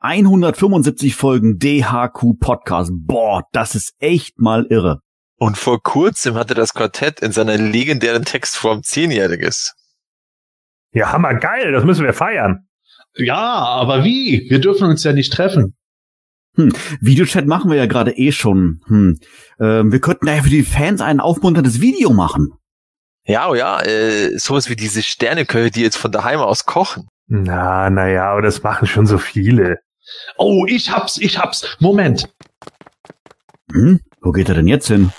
175 Folgen DHQ Podcast. Boah, das ist echt mal irre. Und vor kurzem hatte das Quartett in seiner legendären Textform Zehnjähriges. Ja, hammer geil, das müssen wir feiern. Ja, aber wie? Wir dürfen uns ja nicht treffen. Hm, Videochat machen wir ja gerade eh schon. Hm, äh, wir könnten ja für die Fans ein aufmunterndes Video machen. Ja, oh ja, äh, sowas wie diese Sterneköche, die jetzt von daheim aus kochen. Na, na ja, aber das machen schon so viele. Oh, ich hab's, ich hab's. Moment. Hm, wo geht er denn jetzt hin?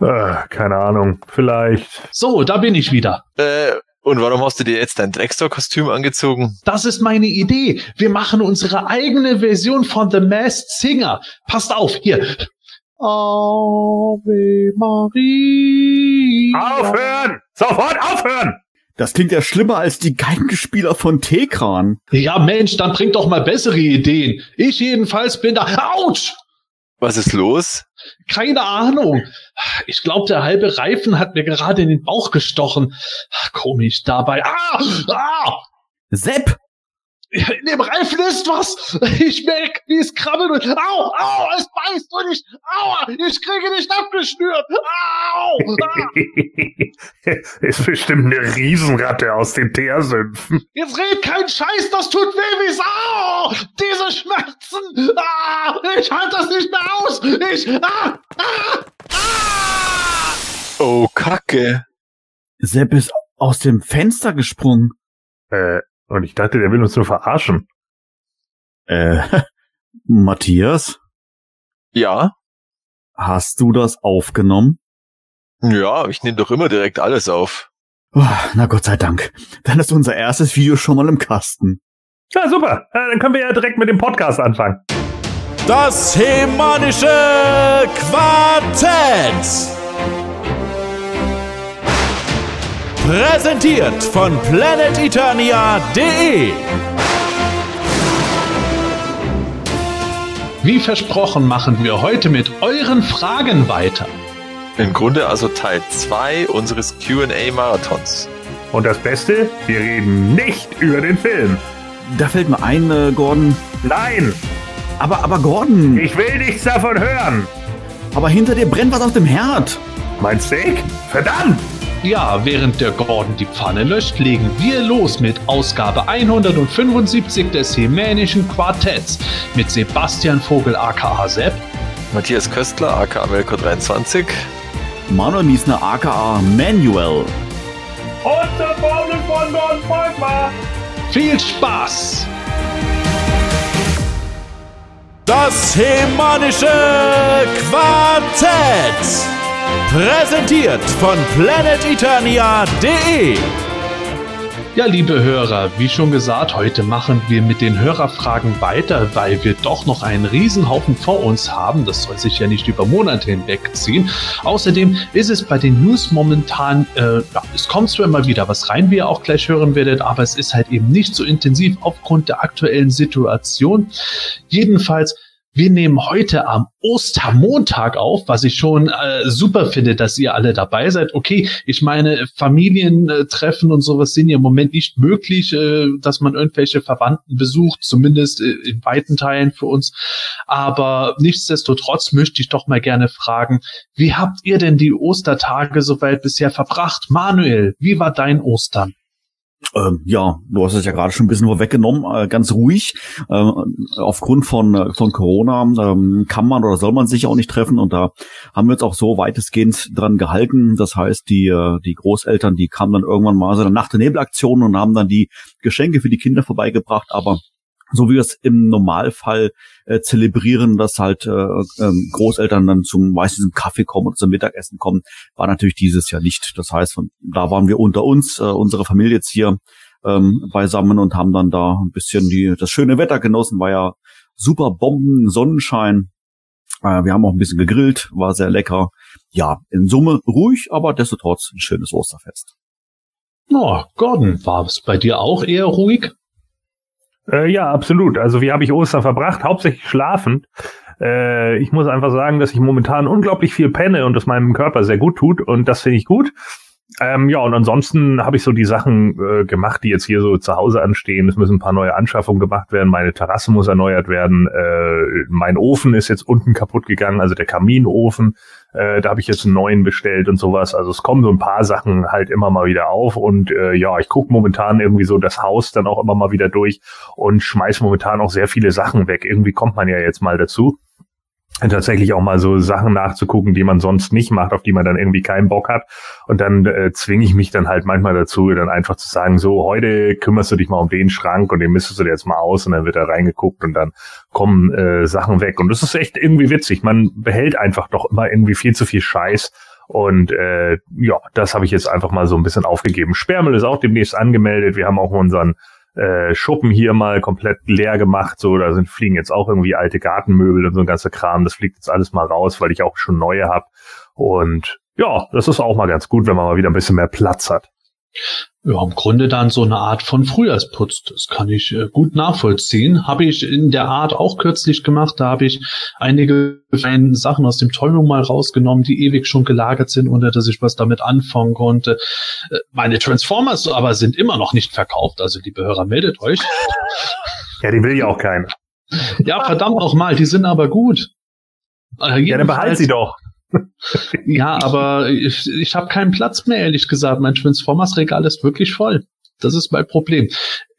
Äh, keine Ahnung, vielleicht. So, da bin ich wieder. Äh, und warum hast du dir jetzt dein Drextor-Kostüm angezogen? Das ist meine Idee. Wir machen unsere eigene Version von The Masked Singer. Passt auf, hier. Ave Maria. Aufhören! Sofort aufhören! Das klingt ja schlimmer als die Geigenspieler von Tekran. Ja, Mensch, dann bringt doch mal bessere Ideen. Ich jedenfalls bin da. Autsch! Was ist los? Keine Ahnung. Ich glaube, der halbe Reifen hat mir gerade in den Bauch gestochen. Komisch dabei. Ah! Ah! Sepp! In dem Reifen ist was. Ich merke, wie es krabbelt und au, au, es beißt und ich, aua, ich kriege nicht abgeschnürt. Au! Ah. ist bestimmt eine Riesenratte aus den Teersümpfen. Jetzt red kein Scheiß, das tut weh wie Sau. Diese Schmerzen. Ah, ich halte das nicht mehr aus. Ich, ah, ah, ah. Oh, Kacke. Sepp ist aus dem Fenster gesprungen. Äh, und ich dachte, der will uns nur verarschen. Äh, Matthias, Ja? hast du das aufgenommen? Ja, ich nehme doch immer direkt alles auf. Oh, na Gott sei Dank. Dann ist unser erstes Video schon mal im Kasten. Ja, super. Dann können wir ja direkt mit dem Podcast anfangen. Das hemanische Quartett. Präsentiert von planeteternia.de. Wie versprochen machen wir heute mit euren Fragen weiter. Im Grunde also Teil 2 unseres QA-Marathons. Und das Beste, wir reden nicht über den Film. Da fällt mir ein, äh, Gordon. Nein, Aber, aber Gordon, ich will nichts davon hören. aber hinter dir brennt was auf dem Herd. Mein Steak? Verdammt! Ja, während der Gordon die Pfanne löscht, legen wir los mit Ausgabe 175 des Hemänischen Quartetts mit Sebastian Vogel aka Sepp, Matthias Köstler, aka Melko 23. Manuel Miesner, aka Manuel. Und der Formel von Gordon Volkmar. Viel Spaß! Das hemanische Quartett. Präsentiert von planeteternia.de. Ja, liebe Hörer, wie schon gesagt, heute machen wir mit den Hörerfragen weiter, weil wir doch noch einen Riesenhaufen vor uns haben. Das soll sich ja nicht über Monate hinwegziehen. Außerdem ist es bei den News momentan, äh, ja, es kommt zwar immer wieder was rein, wie ihr auch gleich hören werdet, aber es ist halt eben nicht so intensiv aufgrund der aktuellen Situation. Jedenfalls wir nehmen heute am Ostermontag auf, was ich schon äh, super finde, dass ihr alle dabei seid. Okay, ich meine, Familientreffen und sowas sind ja im Moment nicht möglich, äh, dass man irgendwelche Verwandten besucht, zumindest äh, in weiten Teilen für uns. Aber nichtsdestotrotz möchte ich doch mal gerne fragen, wie habt ihr denn die Ostertage soweit bisher verbracht? Manuel, wie war dein Ostern? Ähm, ja, du hast es ja gerade schon ein bisschen vorweggenommen, äh, ganz ruhig. Äh, aufgrund von, äh, von Corona ähm, kann man oder soll man sich auch nicht treffen und da haben wir uns auch so weitestgehend dran gehalten. Das heißt, die, äh, die Großeltern, die kamen dann irgendwann mal so eine Nacht- und Nebelaktion und haben dann die Geschenke für die Kinder vorbeigebracht, aber so wie wir es im Normalfall äh, zelebrieren, dass halt äh, ähm, Großeltern dann zum meistens zum Kaffee kommen und zum Mittagessen kommen, war natürlich dieses Jahr nicht. Das heißt, da waren wir unter uns, äh, unsere Familie jetzt hier ähm, beisammen und haben dann da ein bisschen die das schöne Wetter genossen. War ja super Bomben, Sonnenschein. Äh, wir haben auch ein bisschen gegrillt, war sehr lecker. Ja, in Summe ruhig, aber destotrotz ein schönes Osterfest. Oh, Gordon, war es bei dir auch eher ruhig? Äh, ja, absolut. Also wie habe ich Ostern verbracht? Hauptsächlich schlafend. Äh, ich muss einfach sagen, dass ich momentan unglaublich viel penne und es meinem Körper sehr gut tut und das finde ich gut. Ähm, ja, und ansonsten habe ich so die Sachen äh, gemacht, die jetzt hier so zu Hause anstehen. Es müssen ein paar neue Anschaffungen gemacht werden. Meine Terrasse muss erneuert werden. Äh, mein Ofen ist jetzt unten kaputt gegangen, also der Kaminofen. Äh, da habe ich jetzt einen neuen bestellt und sowas. Also es kommen so ein paar Sachen halt immer mal wieder auf. Und äh, ja, ich gucke momentan irgendwie so das Haus dann auch immer mal wieder durch und schmeiß momentan auch sehr viele Sachen weg. Irgendwie kommt man ja jetzt mal dazu tatsächlich auch mal so Sachen nachzugucken, die man sonst nicht macht, auf die man dann irgendwie keinen Bock hat. Und dann äh, zwinge ich mich dann halt manchmal dazu, dann einfach zu sagen, so, heute kümmerst du dich mal um den Schrank und den misstest du dir jetzt mal aus und dann wird da reingeguckt und dann kommen äh, Sachen weg. Und das ist echt irgendwie witzig. Man behält einfach doch immer irgendwie viel zu viel Scheiß. Und äh, ja, das habe ich jetzt einfach mal so ein bisschen aufgegeben. Sperrmüll ist auch demnächst angemeldet. Wir haben auch unseren äh, Schuppen hier mal komplett leer gemacht. So, da sind fliegen jetzt auch irgendwie alte Gartenmöbel und so ein ganzer Kram. Das fliegt jetzt alles mal raus, weil ich auch schon neue habe. Und ja, das ist auch mal ganz gut, wenn man mal wieder ein bisschen mehr Platz hat. Ja, im Grunde dann so eine Art von Frühjahrsputz. Das kann ich äh, gut nachvollziehen. Habe ich in der Art auch kürzlich gemacht. Da habe ich einige Sachen aus dem Tollung mal rausgenommen, die ewig schon gelagert sind, ohne dass ich was damit anfangen konnte. Äh, meine Transformers aber sind immer noch nicht verkauft. Also liebe Hörer, meldet euch. Ja, die will ja auch keiner. Ja, verdammt auch mal, die sind aber gut. Äh, ja, dann behalt sie doch ja, aber ich, ich habe keinen Platz mehr, ehrlich gesagt. Mein Transformers-Regal ist wirklich voll. Das ist mein Problem.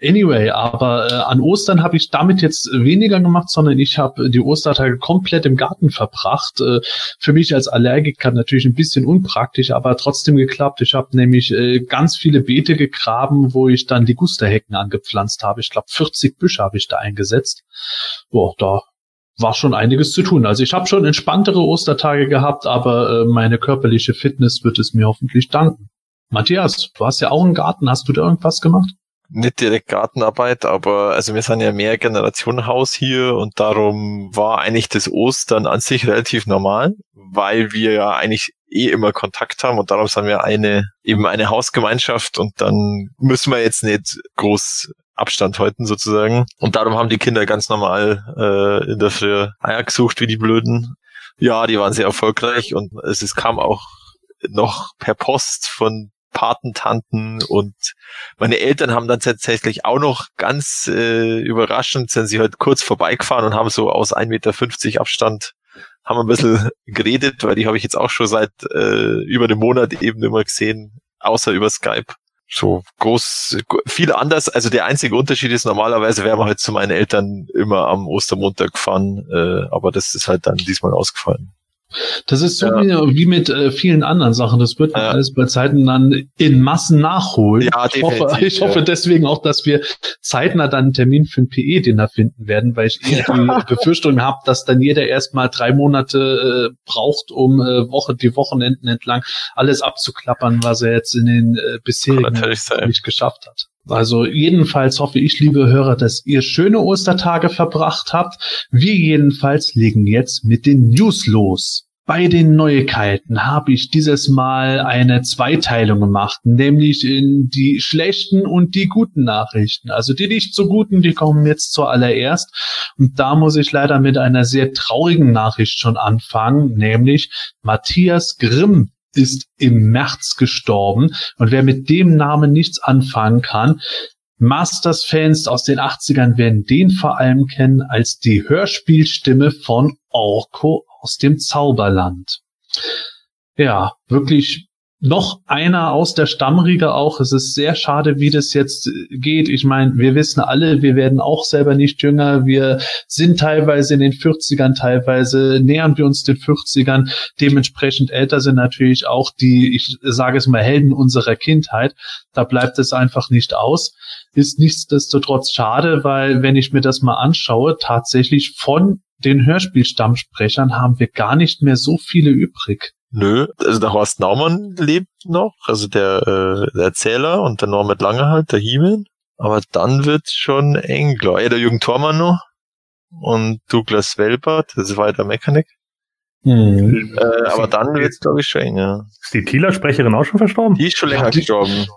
Anyway, aber äh, an Ostern habe ich damit jetzt weniger gemacht, sondern ich habe die Ostertage komplett im Garten verbracht. Äh, für mich als Allergiker natürlich ein bisschen unpraktisch, aber trotzdem geklappt. Ich habe nämlich äh, ganz viele Beete gegraben, wo ich dann die Gusterhecken angepflanzt habe. Ich glaube, 40 Büsche habe ich da eingesetzt. Boah, da war schon einiges zu tun. Also ich habe schon entspanntere Ostertage gehabt, aber äh, meine körperliche Fitness wird es mir hoffentlich danken. Matthias, du hast ja auch einen Garten. Hast du da irgendwas gemacht? Nicht direkt Gartenarbeit, aber also wir sind ja mehr Generationenhaus hier und darum war eigentlich das Ostern an sich relativ normal, weil wir ja eigentlich eh immer Kontakt haben und darum sind wir eine eben eine Hausgemeinschaft und dann müssen wir jetzt nicht groß Abstand halten sozusagen. Und darum haben die Kinder ganz normal äh, in der Früh Eier gesucht wie die Blöden. Ja, die waren sehr erfolgreich und es, es kam auch noch per Post von Patentanten und meine Eltern haben dann tatsächlich auch noch ganz äh, überraschend, sind sie halt kurz vorbeigefahren und haben so aus 1,50 Meter Abstand haben ein bisschen geredet, weil die habe ich jetzt auch schon seit äh, über einem Monat eben immer gesehen, außer über Skype so groß, viel anders. Also der einzige Unterschied ist, normalerweise wären wir halt zu meinen Eltern immer am Ostermontag gefahren, äh, aber das ist halt dann diesmal ausgefallen. Das ist so ja. wie, mit äh, vielen anderen Sachen. Das wird ja. alles bei Zeiten dann in Massen nachholen. Ja, ich hoffe, ich hoffe deswegen auch, dass wir zeitnah dann einen Termin für ein PE-Dinner finden werden, weil ich eher die Befürchtung habe, dass dann jeder erstmal drei Monate äh, braucht, um äh, Woche, die Wochenenden entlang alles abzuklappern, was er jetzt in den äh, bisherigen nicht geschafft hat. Also jedenfalls hoffe ich, liebe Hörer, dass ihr schöne Ostertage verbracht habt. Wir jedenfalls legen jetzt mit den News los. Bei den Neuigkeiten habe ich dieses Mal eine Zweiteilung gemacht, nämlich in die schlechten und die guten Nachrichten. Also die nicht so guten, die kommen jetzt zuallererst. Und da muss ich leider mit einer sehr traurigen Nachricht schon anfangen, nämlich Matthias Grimm ist im März gestorben. Und wer mit dem Namen nichts anfangen kann, Masters-Fans aus den 80ern werden den vor allem kennen als die Hörspielstimme von Orko aus dem Zauberland. Ja, wirklich noch einer aus der Stammriege auch. Es ist sehr schade, wie das jetzt geht. Ich meine, wir wissen alle, wir werden auch selber nicht jünger. Wir sind teilweise in den 40ern, teilweise nähern wir uns den 40ern. Dementsprechend älter sind natürlich auch die, ich sage es mal, Helden unserer Kindheit. Da bleibt es einfach nicht aus. Ist nichtsdestotrotz schade, weil wenn ich mir das mal anschaue, tatsächlich von den Hörspielstammsprechern haben wir gar nicht mehr so viele übrig. Nö, also der Horst Naumann lebt noch, also der, äh, der Erzähler und der Norbert Lange halt, der Hiemen. Aber dann wird schon eng, klar. Ja, der Jürgen Thormann noch und Douglas Welbert, das war der Mechanik. Hm. Äh, aber dann wird's, glaube ich, schon eng, ja. Ist die Thieler-Sprecherin auch schon verstorben? Die ist schon länger gestorben.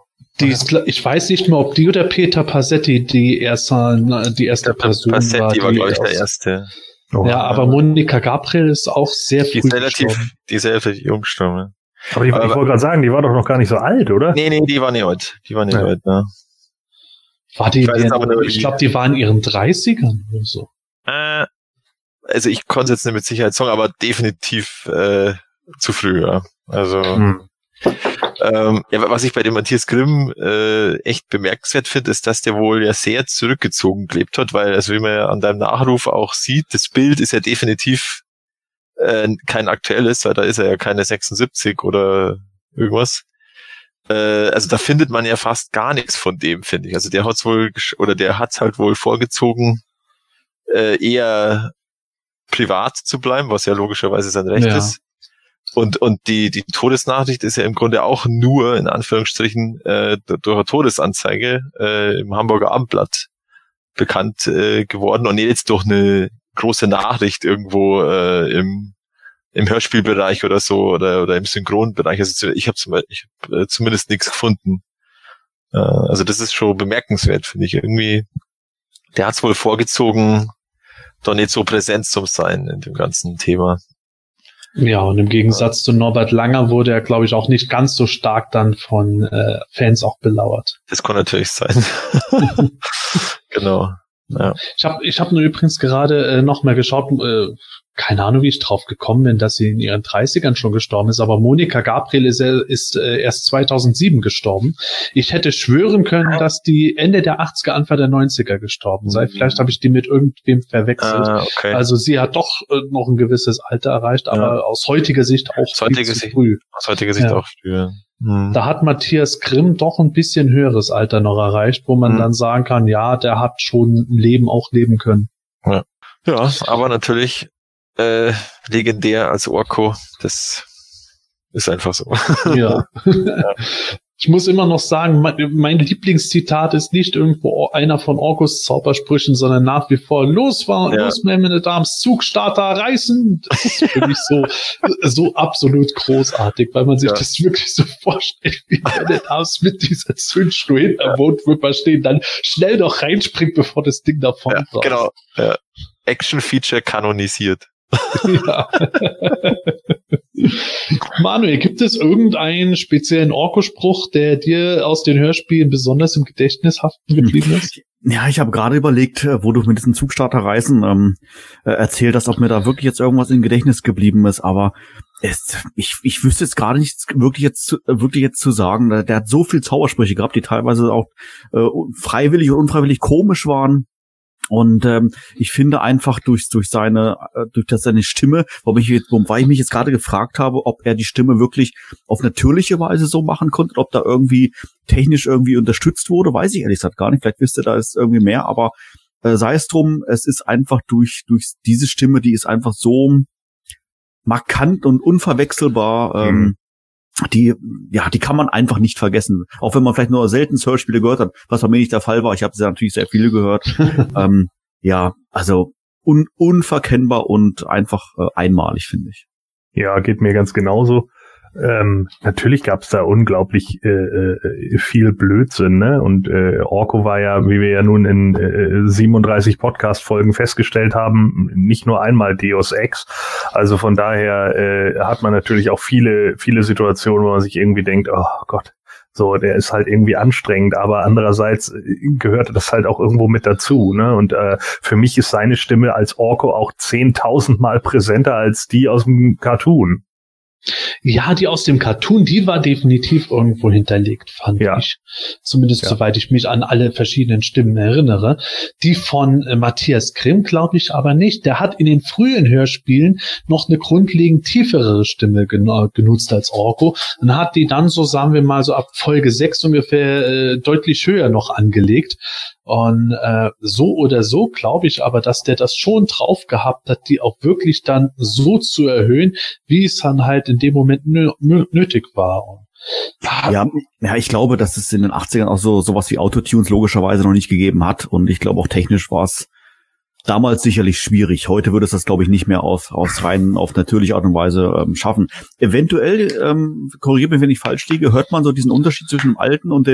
Die ist, ich weiß nicht mehr, ob die oder Peter Passetti die erste, die erste Person Passetti war. Passetti war, glaube ich, der erste. Oh, ja, aber Monika Gabriel ist auch sehr früh die ist relativ, Die ist relativ jung gestorben. Aber die, ich wollte gerade sagen, die war doch noch gar nicht so alt, oder? Nee, nee, die war nicht alt. Die war nicht Ja. alt, ne? War die, Ich denn- aber ich glaube, die war in ihren 30ern oder so. Äh, also ich konnte es jetzt nicht mit Sicherheit sagen, aber definitiv äh, zu früh, ja. Also Hm. Ähm, ja, was ich bei dem Matthias Grimm äh, echt bemerkenswert finde, ist, dass der wohl ja sehr zurückgezogen gelebt hat, weil, also wie man ja an deinem Nachruf auch sieht, das Bild ist ja definitiv äh, kein aktuelles, weil da ist er ja keine 76 oder irgendwas. Äh, also da findet man ja fast gar nichts von dem, finde ich. Also der hat's wohl oder der hat's halt wohl vorgezogen, äh, eher privat zu bleiben, was ja logischerweise sein Recht Ja. ist. Und, und die, die Todesnachricht ist ja im Grunde auch nur, in Anführungsstrichen, äh, durch eine Todesanzeige äh, im Hamburger Abendblatt bekannt äh, geworden und jetzt durch eine große Nachricht irgendwo äh, im, im Hörspielbereich oder so oder, oder im Synchronbereich. Also ich habe hab, äh, zumindest nichts gefunden. Äh, also das ist schon bemerkenswert, finde ich. Irgendwie, der hat's wohl vorgezogen, doch nicht so präsent zu sein in dem ganzen Thema. Ja, und im Gegensatz zu Norbert Langer wurde er, glaube ich, auch nicht ganz so stark dann von äh, Fans auch belauert. Das kann natürlich sein. genau. Ja. Ich habe ich hab nur übrigens gerade äh, noch mal geschaut, äh, keine Ahnung, wie ich drauf gekommen bin, dass sie in ihren 30ern schon gestorben ist, aber Monika Gabriel ist, äh, ist äh, erst 2007 gestorben. Ich hätte schwören können, dass die Ende der 80er, Anfang der 90er gestorben sei. Vielleicht habe ich die mit irgendwem verwechselt. Ah, okay. Also sie hat doch äh, noch ein gewisses Alter erreicht, aber aus heutiger Sicht auch Aus heutiger viel zu Sicht. früh. Aus heutiger Sicht Ja. auch früher. Hm. Da hat Matthias Grimm doch ein bisschen höheres Alter noch erreicht, wo man Mhm. dann sagen kann, ja, der hat schon ein Leben auch leben können. Ja, aber natürlich äh, legendär als Orko. Das ist einfach so. Ja. Ich muss immer noch sagen, mein, mein Lieblingszitat ist nicht irgendwo einer von Orkus Zaubersprüchen, sondern nach wie vor los war, Ja. los, meine Damen, Zugstarter reißen. Das ist für mich so, so absolut großartig, weil man sich Ja. das wirklich so vorstellt, wie meine Damen mit dieser Zündschnur hinterm Wohnwipper stehen, dann schnell noch reinspringt, bevor das Ding davon ja, genau. Ja. Action-Feature kanonisiert. Ja. Manuel, gibt es irgendeinen speziellen Orko-Spruch, der dir aus den Hörspielen besonders im Gedächtnis haften geblieben ist? Ja, ich habe gerade überlegt, äh, wo du mit diesen Zugstarterreisen ähm, äh, erzählt hast, ob mir da wirklich jetzt irgendwas im Gedächtnis geblieben ist, aber es, ich, ich wüsste jetzt gerade nichts wirklich jetzt zu- äh, wirklich jetzt zu sagen. Der, der hat so viel Zaubersprüche gehabt, die teilweise auch äh, freiwillig und unfreiwillig komisch waren. Und ähm, ich finde einfach durch durch seine äh, durch das seine Stimme, warum ich wobei ich mich jetzt gerade gefragt habe, ob er die Stimme wirklich auf natürliche Weise so machen konnte, ob da irgendwie technisch irgendwie unterstützt wurde, weiß ich ehrlich gesagt gar nicht. Vielleicht wisst ihr da ist irgendwie mehr, aber äh, sei es drum, es ist einfach durch durch diese Stimme, die ist einfach so markant und unverwechselbar. Ähm, die, ja, die kann man einfach nicht vergessen. Auch wenn man vielleicht nur selten Hörspiele gehört hat, was bei mir nicht der Fall war. Ich habe ja natürlich sehr viele gehört. ähm, ja, also un unverkennbar und einfach äh, einmalig, finde ich. Ja, geht mir ganz genauso. Ähm, natürlich gab es da unglaublich äh, äh, viel Blödsinn, ne? Und äh, Orko war ja, wie wir ja nun in äh, 37 Podcast-Folgen festgestellt haben, nicht nur einmal Deus Ex. Also von daher äh, hat man natürlich auch viele, viele Situationen, wo man sich irgendwie denkt, oh Gott, so, der ist halt irgendwie anstrengend, aber andererseits äh, gehörte das halt auch irgendwo mit dazu, ne? Und äh, für mich ist seine Stimme als Orko auch zehntausendmal präsenter als die aus dem Cartoon. Ja, die aus dem Cartoon, die war definitiv irgendwo hinterlegt, fand Ja. ich. Zumindest Ja. soweit ich mich an alle verschiedenen Stimmen erinnere. Die von äh, Matthias Grimm glaube ich aber nicht. Der hat in den frühen Hörspielen noch eine grundlegend tiefere Stimme gen genutzt als Orko und hat die dann so, sagen wir mal, so ab Folge 6 ungefähr äh, deutlich höher noch angelegt. Und äh, so oder so glaube ich aber, dass der das schon drauf gehabt hat, die auch wirklich dann so zu erhöhen, wie es dann halt in dem Moment nö nö nötig war. Und, Ja, ja, ich glaube, dass es in den 80ern auch so sowas wie Autotunes logischerweise noch nicht gegeben hat und ich glaube auch technisch war es damals sicherlich schwierig. Heute würde es das glaube ich nicht mehr aus aus rein auf natürliche Art und Weise ähm, schaffen. Eventuell ähm, korrigiert mich, wenn ich falsch liege, hört man so diesen Unterschied zwischen dem alten und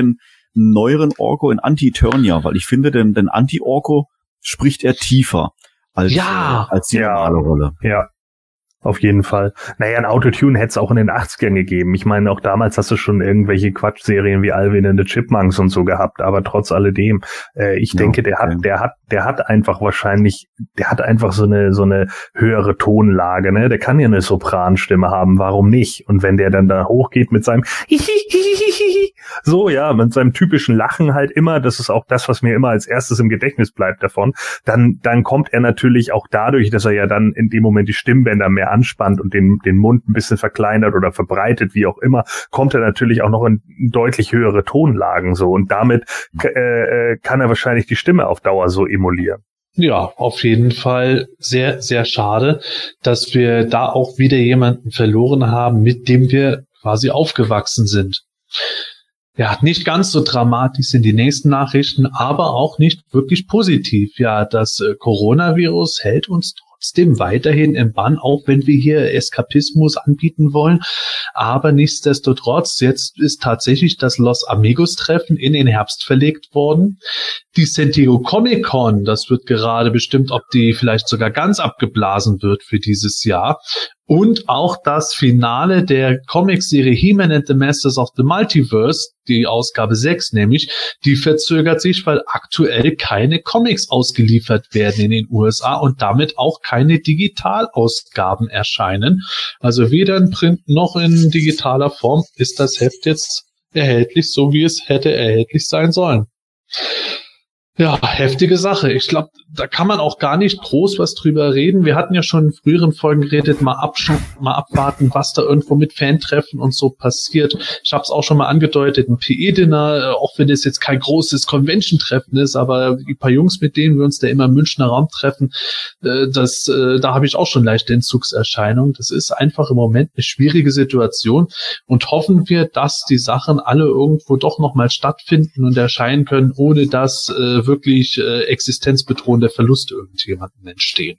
dem neueren Orko in Anti-Eternia, weil ich finde, denn den Anti-Orko spricht er tiefer als Ja. äh, als die Ja. normale Rolle. Ja, auf jeden Fall. Naja, ein Autotune hätte es auch in den 80ern gegeben. Ich meine, auch damals hast du schon irgendwelche Quatschserien wie Alvin and the Chipmunks und so gehabt, aber trotz alledem, äh, ich ja, denke, der okay. hat, der hat, der hat einfach wahrscheinlich, der hat einfach so eine, so eine höhere Tonlage, ne? Der kann ja eine Sopranstimme haben, warum nicht? Und wenn der dann da hochgeht mit seinem so, ja, mit seinem typischen Lachen halt immer, das ist auch das, was mir immer als erstes im Gedächtnis bleibt davon, dann, dann kommt er natürlich auch dadurch, dass er ja dann in dem Moment die Stimmbänder mehr anspannt und den, den Mund ein bisschen verkleinert oder verbreitet, wie auch immer, kommt er natürlich auch noch in deutlich höhere Tonlagen so und damit äh, äh, kann er wahrscheinlich die Stimme auf Dauer so emulieren. Ja, auf jeden Fall sehr, sehr schade, dass wir da auch wieder jemanden verloren haben, mit dem wir quasi aufgewachsen sind. Ja, nicht ganz so dramatisch sind die nächsten Nachrichten, aber auch nicht wirklich positiv. Ja, das äh, Coronavirus hält uns trotzdem weiterhin im Bann, auch wenn wir hier Eskapismus anbieten wollen. Aber nichtsdestotrotz, jetzt ist tatsächlich das Los Amigos Treffen in den Herbst verlegt worden. Die San Diego Comic Con, das wird gerade bestimmt, ob die vielleicht sogar ganz abgeblasen wird für dieses Jahr. Und auch das Finale der Comicserie He-Man and the Masters of the Multiverse, die Ausgabe 6 nämlich, die verzögert sich, weil aktuell keine Comics ausgeliefert werden in den USA und damit auch keine Digitalausgaben erscheinen. Also weder in Print noch in digitaler Form ist das Heft jetzt erhältlich, so wie es hätte erhältlich sein sollen. Ja, heftige Sache. Ich glaube, da kann man auch gar nicht groß was drüber reden. Wir hatten ja schon in früheren Folgen geredet, mal, absch mal abwarten, was da irgendwo mit Fantreffen und so passiert. Ich habe es auch schon mal angedeutet, ein PE-Dinner, äh, auch wenn es jetzt kein großes Convention-Treffen ist, aber die paar Jungs, mit denen wir uns da immer im Münchner Raum treffen, äh, das, äh, da habe ich auch schon leichte Entzugserscheinungen. Das ist einfach im Moment eine schwierige Situation und hoffen wir, dass die Sachen alle irgendwo doch nochmal stattfinden und erscheinen können, ohne dass wirklich äh, existenzbedrohende Verluste irgendjemandem entstehen.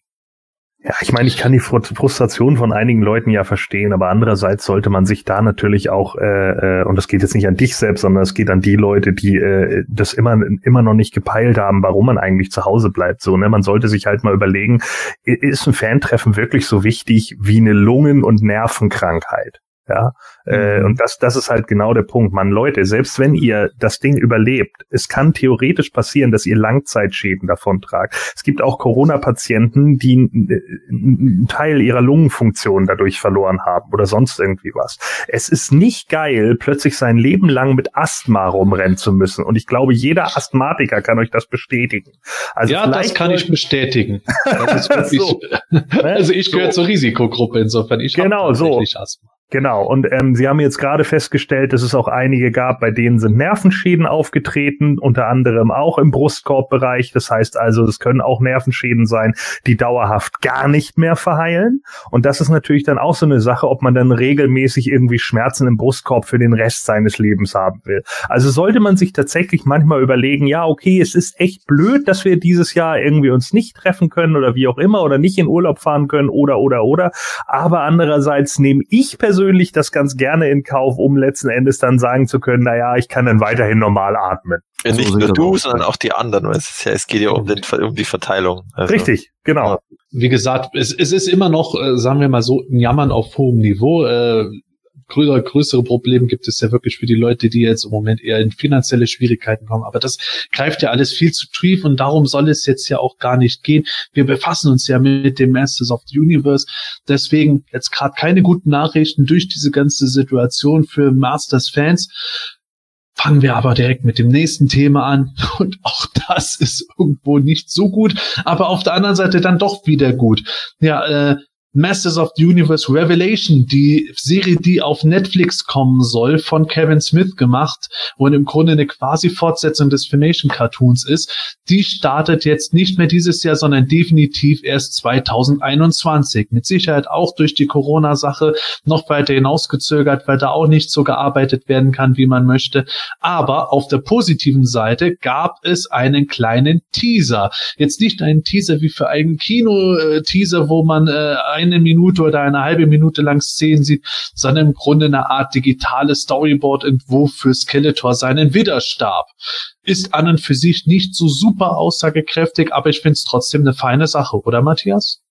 Ja, ich meine, ich kann die Frustration von einigen Leuten ja verstehen, aber andererseits sollte man sich da natürlich auch, äh, äh, und das geht jetzt nicht an dich selbst, sondern es geht an die Leute, die äh, das immer, immer noch nicht gepeilt haben, warum man eigentlich zu Hause bleibt. So, ne? Man sollte sich halt mal überlegen, ist ein Fantreffen wirklich so wichtig wie eine Lungen- und Nervenkrankheit? Ja, äh, mhm. und das, das ist halt genau der Punkt. Man, Leute, selbst wenn ihr das Ding überlebt, es kann theoretisch passieren, dass ihr Langzeitschäden davon tragt. Es gibt auch Corona-Patienten, die einen Teil ihrer Lungenfunktion dadurch verloren haben oder sonst irgendwie was. Es ist nicht geil, plötzlich sein Leben lang mit Asthma rumrennen zu müssen. Und ich glaube, jeder Asthmatiker kann euch das bestätigen. Also ja, das kann ich bestätigen. so. also ich gehöre so. zur Risikogruppe insofern. Ich genau so. Asthma. Genau, und ähm, Sie haben jetzt gerade festgestellt, dass es auch einige gab, bei denen sind Nervenschäden aufgetreten, unter anderem auch im Brustkorbbereich. Das heißt also, es können auch Nervenschäden sein, die dauerhaft gar nicht mehr verheilen. Und das ist natürlich dann auch so eine Sache, ob man dann regelmäßig irgendwie Schmerzen im Brustkorb für den Rest seines Lebens haben will. Also sollte man sich tatsächlich manchmal überlegen, ja, okay, es ist echt blöd, dass wir dieses Jahr irgendwie uns nicht treffen können oder wie auch immer oder nicht in Urlaub fahren können oder oder oder. Aber andererseits nehme ich persönlich persönlich das ganz gerne in Kauf, um letzten Endes dann sagen zu können, naja, ich kann dann weiterhin normal atmen. Ja, nicht so nur du, sondern auch die anderen. Es, ja, es geht ja um, den, um die Verteilung. Also, Richtig, genau. Wie gesagt, es, es ist immer noch, äh, sagen wir mal so, ein Jammern auf hohem Niveau. Größere, größere Probleme gibt es ja wirklich für die Leute, die jetzt im Moment eher in finanzielle Schwierigkeiten kommen. Aber das greift ja alles viel zu tief und darum soll es jetzt ja auch gar nicht gehen. Wir befassen uns ja mit dem Masters of the Universe. Deswegen jetzt gerade keine guten Nachrichten durch diese ganze Situation für Masters-Fans. Fangen wir aber direkt mit dem nächsten Thema an. Und auch das ist irgendwo nicht so gut, aber auf der anderen Seite dann doch wieder gut. Ja, äh, Masters of the Universe Revelation, die Serie, die auf Netflix kommen soll, von Kevin Smith gemacht und im Grunde eine quasi Fortsetzung des Filmation Cartoons ist, die startet jetzt nicht mehr dieses Jahr, sondern definitiv erst 2021. Mit Sicherheit auch durch die Corona-Sache noch weiter hinausgezögert, weil da auch nicht so gearbeitet werden kann, wie man möchte. Aber auf der positiven Seite gab es einen kleinen Teaser. Jetzt nicht einen Teaser wie für einen Kino-Teaser, wo man äh, eine Minute oder eine halbe Minute lang Szenen sieht, sondern im Grunde eine Art digitales Storyboard-Entwurf für Skeletor seinen Widerstab. Ist an und für sich nicht so super aussagekräftig, aber ich finde es trotzdem eine feine Sache, oder Matthias?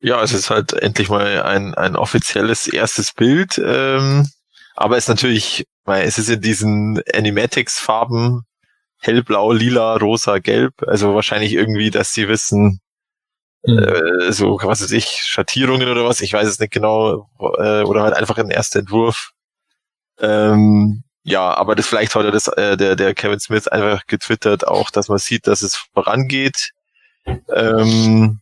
Ja, es ist halt endlich mal ein, ein offizielles erstes Bild. Ähm, aber es ist natürlich, weil es ist in diesen Animatics-Farben hellblau, lila, rosa, gelb. Also wahrscheinlich irgendwie, dass sie wissen. Äh, so, was weiß ich, Schattierungen oder was, ich weiß es nicht genau, äh, oder halt einfach ein erster Entwurf. Ähm, ja, aber das vielleicht heute das, äh, der, der Kevin Smith einfach getwittert auch, dass man sieht, dass es vorangeht. Ähm,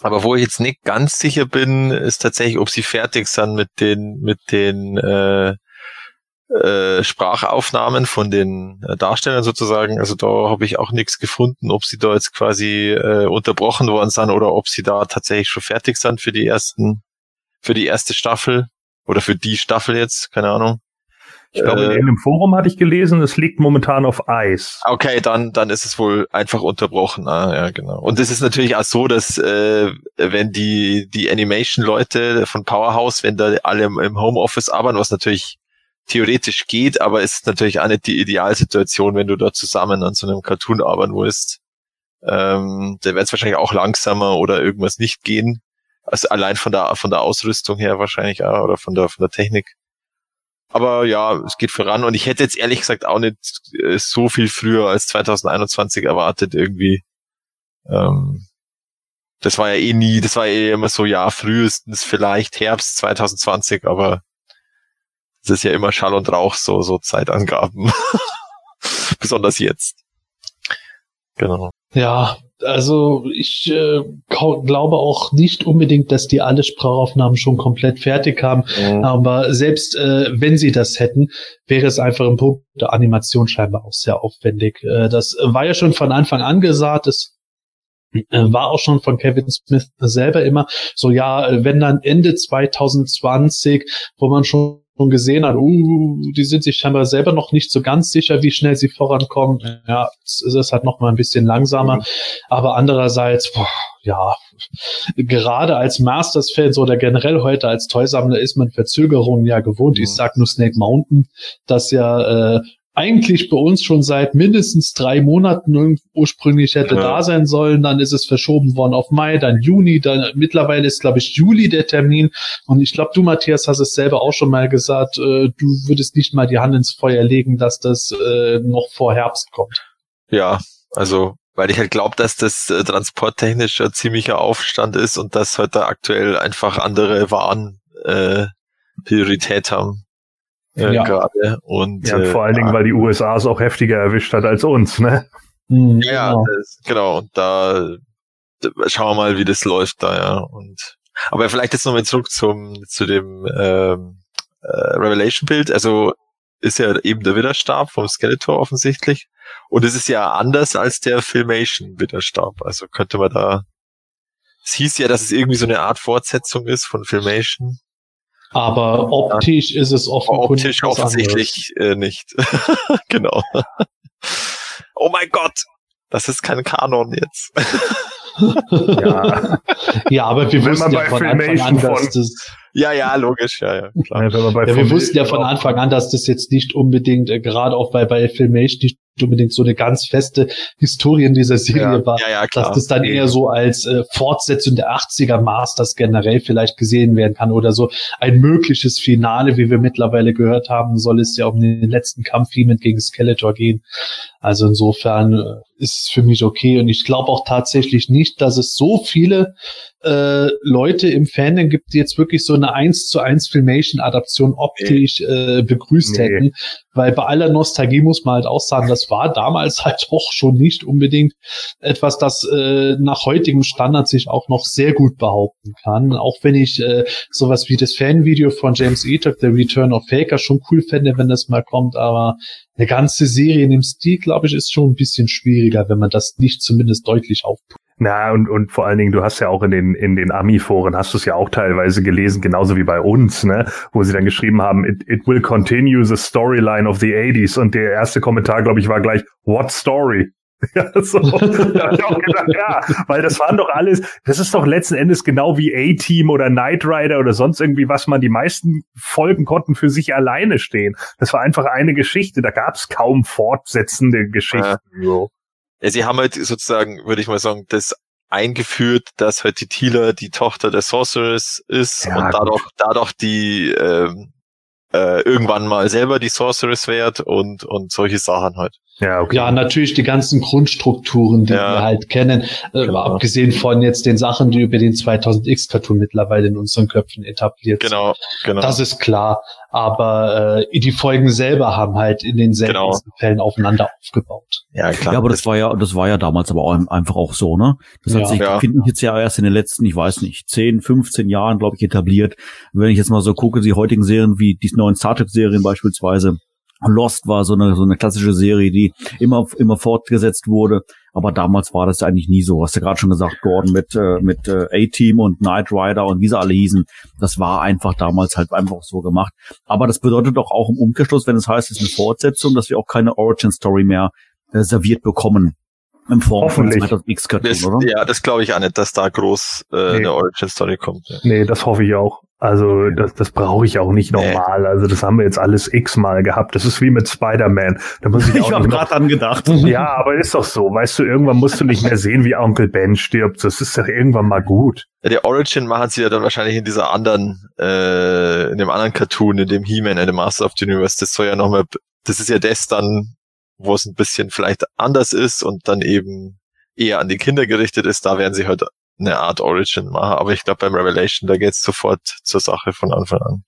aber wo ich jetzt nicht ganz sicher bin, ist tatsächlich, ob sie fertig sind mit den, mit den äh, äh, Sprachaufnahmen von den äh, Darstellern sozusagen. Also da habe ich auch nichts gefunden, ob sie da jetzt quasi äh, unterbrochen worden sind oder ob sie da tatsächlich schon fertig sind für die ersten, für die erste Staffel oder für die Staffel jetzt, keine Ahnung. Ich glaube, äh, in dem Forum hatte ich gelesen, es liegt momentan auf Eis. Okay, dann, dann ist es wohl einfach unterbrochen. Ah, ja, genau. Und es ist natürlich auch so, dass äh, wenn die, die Animation-Leute von Powerhouse, wenn da alle im, im Homeoffice arbeiten, was natürlich theoretisch geht, aber ist natürlich auch nicht die Idealsituation, wenn du da zusammen an so einem Cartoon arbeiten willst. Ähm, da wird es wahrscheinlich auch langsamer oder irgendwas nicht gehen. Also allein von der von der Ausrüstung her wahrscheinlich auch oder von der von der Technik. Aber ja, es geht voran und ich hätte jetzt ehrlich gesagt auch nicht äh, so viel früher als 2021 erwartet irgendwie. Ähm, das war ja eh nie, das war eh immer so, ja, frühestens vielleicht Herbst 2020, aber das ist ja immer Schall und Rauch, so, so Zeitangaben. Besonders jetzt. Genau. Ja, also ich äh, glaube auch nicht unbedingt, dass die alle Sprachaufnahmen schon komplett fertig haben. Mhm. Aber selbst äh, wenn sie das hätten, wäre es einfach im Punkt der Animation scheinbar auch sehr aufwendig. Äh, das war ja schon von Anfang an gesagt. Es äh, war auch schon von Kevin Smith selber immer so, ja, wenn dann Ende 2020, wo man schon schon gesehen hat, uh, die sind sich scheinbar selber noch nicht so ganz sicher, wie schnell sie vorankommen. Ja, es ist halt noch mal ein bisschen langsamer. Mhm. Aber andererseits, boah, ja, gerade als Masters-Fans oder generell heute als Toysammler ist man Verzögerungen ja gewohnt. Mhm. Ich sag nur Snake Mountain, das ja äh, eigentlich bei uns schon seit mindestens drei Monaten ursprünglich hätte ja. da sein sollen. Dann ist es verschoben worden auf Mai, dann Juni, dann mittlerweile ist, glaube ich, Juli der Termin. Und ich glaube, du, Matthias, hast es selber auch schon mal gesagt, äh, du würdest nicht mal die Hand ins Feuer legen, dass das äh, noch vor Herbst kommt. Ja, also weil ich halt glaube, dass das äh, transporttechnisch ein ziemlicher Aufstand ist und dass heute aktuell einfach andere Waren äh, Priorität haben äh, ja. gerade. Und, ja, äh, vor allen Dingen, weil die USA es auch heftiger erwischt hat als uns, ne? Mhm, ja, genau. Das, genau. Und da, da schauen wir mal, wie das läuft da, ja. Und aber vielleicht jetzt nochmal zurück zum zu dem ähm, äh, Revelation-Bild. Also ist ja eben der Widerstab vom Skeletor offensichtlich. Und es ist ja anders als der Filmation-Widerstab. Also könnte man da. Es hieß ja, dass es irgendwie so eine Art Fortsetzung ist von Filmation. Aber optisch ist es offenkundig Optisch offensichtlich äh, nicht. genau. oh mein Gott, das ist kein Kanon jetzt. ja. ja, aber wir wussten ja von Anfang an, dass das ja, ja, logisch, ja, ja. Klar. Ja, ja wir wussten ja von Anfang an, dass das jetzt nicht unbedingt, äh, gerade auch bei, bei Filmation, nicht unbedingt so eine ganz feste Historie in dieser Serie ja, war, ja, ja, klar. dass das dann eher so als äh, Fortsetzung der 80er Masters generell vielleicht gesehen werden kann oder so ein mögliches Finale, wie wir mittlerweile gehört haben, soll es ja um den letzten Kampf He-Man gegen Skeletor gehen. Also insofern äh, ist es für mich okay und ich glaube auch tatsächlich nicht, dass es so viele äh, Leute im Fandom gibt, die jetzt wirklich so eine 1 zu 1 Filmation-Adaption optisch äh, begrüßt nee. hätten. Weil bei aller Nostalgie muss man halt auch sagen, das war damals halt auch schon nicht unbedingt etwas, das äh, nach heutigem Standard sich auch noch sehr gut behaupten kann. Auch wenn ich äh, sowas wie das Fanvideo von James Etock, The Return of Faker, schon cool fände, wenn das mal kommt, aber eine ganze Serie in dem Stil, glaube ich, ist schon ein bisschen schwieriger, wenn man das nicht zumindest deutlich aufpumpt. Na, und, und vor allen Dingen, du hast ja auch in den, in den Ami-Foren, hast du es ja auch teilweise gelesen, genauso wie bei uns, ne, wo sie dann geschrieben haben, it, it will continue the storyline of the 80s. Und der erste Kommentar, glaube ich, war gleich, what story? Ja, so. da ich auch gedacht, ja, weil das waren doch alles, das ist doch letzten Endes genau wie A-Team oder Knight Rider oder sonst irgendwie, was man die meisten Folgen konnten für sich alleine stehen. Das war einfach eine Geschichte, da gab es kaum fortsetzende Geschichten. Ja. So. Ja, sie haben halt sozusagen, würde ich mal sagen, das eingeführt, dass halt die Tila die Tochter der Sorceress ist Ja, und dadurch, dadurch die ähm, äh, irgendwann mal selber die Sorceress wird und, und solche Sachen halt. Ja, okay. Ja, natürlich die ganzen Grundstrukturen, die Ja. wir halt kennen, äh, Genau. abgesehen von jetzt den Sachen, die über den 2000X-Cartoon mittlerweile in unseren Köpfen etabliert sind. Genau, genau. Das ist klar. Aber äh, die Folgen selber haben halt in den seltensten Fällen aufeinander aufgebaut. ja, klar. Ja, aber das war ja, das war ja damals aber auch einfach auch so, ne? Das Ja. hat sich, Ja. finde ich jetzt ja erst in den letzten, ich weiß nicht, 10, 15 Jahren, glaube ich, etabliert. Wenn ich jetzt mal so gucke, die heutigen Serien wie die neuen Star Trek Serien beispielsweise, Lost war so eine, so eine klassische Serie, die immer, immer fortgesetzt wurde. Aber damals war das ja eigentlich nie so. Hast du gerade schon gesagt, Gordon mit, äh, mit äh, A-Team und Knight Rider und wie sie alle hießen. Das war einfach damals halt einfach so gemacht. Aber das bedeutet doch auch im Umkehrschluss, wenn es heißt, es ist eine Fortsetzung, dass wir auch keine Origin Story mehr äh, serviert bekommen. In Form von Hoffentlich. 2000X Cartoon, das, oder? ja, das glaube ich auch nicht, dass da groß äh, Nee. eine Origin Story kommt. Ja. Nee, das hoffe ich auch. Also das, das brauche ich auch nicht normal. Also das haben wir jetzt alles x-mal gehabt. Das ist wie mit Spider-Man. Da muss ich Ich auch habe gerade dran gedacht. Ja, aber ist doch so. Weißt du, irgendwann musst du nicht mehr sehen, wie Onkel Ben stirbt. Das ist doch irgendwann mal gut. Ja, die Origin machen sie ja dann wahrscheinlich in dieser anderen, äh, in dem anderen Cartoon, in dem He-Man, in dem Master of the Universe. Das soll ja nochmal, das ist ja das dann, wo es ein bisschen vielleicht anders ist und dann eben eher an die Kinder gerichtet ist. Da werden sie halt eine Art Origin machen. Aber ich glaube beim Revelation, da geht's sofort zur Sache von Anfang an.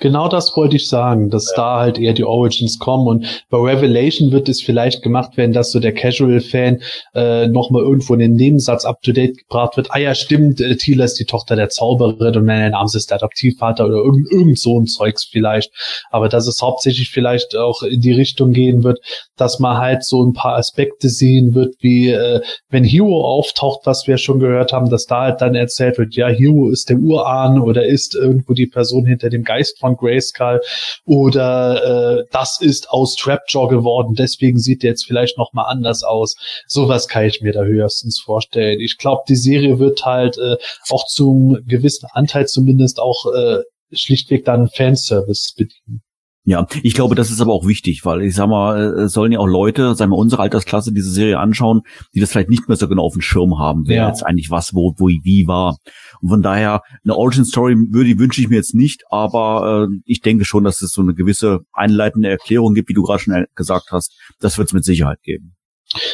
Genau das wollte ich sagen, dass da halt eher die Origins kommen und bei Revelation wird es vielleicht gemacht werden, dass so der Casual-Fan äh, nochmal irgendwo in den Nebensatz up-to-date gebracht wird. Ah ja, stimmt, äh, Tila ist die Tochter der Zauberin und nein, Name ist der Adoptivvater oder irgend, irgend so ein Zeugs vielleicht. Aber dass es hauptsächlich vielleicht auch in die Richtung gehen wird, dass man halt so ein paar Aspekte sehen wird, wie äh, wenn Hero auftaucht, was wir schon gehört haben, dass da halt dann erzählt wird, ja, Hero ist der Urahn oder ist irgendwo die Person hinter dem Geist von Grayskull oder äh, das ist aus Trapjaw geworden, deswegen sieht der jetzt vielleicht noch mal anders aus. Sowas kann ich mir da höchstens vorstellen. Ich glaube, die Serie wird halt äh, auch zum gewissen Anteil zumindest auch äh, schlichtweg dann Fanservice bedienen. Ja, ich glaube, das ist aber auch wichtig, weil ich sag mal, äh, es sollen ja auch Leute, sagen wir unsere Altersklasse, diese Serie anschauen, die das vielleicht nicht mehr so genau auf dem Schirm haben, wer Ja. jetzt eigentlich was, wo, wo, wie war. Und von daher, eine Origin Story würde, wünsche ich mir jetzt nicht, aber äh, ich denke schon, dass es so eine gewisse einleitende Erklärung gibt, wie du gerade schon gesagt hast. Das wird es mit Sicherheit geben.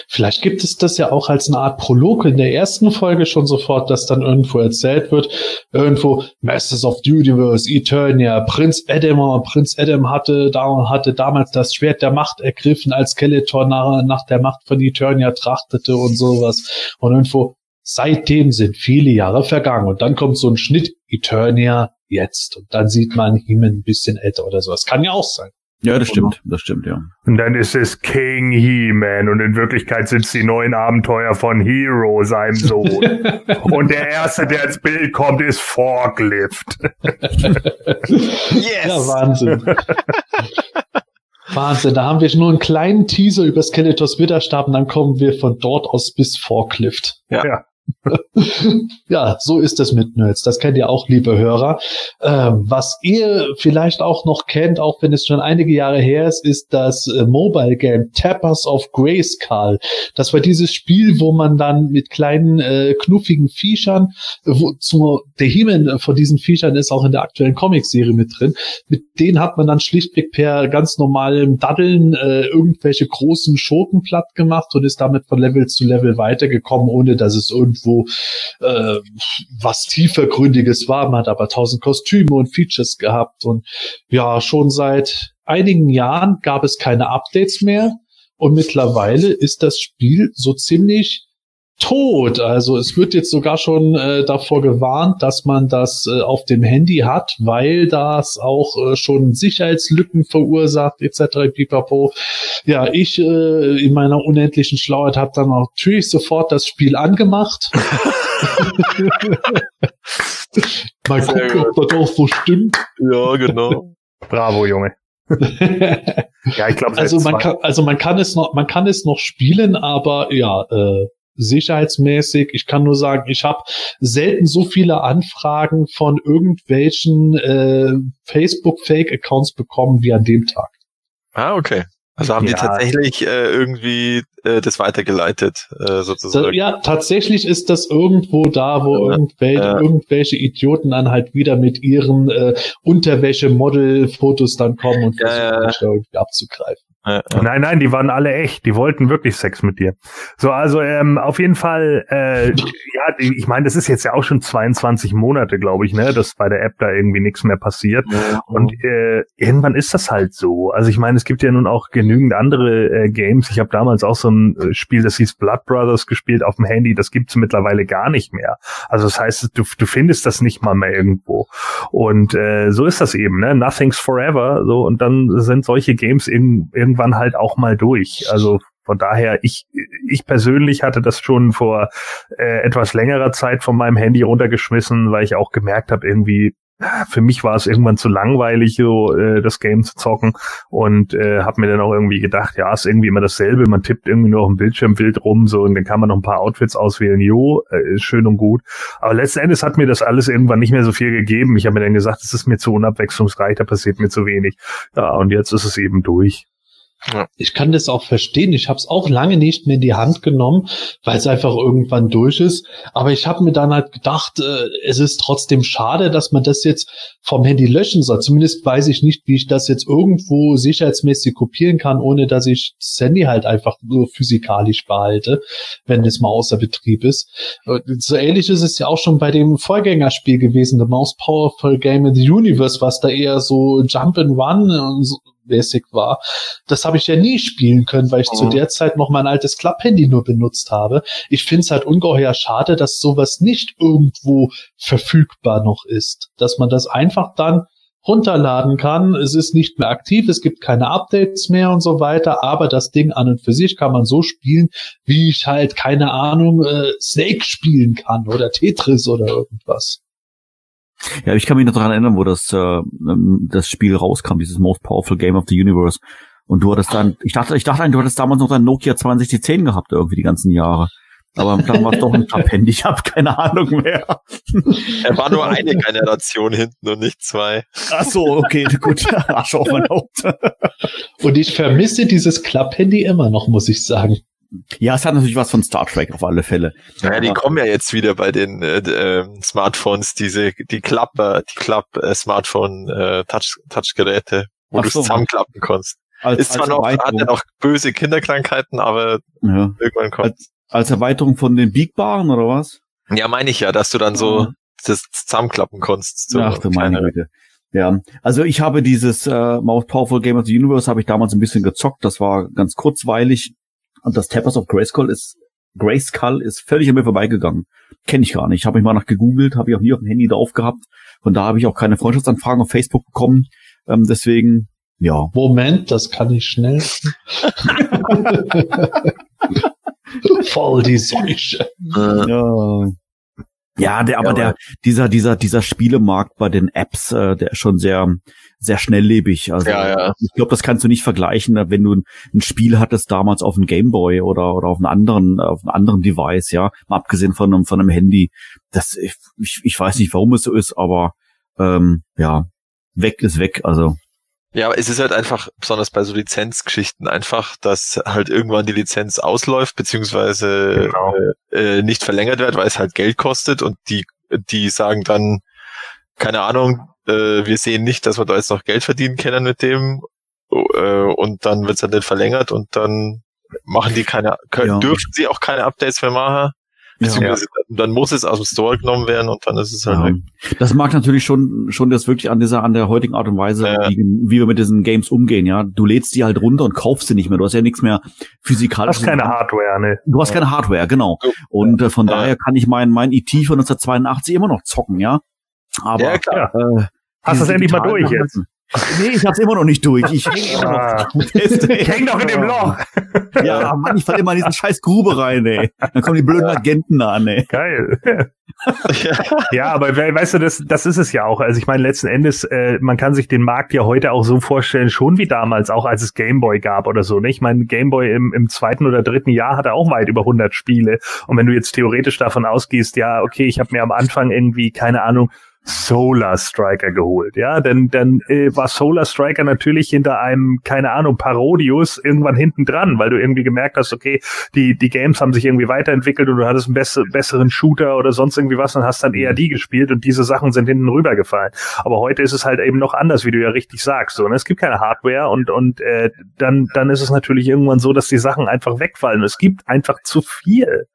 Vielleicht gibt es das ja auch als eine Art Prolog in der ersten Folge schon sofort, dass dann irgendwo erzählt wird, irgendwo Masters of the Universe, Eternia, Prinz Adam, Prinz Adam hatte, hatte damals das Schwert der Macht ergriffen, als Skeletor nach, nach der Macht von Eternia trachtete und sowas. Und irgendwo, seitdem sind viele Jahre vergangen und dann kommt so ein Schnitt, Eternia jetzt. Und dann sieht man ihn ein bisschen älter oder sowas. Kann ja auch sein. Ja, das stimmt, das stimmt, ja. Und dann ist es King He-Man und in Wirklichkeit sind es die neuen Abenteuer von Hero, seinem Sohn. und der erste, der ins Bild kommt, ist Forklift. Yes! Ja, Wahnsinn. Wahnsinn, da haben wir nur einen kleinen Teaser über Skeletors Widerstab und dann kommen wir von dort aus bis Forklift. Ja. Ja. ja, so ist es mit Nerds. Das kennt ihr auch, liebe Hörer. Ähm, was ihr vielleicht auch noch kennt, auch wenn es schon einige Jahre her ist, ist das äh, Mobile Game Tappers of Grayskull. Das war dieses Spiel, wo man dann mit kleinen äh, knuffigen Viechern, äh, wo zu, der He-Man von diesen Viechern ist auch in der aktuellen Comic-Serie mit drin. Mit denen hat man dann schlichtweg per ganz normalem Daddeln äh, irgendwelche großen Schoten platt gemacht und ist damit von Level zu Level weitergekommen, ohne dass es irgendwo äh, was tiefergründiges war. Man hat aber tausend Kostüme und Features gehabt und ja, schon seit einigen Jahren gab es keine Updates mehr und mittlerweile ist das Spiel so ziemlich tot. Also es wird jetzt sogar schon äh, davor gewarnt, dass man das äh, auf dem Handy hat, weil das auch äh, schon Sicherheitslücken verursacht etc. Pipapo. Ja, ich äh, in meiner unendlichen Schlauheit habe dann natürlich sofort das Spiel angemacht. Mal gucken, ob das auch so stimmt. Ja, genau. Bravo, Junge. Ja, ich glaube, also man kann, also man kann es noch, man kann es noch spielen, aber ja, äh, sicherheitsmäßig. Ich kann nur sagen, ich habe selten so viele Anfragen von irgendwelchen äh, Facebook-Fake-Accounts bekommen wie an dem Tag. Ah, okay. Also haben Ja. die tatsächlich äh, irgendwie äh, das weitergeleitet, äh, Da, sozusagen. ja, tatsächlich ist das irgendwo da, wo Ja, irgendwelche, ja. irgendwelche Idioten dann halt wieder mit ihren äh, Unterwäsche-Model-Fotos dann kommen und versuchen, ja. irgendwie abzugreifen. Ja, ja. Nein, nein, die waren alle echt. Die wollten wirklich Sex mit dir. So, also ähm, auf jeden Fall, äh, ja, ich meine, das ist jetzt ja auch schon 22 Monate, glaube ich, ne, dass bei der App da irgendwie nichts mehr passiert. Und äh, irgendwann ist das halt so. Also ich meine, es gibt ja nun auch genügend andere äh, Games. Ich habe damals auch so ein äh, Spiel, das hieß Blood Brothers gespielt auf dem Handy. Das gibt's mittlerweile gar nicht mehr. Also das heißt, du, du findest das nicht mal mehr irgendwo. Und äh, so ist das eben, ne? Nothing's forever. So und dann sind solche Games irg irgendwann halt auch mal durch. Also von daher, ich, ich persönlich hatte das schon vor äh, etwas längerer Zeit von meinem Handy runtergeschmissen, weil ich auch gemerkt habe, irgendwie, ah, für mich war es irgendwann zu langweilig, so äh, das Game zu zocken und äh, habe mir dann auch irgendwie gedacht, ja, ist irgendwie immer dasselbe, man tippt irgendwie nur auf dem Bildschirmbild rum, so und dann kann man noch ein paar Outfits auswählen, jo, äh, ist schön und gut. Aber letzten Endes hat mir das alles irgendwann nicht mehr so viel gegeben. Ich habe mir dann gesagt, es ist mir zu unabwechslungsreich, da passiert mir zu wenig. Ja, und jetzt ist es eben durch. Ich kann das auch verstehen. Ich habe es auch lange nicht mehr in die Hand genommen, weil es einfach irgendwann durch ist. Aber ich habe mir dann halt gedacht, äh, es ist trotzdem schade, dass man das jetzt vom Handy löschen soll. Zumindest weiß ich nicht, wie ich das jetzt irgendwo sicherheitsmäßig kopieren kann, ohne dass ich das Handy halt einfach nur physikalisch behalte, wenn es mal außer Betrieb ist. So ähnlich ist es ja auch schon bei dem Vorgängerspiel gewesen, The Most Powerful Game in the Universe, was da eher so Jump and Run und so mäßig war. Das habe ich ja nie spielen können, weil ich zu Mhm. der Zeit noch mein altes Klapphandy nur benutzt habe. Ich finde es halt ungeheuer schade, dass sowas nicht irgendwo verfügbar noch ist. Dass man das einfach dann runterladen kann. Es ist nicht mehr aktiv, es gibt keine Updates mehr und so weiter, aber das Ding an und für sich kann man so spielen, wie ich halt, keine Ahnung, äh, Snake spielen kann oder Tetris oder irgendwas. Ja, ich kann mich noch daran erinnern, wo das, äh, ähm, das Spiel rauskam, dieses Most Powerful Game of the Universe. Und du hattest dann, ich dachte, ich dachte du hattest damals noch dein Nokia 6210 gehabt, irgendwie die ganzen Jahre. Aber dann war es doch ein Klapphandy, ich habe keine Ahnung mehr. Er war nur eine Generation hinten und nicht zwei. Ach so, okay, gut. Arsch auf mein Haupt. Und ich vermisse dieses Klapphandy immer noch, muss ich sagen. Ja, es hat natürlich was von Star Trek auf alle Fälle. Ja, die kommen ja jetzt wieder bei den äh, ähm, Smartphones, diese, die Klapper, die Klapp-Smartphone, äh, Touch, Touchgeräte, wo du es so. zusammenklappen kannst. Als, Ist zwar noch, hat ja noch böse Kinderkrankheiten, aber ja. irgendwann kommt. als Erweiterung von den Biegbaren oder was? Ja, meine ich ja, dass du dann so Mhm. das zusammenklappen kannst. So Ach du meine Güte. Ja, also ich habe dieses äh, Most Powerful Game of the Universe habe ich damals ein bisschen gezockt. Das war ganz kurzweilig. Und das Tappers of Grayskull ist Grayskull ist völlig an mir vorbeigegangen. Kenne ich gar nicht. Habe ich mal nach gegoogelt, habe ich auch nie auf dem Handy drauf gehabt. Von da habe ich auch keine Freundschaftsanfragen auf Facebook bekommen. Ähm, deswegen, ja. Moment, das kann ich schnell. Voll die Seuche. Äh, Ja. Ja, der, aber Ja, der, dieser, dieser, dieser Spielemarkt bei den Apps, äh, der ist schon sehr, sehr schnelllebig. Also, Ja, ja. ich glaube, das kannst du nicht vergleichen, wenn du ein, ein Spiel hattest damals auf einem Gameboy oder, oder auf einem anderen, auf einem anderen Device, ja, mal abgesehen von einem, von einem Handy. Das, ich, ich weiß nicht, warum es so ist, aber, ähm, ja, weg ist weg, also. Ja, aber es ist halt einfach, besonders bei so Lizenzgeschichten einfach, dass halt irgendwann die Lizenz ausläuft, beziehungsweise Genau. äh, äh, nicht verlängert wird, weil es halt Geld kostet und die, die sagen dann, keine Ahnung, äh, wir sehen nicht, dass wir da jetzt noch Geld verdienen können mit dem äh, und dann wird es halt nicht verlängert und dann machen die keine, können, Ja. dürfen sie auch keine Updates mehr machen, beziehungsweise dann, dann muss es aus dem Store genommen werden und dann ist es halt Ja. weg. Das mag natürlich schon, schon das wirklich an dieser, an der heutigen Art und Weise, Ja. wie, wie wir mit diesen Games umgehen, ja. Du lädst die halt runter und kaufst sie nicht mehr. Du hast ja nichts mehr Du physikalisch. hast keine Hardware, ne? Du hast keine Hardware, genau. Und äh, von Ja. daher kann ich mein, mein IT von 1982 immer noch zocken, ja. Aber, Ja, klar. äh, Hast du das endlich mal durch jetzt? Nee, ich hab's immer noch nicht durch. Ich hänge immer Ah. noch fest. Ich häng doch in dem Loch. Ja, Mann, ich fall immer in diesen scheiß Grube rein, ey. Dann kommen die blöden Agenten da an, ey. Geil. Ja, aber we- weißt du, das, das ist es ja auch. Also ich meine, letzten Endes, äh, man kann sich den Markt ja heute auch so vorstellen, schon wie damals, auch als es Gameboy gab oder so. Ne? Ich meine, Gameboy im, im zweiten oder dritten Jahr hatte auch weit über 100 Spiele. Und wenn du jetzt theoretisch davon ausgehst, ja, okay, ich habe mir am Anfang irgendwie, keine Ahnung, Solar Striker geholt. Ja, denn dann äh, war Solar Striker natürlich hinter einem, keine Ahnung, Parodius irgendwann hinten dran, weil du irgendwie gemerkt hast, okay, die, die Games haben sich irgendwie weiterentwickelt und du hattest einen besser, besseren Shooter oder sonst irgendwie was und hast dann eher die gespielt und diese Sachen sind hinten rübergefallen. Aber heute ist es halt eben noch anders, wie du ja richtig sagst. So, ne? Es gibt keine Hardware und, und äh, dann, dann ist es natürlich irgendwann so, dass die Sachen einfach wegfallen. Es gibt einfach zu viel.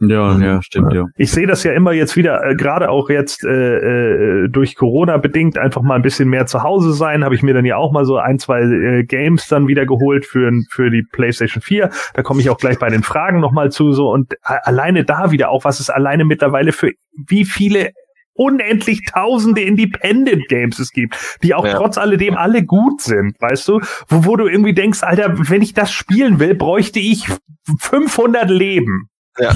Ja, ja, stimmt, ja. Ich sehe das ja immer jetzt wieder, äh, gerade auch jetzt äh, äh, durch Corona bedingt, einfach mal ein bisschen mehr zu Hause sein, habe ich mir dann ja auch mal so ein, zwei äh, Games dann wieder geholt für, für die PlayStation 4. Da komme ich auch gleich bei den Fragen nochmal zu. so Und alleine da wieder auch, was es alleine mittlerweile für wie viele unendlich tausende Independent Games es gibt, die auch ja. trotz alledem alle gut sind, weißt du? Wo, wo du irgendwie denkst, Alter, wenn ich das spielen will, bräuchte ich 500 Leben. Ja,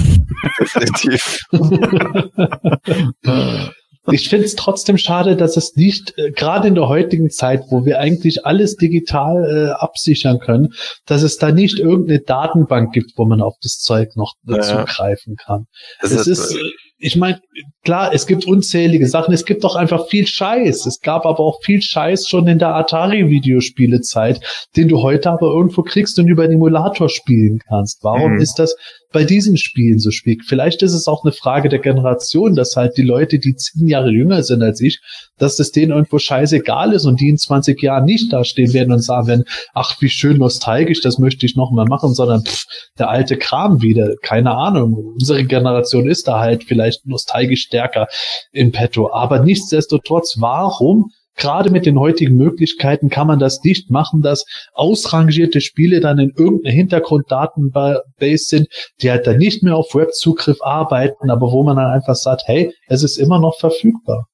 definitiv. ich finde es trotzdem schade, dass es nicht, äh, gerade in der heutigen Zeit, wo wir eigentlich alles digital äh, absichern können, dass es da nicht irgendeine Datenbank gibt, wo man auf das Zeug noch ja. zugreifen kann. Das es ist, ist ich meine, klar, es gibt unzählige Sachen, es gibt doch einfach viel Scheiß. Es gab aber auch viel Scheiß schon in der Atari-Videospielezeit, den du heute aber irgendwo kriegst und über den Emulator spielen kannst. Warum mhm. ist das bei diesen Spielen so schwierig? Vielleicht ist es auch eine Frage der Generation, dass halt die Leute, die zehn Jahre jünger sind als ich, dass das denen irgendwo scheißegal ist und die in 20 Jahren nicht dastehen werden und sagen werden, ach, wie schön nostalgisch, das möchte ich noch mal machen, sondern pff, der alte Kram wieder. Keine Ahnung. Unsere Generation ist da halt vielleicht nostalgisch stärker in petto. Aber nichtsdestotrotz, warum gerade mit den heutigen Möglichkeiten kann man das nicht machen, dass ausrangierte Spiele dann in irgendeiner Hintergrunddatenbase sind, die halt dann nicht mehr auf Webzugriff arbeiten, aber wo man dann einfach sagt, hey, es ist immer noch verfügbar.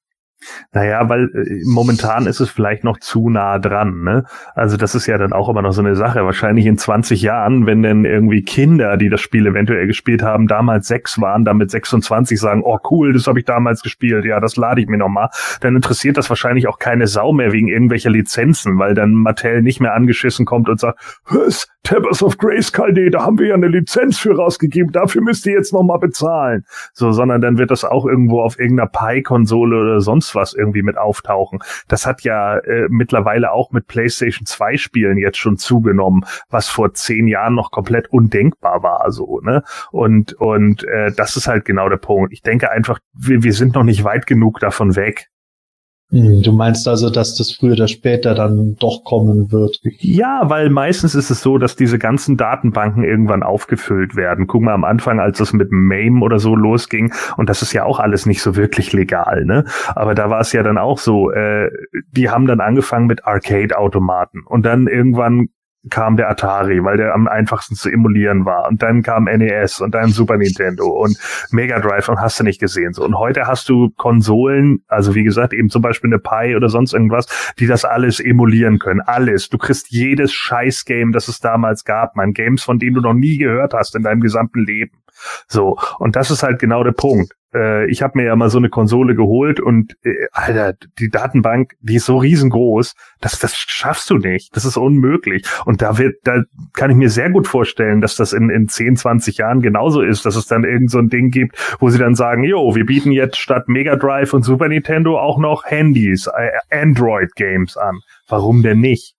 Naja, weil äh, momentan ist es vielleicht noch zu nah dran. Ne? Also das ist ja dann auch immer noch so eine Sache. Wahrscheinlich in 20 Jahren, wenn dann irgendwie Kinder, die das Spiel eventuell gespielt haben, damals sechs waren, damit 26 sagen, oh cool, das habe ich damals gespielt, ja, das lade ich mir nochmal, dann interessiert das wahrscheinlich auch keine Sau mehr wegen irgendwelcher Lizenzen, weil dann Mattel nicht mehr angeschissen kommt und sagt, was, Tabbers of Grayskull, nee, da haben wir ja eine Lizenz für rausgegeben, dafür müsst ihr jetzt nochmal bezahlen. So, sondern dann wird das auch irgendwo auf irgendeiner Pi-Konsole oder sonst was irgendwie mit auftauchen. Das hat ja äh, mittlerweile auch mit PlayStation 2 Spielen jetzt schon zugenommen, was vor zehn Jahren noch komplett undenkbar war, so, ne? Und, und äh, das ist halt genau der Punkt. Ich denke einfach, wir, wir sind noch nicht weit genug davon weg. Hm, du meinst also, dass das früher oder später dann doch kommen wird? Ja, weil meistens ist es so, dass diese ganzen Datenbanken irgendwann aufgefüllt werden. Guck mal am Anfang, als es mit MAME oder so losging, und das ist ja auch alles nicht so wirklich legal, ne? Aber da war es ja dann auch so, äh, die haben dann angefangen mit Arcade-Automaten und dann irgendwann kam der Atari, weil der am einfachsten zu emulieren war. Und dann kam NES und dann Super Nintendo und Mega Drive und hast du nicht gesehen. So. Und heute hast du Konsolen, also wie gesagt, eben zum Beispiel eine Pi oder sonst irgendwas, die das alles emulieren können. Alles. Du kriegst jedes Scheiß-Game, das es damals gab, man. Games, von denen du noch nie gehört hast in deinem gesamten Leben. So. Und das ist halt genau der Punkt äh, ich habe mir ja mal so eine Konsole geholt und äh, Alter, die Datenbank, die ist so riesengroß, das, das schaffst du nicht. Das ist unmöglich. Und da wird, da kann ich mir sehr gut vorstellen, dass das in, in 10, 20 Jahren genauso ist, dass es dann irgend so ein Ding gibt, wo sie dann sagen, jo, wir bieten jetzt statt Mega Drive und Super Nintendo auch noch Handys, äh, Android-Games an. Warum denn nicht?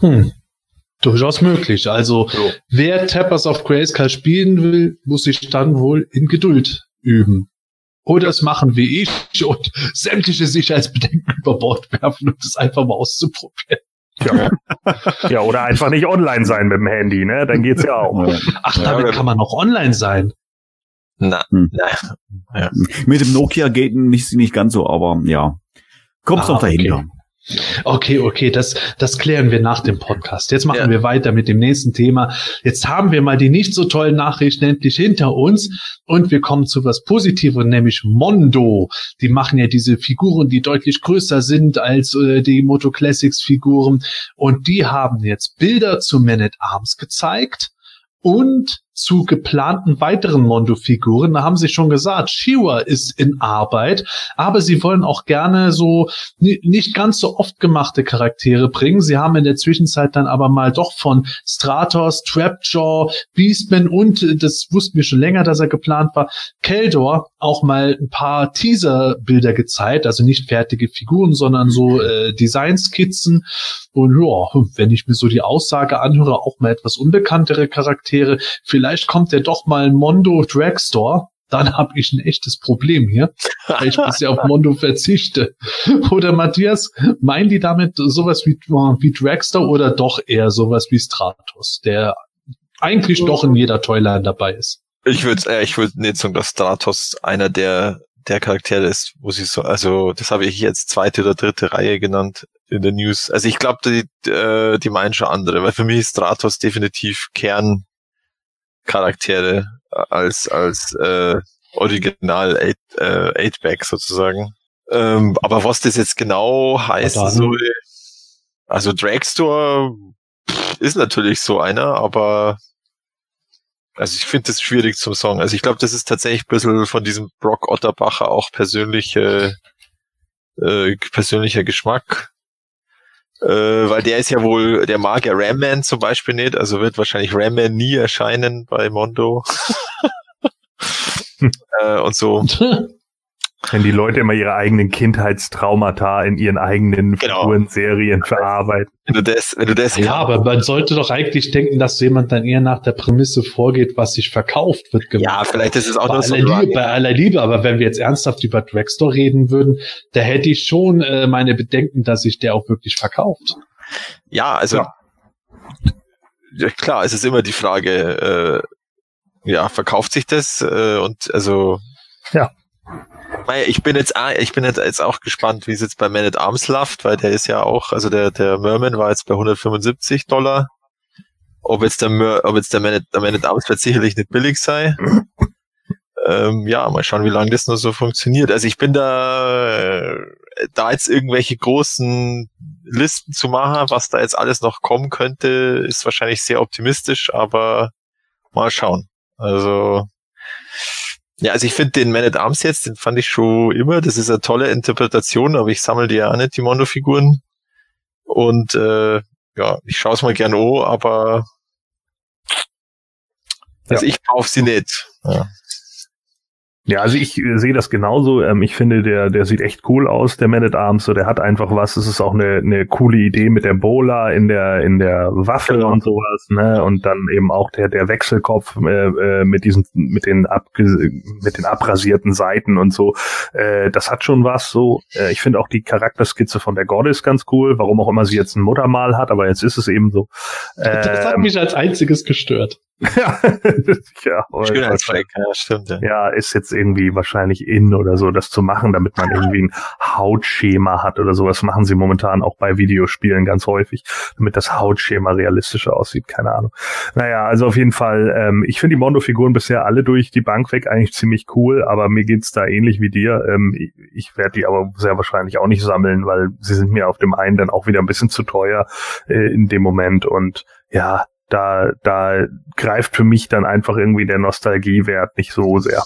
Hm. Durchaus möglich. Also, so. wer Tappers of Grayskull spielen will, muss sich dann wohl in Geduld üben. Oder es machen wie ich und sämtliche Sicherheitsbedenken über Bord werfen und es einfach mal auszuprobieren. Ja. ja, oder einfach nicht online sein mit dem Handy, ne? Dann geht's ja auch. Ach, damit kann man noch online sein. Na, hm. na. Ja. Mit dem Nokia geht nicht, nicht ganz so, aber ja. Kommst ah, noch dahinter. Okay. Okay, okay, das, das klären wir nach dem Podcast. Jetzt machen ja. wir weiter mit dem nächsten Thema. Jetzt haben wir mal die nicht so tollen Nachrichten endlich hinter uns und wir kommen zu was Positives, nämlich Mondo. Die machen ja diese Figuren, die deutlich größer sind als äh, die Moto Classics Figuren und die haben jetzt Bilder zu Man at Arms gezeigt und zu geplanten weiteren Mondo-Figuren. Da haben sie schon gesagt, Shiwa ist in Arbeit, aber sie wollen auch gerne so nicht ganz so oft gemachte Charaktere bringen. Sie haben in der Zwischenzeit dann aber mal doch von Stratos, Trapjaw, Beastman und, das wussten wir schon länger, dass er geplant war, Keldor auch mal ein paar Teaser-Bilder gezeigt, also nicht fertige Figuren, sondern so äh, Designskizzen. Und ja, wenn ich mir so die Aussage anhöre, auch mal etwas unbekanntere Charaktere, vielleicht kommt ja doch mal ein Mondo Dragstore dann habe ich ein echtes Problem hier, weil ich bisher auf Mondo verzichte. Oder Matthias, meinen die damit sowas wie, wie Dragster oder doch eher sowas wie Stratos, der eigentlich doch in jeder Toyline dabei ist? Ich würde äh, ich würde nicht sagen, dass Stratos einer der der Charaktere ist, wo sie so, also das habe ich jetzt zweite oder dritte Reihe genannt in der News. Also ich glaube, die, äh, die meinen schon andere, weil für mich ist Stratos definitiv Kerncharaktere als als äh, Original 8, äh, 8-Back sozusagen. Ähm, aber was das jetzt genau heißt, so, also Dragstore ist natürlich so einer, aber also ich finde das schwierig zum Song. Also ich glaube, das ist tatsächlich ein bisschen von diesem Brock Otterbacher auch persönliche, äh, persönlicher Geschmack. Äh, weil der ist ja wohl, der mag ja Ram Man zum Beispiel nicht, also wird wahrscheinlich Ram Man nie erscheinen bei Mondo. äh, und so. Wenn die Leute immer ihre eigenen Kindheitstraumata in ihren eigenen genau. Figuren-Serien verarbeiten. Wenn du das, wenn du das ja, aber man sollte doch eigentlich denken, dass jemand dann eher nach der Prämisse vorgeht, was sich verkauft wird. Gemacht. Ja, vielleicht ist es auch bei nur so. Liebe, bei aller Liebe, aber wenn wir jetzt ernsthaft über Dragstore reden würden, da hätte ich schon äh, meine Bedenken, dass sich der auch wirklich verkauft. Ja, also ja. Ja, klar, es ist immer die Frage, äh, ja, verkauft sich das? Äh, und also ja. Ich bin jetzt, ich bin jetzt auch gespannt, wie es jetzt bei Man at Arms läuft, weil der ist ja auch, also der, der Merman war jetzt bei 175 Dollar. Ob jetzt der, Mer, ob jetzt der Man at, Man at Arms wird sicherlich nicht billig sei. ähm, ja, mal schauen, wie lange das nur so funktioniert. Also ich bin da, da jetzt irgendwelche großen Listen zu machen, was da jetzt alles noch kommen könnte, ist wahrscheinlich sehr optimistisch, aber mal schauen. Also, ja, also ich finde den Man at Arms jetzt, den fand ich schon immer, das ist eine tolle Interpretation, aber ich sammle die ja auch nicht, die Mondo-Figuren. Und äh, ja, ich schaue es mal gern an, aber also ja. ich kaufe sie nicht. Ja. Ja, also ich äh, sehe das genauso. Ähm, ich finde, der, der sieht echt cool aus, der Man at Arms. So, der hat einfach was. Es ist auch eine, eine coole Idee mit der Bola in der, in der Waffe genau. und sowas, ne? Und dann eben auch der, der Wechselkopf äh, äh, mit diesen, mit den ab, mit den abrasierten Seiten und so. Äh, das hat schon was. So, äh, ich finde auch die Charakterskizze von der Goddess ganz cool. Warum auch immer sie jetzt ein Muttermal hat, aber jetzt ist es eben so. Äh, das hat ähm, mich als einziges gestört. Ja, ja, Schönheitsfleck, ja, stimmt. Ja. ja, ist jetzt irgendwie wahrscheinlich in oder so, das zu machen, damit man irgendwie ein Hautschema hat oder sowas. Machen sie momentan auch bei Videospielen ganz häufig, damit das Hautschema realistischer aussieht. Keine Ahnung. Naja, also auf jeden Fall, ähm, ich finde die Mondo-Figuren bisher alle durch die Bank weg eigentlich ziemlich cool, aber mir geht's da ähnlich wie dir. Ähm, ich, ich werde die aber sehr wahrscheinlich auch nicht sammeln, weil sie sind mir auf dem einen dann auch wieder ein bisschen zu teuer äh, in dem Moment und ja, da, da greift für mich dann einfach irgendwie der Nostalgiewert nicht so sehr.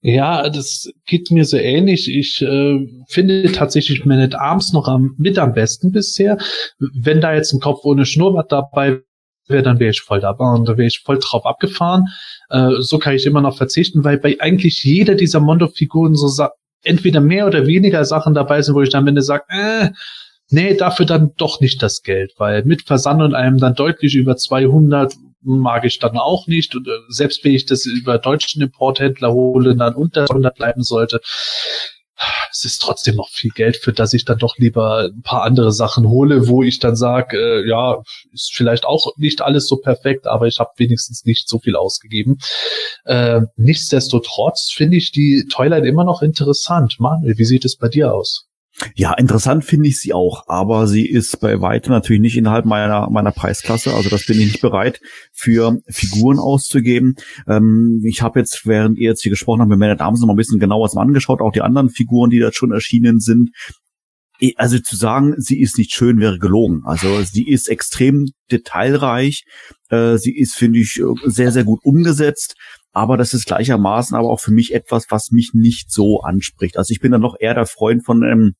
Ja, das geht mir so ähnlich. Ich äh, finde tatsächlich Man at Arms noch am, mit am besten bisher. Wenn da jetzt ein Kopf ohne Schnurrbart dabei wäre, dann wäre ich voll dabei und da wäre ich voll drauf abgefahren. Äh, so kann ich immer noch verzichten, weil bei eigentlich jeder dieser Mondo-Figuren so entweder mehr oder weniger Sachen dabei sind, wo ich dann am Ende sage, äh, nee, dafür dann doch nicht das Geld, weil mit Versand und einem dann deutlich über 200 mag ich dann auch nicht. Und äh, selbst wenn ich das über deutschen Importhändler hole, dann unter 100 bleiben sollte, es ist trotzdem noch viel Geld, für das ich dann doch lieber ein paar andere Sachen hole, wo ich dann sage, äh, ja, ist vielleicht auch nicht alles so perfekt, aber ich habe wenigstens nicht so viel ausgegeben. Äh, nichtsdestotrotz finde ich die Toyline immer noch interessant. Manuel, wie sieht es bei dir aus? Ja, interessant finde ich sie auch, aber sie ist bei weitem natürlich nicht innerhalb meiner meiner Preisklasse. Also das bin ich nicht bereit für Figuren auszugeben. Ähm, ich habe jetzt, während ihr jetzt hier gesprochen habt, mit Man at noch mal ein bisschen genauer angeschaut, auch die anderen Figuren, die da schon erschienen sind. also zu sagen, sie ist nicht schön, wäre gelogen. Also sie ist extrem detailreich. Äh, sie ist, finde ich, sehr, sehr gut umgesetzt. Aber das ist gleichermaßen aber auch für mich etwas, was mich nicht so anspricht. Also ich bin dann noch eher der Freund von einem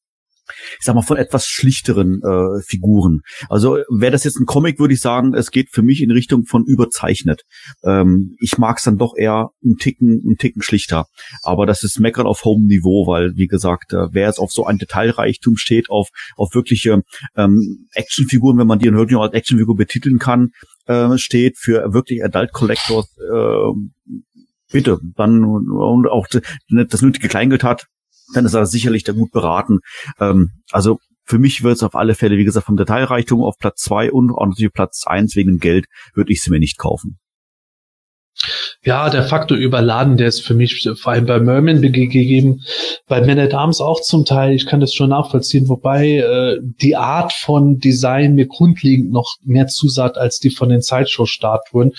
ich sag mal, von etwas schlichteren äh, Figuren. Also wäre das jetzt ein Comic, würde ich sagen, es geht für mich in Richtung von überzeichnet. Ähm, ich mag es dann doch eher einen Ticken, einen Ticken schlichter. Aber das ist Meckern auf hohem Niveau, weil, wie gesagt, äh, wer jetzt auf so ein Detailreichtum steht, auf, auf wirkliche ähm, Actionfiguren, wenn man die wirklich als Actionfigur betiteln kann, äh, steht für wirklich Adult Collectors, äh, bitte, dann und auch das nötige Kleingeld hat, dann ist er sicherlich da gut beraten. Ähm, also für mich wird es auf alle Fälle, wie gesagt, vom Detailreichtum auf Platz zwei und auch natürlich Platz eins wegen dem Geld würde ich sie mir nicht kaufen. Ja, der Faktor überladen, der ist für mich vor allem bei Merman gegeben, bei Man at Arms auch zum Teil. Ich kann das schon nachvollziehen, wobei äh, die Art von Design mir grundlegend noch mehr zusagt als die von den Sideshow-Statuen,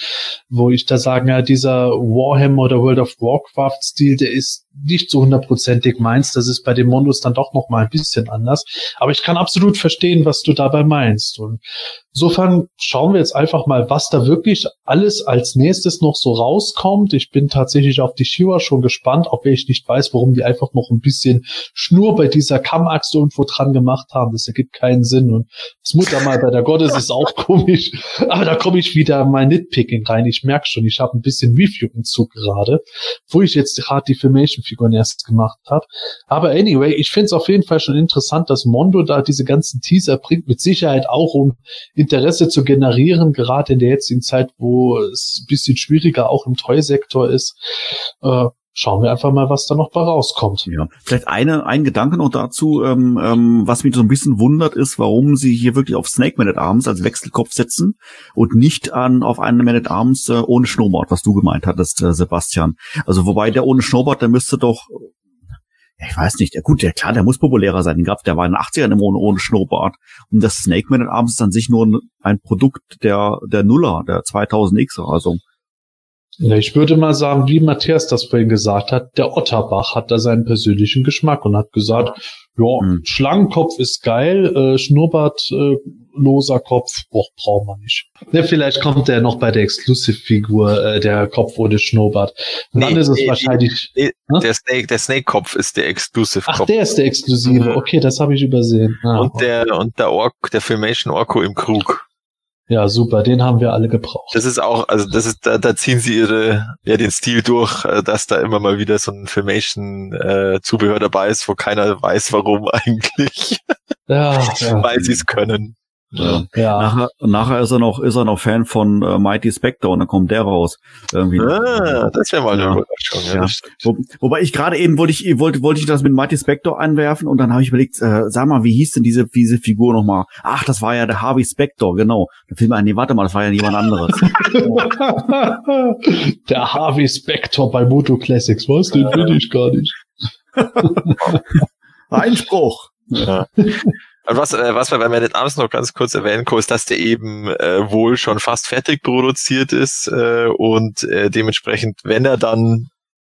wo ich da sagen, ja, dieser Warhammer oder World of Warcraft-Stil, der ist nicht so hundertprozentig meins. Das ist bei den Mondos dann doch noch mal ein bisschen anders. Aber ich kann absolut verstehen, was du dabei meinst. Und insofern schauen wir jetzt einfach mal, was da wirklich alles als nächstes noch so rauskommt. Ich bin tatsächlich auf die Shiva schon gespannt, ob ich nicht weiß, warum die einfach noch ein bisschen Schnur bei dieser Kammaxt irgendwo dran gemacht haben. Das ergibt keinen Sinn. Und das Mutter mal bei der Gottes ist auch komisch. Aber da komme ich wieder mein Nitpicking rein. Ich merke schon, ich habe ein bisschen Review im gerade, wo ich jetzt gerade die Filmation Figuren erst gemacht habe. Aber anyway, ich finde es auf jeden Fall schon interessant, dass Mondo da diese ganzen Teaser bringt, mit Sicherheit auch um Interesse zu generieren, gerade in der jetzigen Zeit, wo es ein bisschen schwieriger auch im Toy-Sektor ist. Äh, schauen wir einfach mal, was da noch bei rauskommt. Ja, vielleicht eine, ein Gedanke noch dazu, ähm, ähm, was mich so ein bisschen wundert, ist, warum sie hier wirklich auf Snake Man at Arms als Wechselkopf setzen und nicht an auf einen Man at Arms äh, ohne Snowboard, was du gemeint hattest, äh, Sebastian. Also wobei der ohne Snowboard, der müsste doch ich weiß nicht, ja gut, der klar, der muss populärer sein. Den gab, der war in den 80ern immer ohne, ohne Schnurrbart. Und das Snake Man at Arms ist an sich nur ein Produkt der, der Nuller, der 2000X. Also ja, ich würde mal sagen, wie Matthias das vorhin gesagt hat, der Otterbach hat da seinen persönlichen Geschmack und hat gesagt, ja, hm. Schlangenkopf ist geil, äh, Schnurrbartloser äh, Kopf, boah, braucht man nicht. Ja, vielleicht kommt der noch bei der Exclusive-Figur, äh, der Kopf ohne Schnurrbart. Und nee, dann ist es nee, wahrscheinlich. Nee, ne? der Snake, Snake-Kopf ist der Exclusive-Kopf. Ach, der ist der Exklusive. Mhm. Okay, das habe ich übersehen. Ah, und der und der Ork, der Filmation Orko im Krug. Ja, super, den haben wir alle gebraucht. Das ist auch, also das ist, da, da ziehen sie ihre, ja, den Stil durch, äh, dass da immer mal wieder so ein Filmation-Zubehör äh, dabei ist, wo keiner weiß, warum eigentlich. Ja, ja. Weil sie es können. Ja. ja. Nachher, nachher ist er noch, ist er noch Fan von äh, Mighty Spectre und dann kommt der raus. Irgendwie. Ah, das wäre mal eine ja. Überraschung. Ja. ja. Wo, wobei ich gerade eben wollte ich, wollte, wollte ich das mit Mighty Spectre anwerfen und dann habe ich überlegt, äh, sag mal, wie hieß denn diese, diese Figur nochmal? Ach, das war ja der Harvey Spectre, genau. Da fiel mir ein, nee, warte mal, das war ja jemand anderes. der Harvey Spectre bei Moto Classics, was? Den will ich gar nicht. Einspruch. Ja. Was, äh, was wir bei Man at Arms noch ganz kurz erwähnen können, ist, dass der eben äh, wohl schon fast fertig produziert ist äh, und äh, dementsprechend, wenn er dann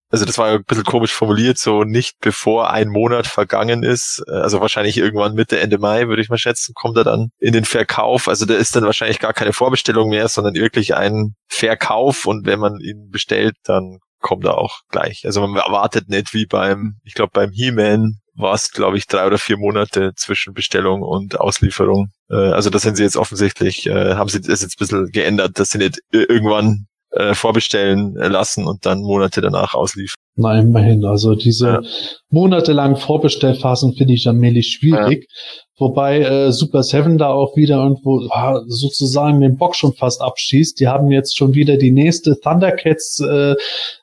also das war ein bisschen komisch formuliert, so nicht bevor ein Monat vergangen ist, äh, also wahrscheinlich irgendwann Mitte, Ende Mai, würde ich mal schätzen, kommt er dann in den Verkauf. Also da ist dann wahrscheinlich gar keine Vorbestellung mehr, sondern wirklich ein Verkauf und wenn man ihn bestellt, dann kommt er auch gleich. Also man erwartet nicht wie beim, ich glaube beim He-Man war es, glaube ich, drei oder vier Monate zwischen Bestellung und Auslieferung. Äh, also da sind sie jetzt offensichtlich, äh, haben sie das jetzt ein bisschen geändert, dass sie nicht irgendwann äh, vorbestellen lassen und dann Monate danach ausliefern. Na, immerhin. Also diese ja. monatelangen Vorbestellphasen finde ich allmählich schwierig. Ja. Wobei äh, Super Seven da auch wieder irgendwo ah, sozusagen den Bock schon fast abschießt. Die haben jetzt schon wieder die nächste Thundercats äh,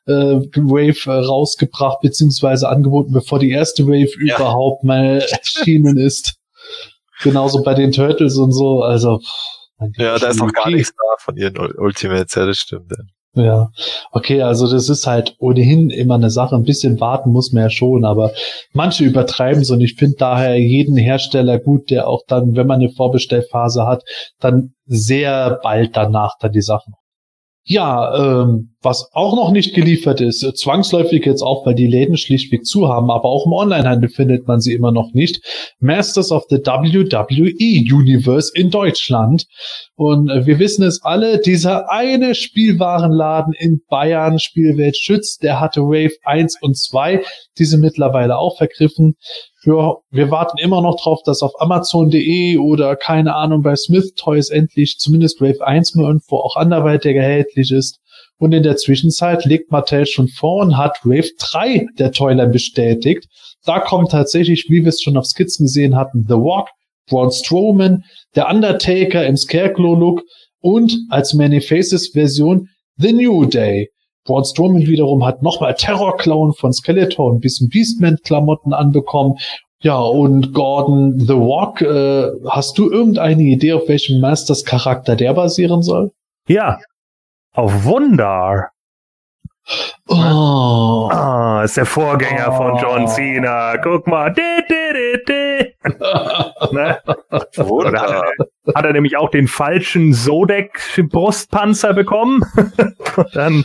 äh, Wave äh, rausgebracht, beziehungsweise angeboten, bevor die erste Wave ja. überhaupt mal erschienen ist. Genauso bei den Turtles und so. Also ja, da ist noch gar nichts da von ihren Ultimates, ja, das stimmt. Ja. Ja, okay, also das ist halt ohnehin immer eine Sache. Ein bisschen warten muss man ja schon, aber manche übertreiben es und ich finde daher jeden Hersteller gut, der auch dann, wenn man eine Vorbestellphase hat, dann sehr bald danach dann die Sachen. Ja, ähm, was auch noch nicht geliefert ist, äh, zwangsläufig jetzt auch, weil die Läden schlichtweg zu haben, aber auch im Onlinehandel findet man sie immer noch nicht. Masters of the WWE Universe in Deutschland. Und äh, wir wissen es alle, dieser eine Spielwarenladen in Bayern, Spielwelt Schütz, der hatte Wave 1 und 2, die sind mittlerweile auch vergriffen. Ja, wir warten immer noch drauf, dass auf Amazon.de oder keine Ahnung bei Smith Toys endlich zumindest Wave 1 mal irgendwo auch anderweitig erhältlich ist. Und in der Zwischenzeit legt Mattel schon vor und hat Wave 3 der Toyline bestätigt. Da kommt tatsächlich, wie wir es schon auf Skizzen gesehen hatten, The Rock, Braun Strowman, der Undertaker im Scarecrow-Look und als Many Faces Version The New Day. Braun Strowman wiederum hat nochmal Terror Clown von Skeletor und bisschen Beastman-Klamotten anbekommen. Ja, und Gordon The Rock, äh, hast du irgendeine Idee, auf welchem Masters Charakter der basieren soll? Ja, auf Wunder. Oh. Ah, ist der Vorgänger Oh. von John Cena. Guck mal. Di, di, di, ne? Oder hat, Wunder. er, hat er nämlich auch den falschen Sodek-Brustpanzer bekommen? Dann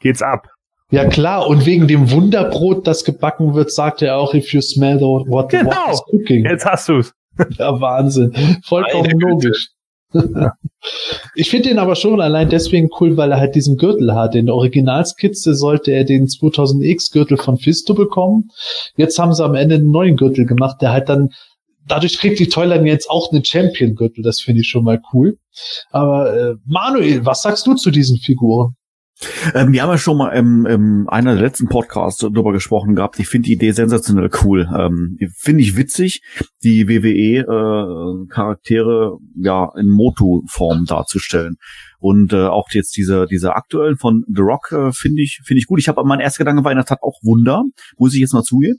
geht's ab. Ja klar, und wegen dem Wunderbrot, das gebacken wird, sagt er auch, if you smell the, what the Genau. is cooking. Jetzt hast du's. Ja, Wahnsinn. Vollkommen logisch. ich finde den aber schon allein deswegen cool, weil er halt diesen Gürtel hat. In der Originalskizze sollte er den 2000X Gürtel von Fisto bekommen. Jetzt haben sie am Ende einen neuen Gürtel gemacht, der halt dann Dadurch kriegt die Toyline jetzt auch einen Champion-Gürtel, das finde ich schon mal cool. Aber äh, Manuel, was sagst du zu diesen Figuren? Ähm, wir haben ja schon mal im, im einer der letzten Podcasts darüber gesprochen gehabt. Ich finde die Idee sensationell cool. Ähm, finde ich witzig, die WWE-Charaktere ja in Motu-Form darzustellen. Und äh, auch jetzt diese diese aktuellen von The Rock äh, finde ich finde ich gut. Ich habe mein erster Gedanke war in der Tat auch Wunder, muss ich jetzt mal zugeben.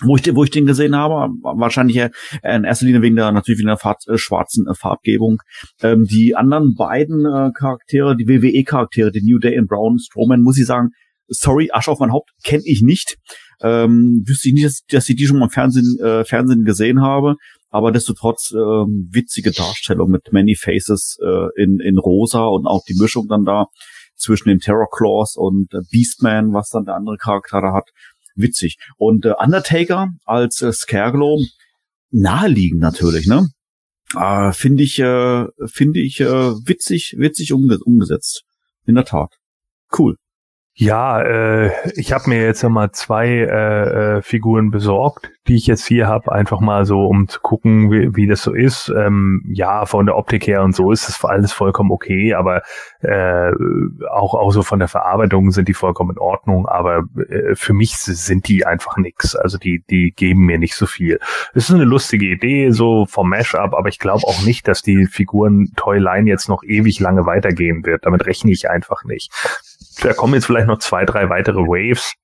Wo ich, den- wo ich den gesehen habe, wahrscheinlich äh, in erster Linie wegen der natürlich wegen der Farb, äh, schwarzen äh, Farbgebung. Ähm, die anderen beiden äh, Charaktere, die WWE-Charaktere, die New Day und Brown Strowman, muss ich sagen, sorry, Asche auf mein Haupt, kenne ich nicht. Ähm, wüsste ich nicht, dass, dass ich die schon mal im Fernsehen, äh, Fernsehen gesehen habe, aber desto trotz ähm, witzige Darstellung mit Many Faces äh, in, in rosa und auch die Mischung dann da zwischen den Terror Claws und äh, Beastman, was dann der andere Charakter da hat. Witzig. Und äh, Undertaker als äh, Scareglow, naheliegend natürlich, ne? Äh, finde ich, äh, finde ich äh, witzig, witzig umge umgesetzt. In der Tat. Cool. Ja, äh, ich habe mir jetzt mal zwei äh, äh, Figuren besorgt, die ich jetzt hier habe, einfach mal so, um zu gucken, wie, wie das so ist. Ähm, ja, von der Optik her und so ist das alles vollkommen okay, aber äh, auch, auch so von der Verarbeitung sind die vollkommen in Ordnung, aber äh, für mich sind die einfach nix. Also die, die geben mir nicht so viel. Es ist eine lustige Idee, so vom Mashup, aber ich glaube auch nicht, dass die Figuren Toyline jetzt noch ewig lange weitergehen wird. Damit rechne ich einfach nicht. Da kommen jetzt vielleicht noch zwei, drei weitere Waves,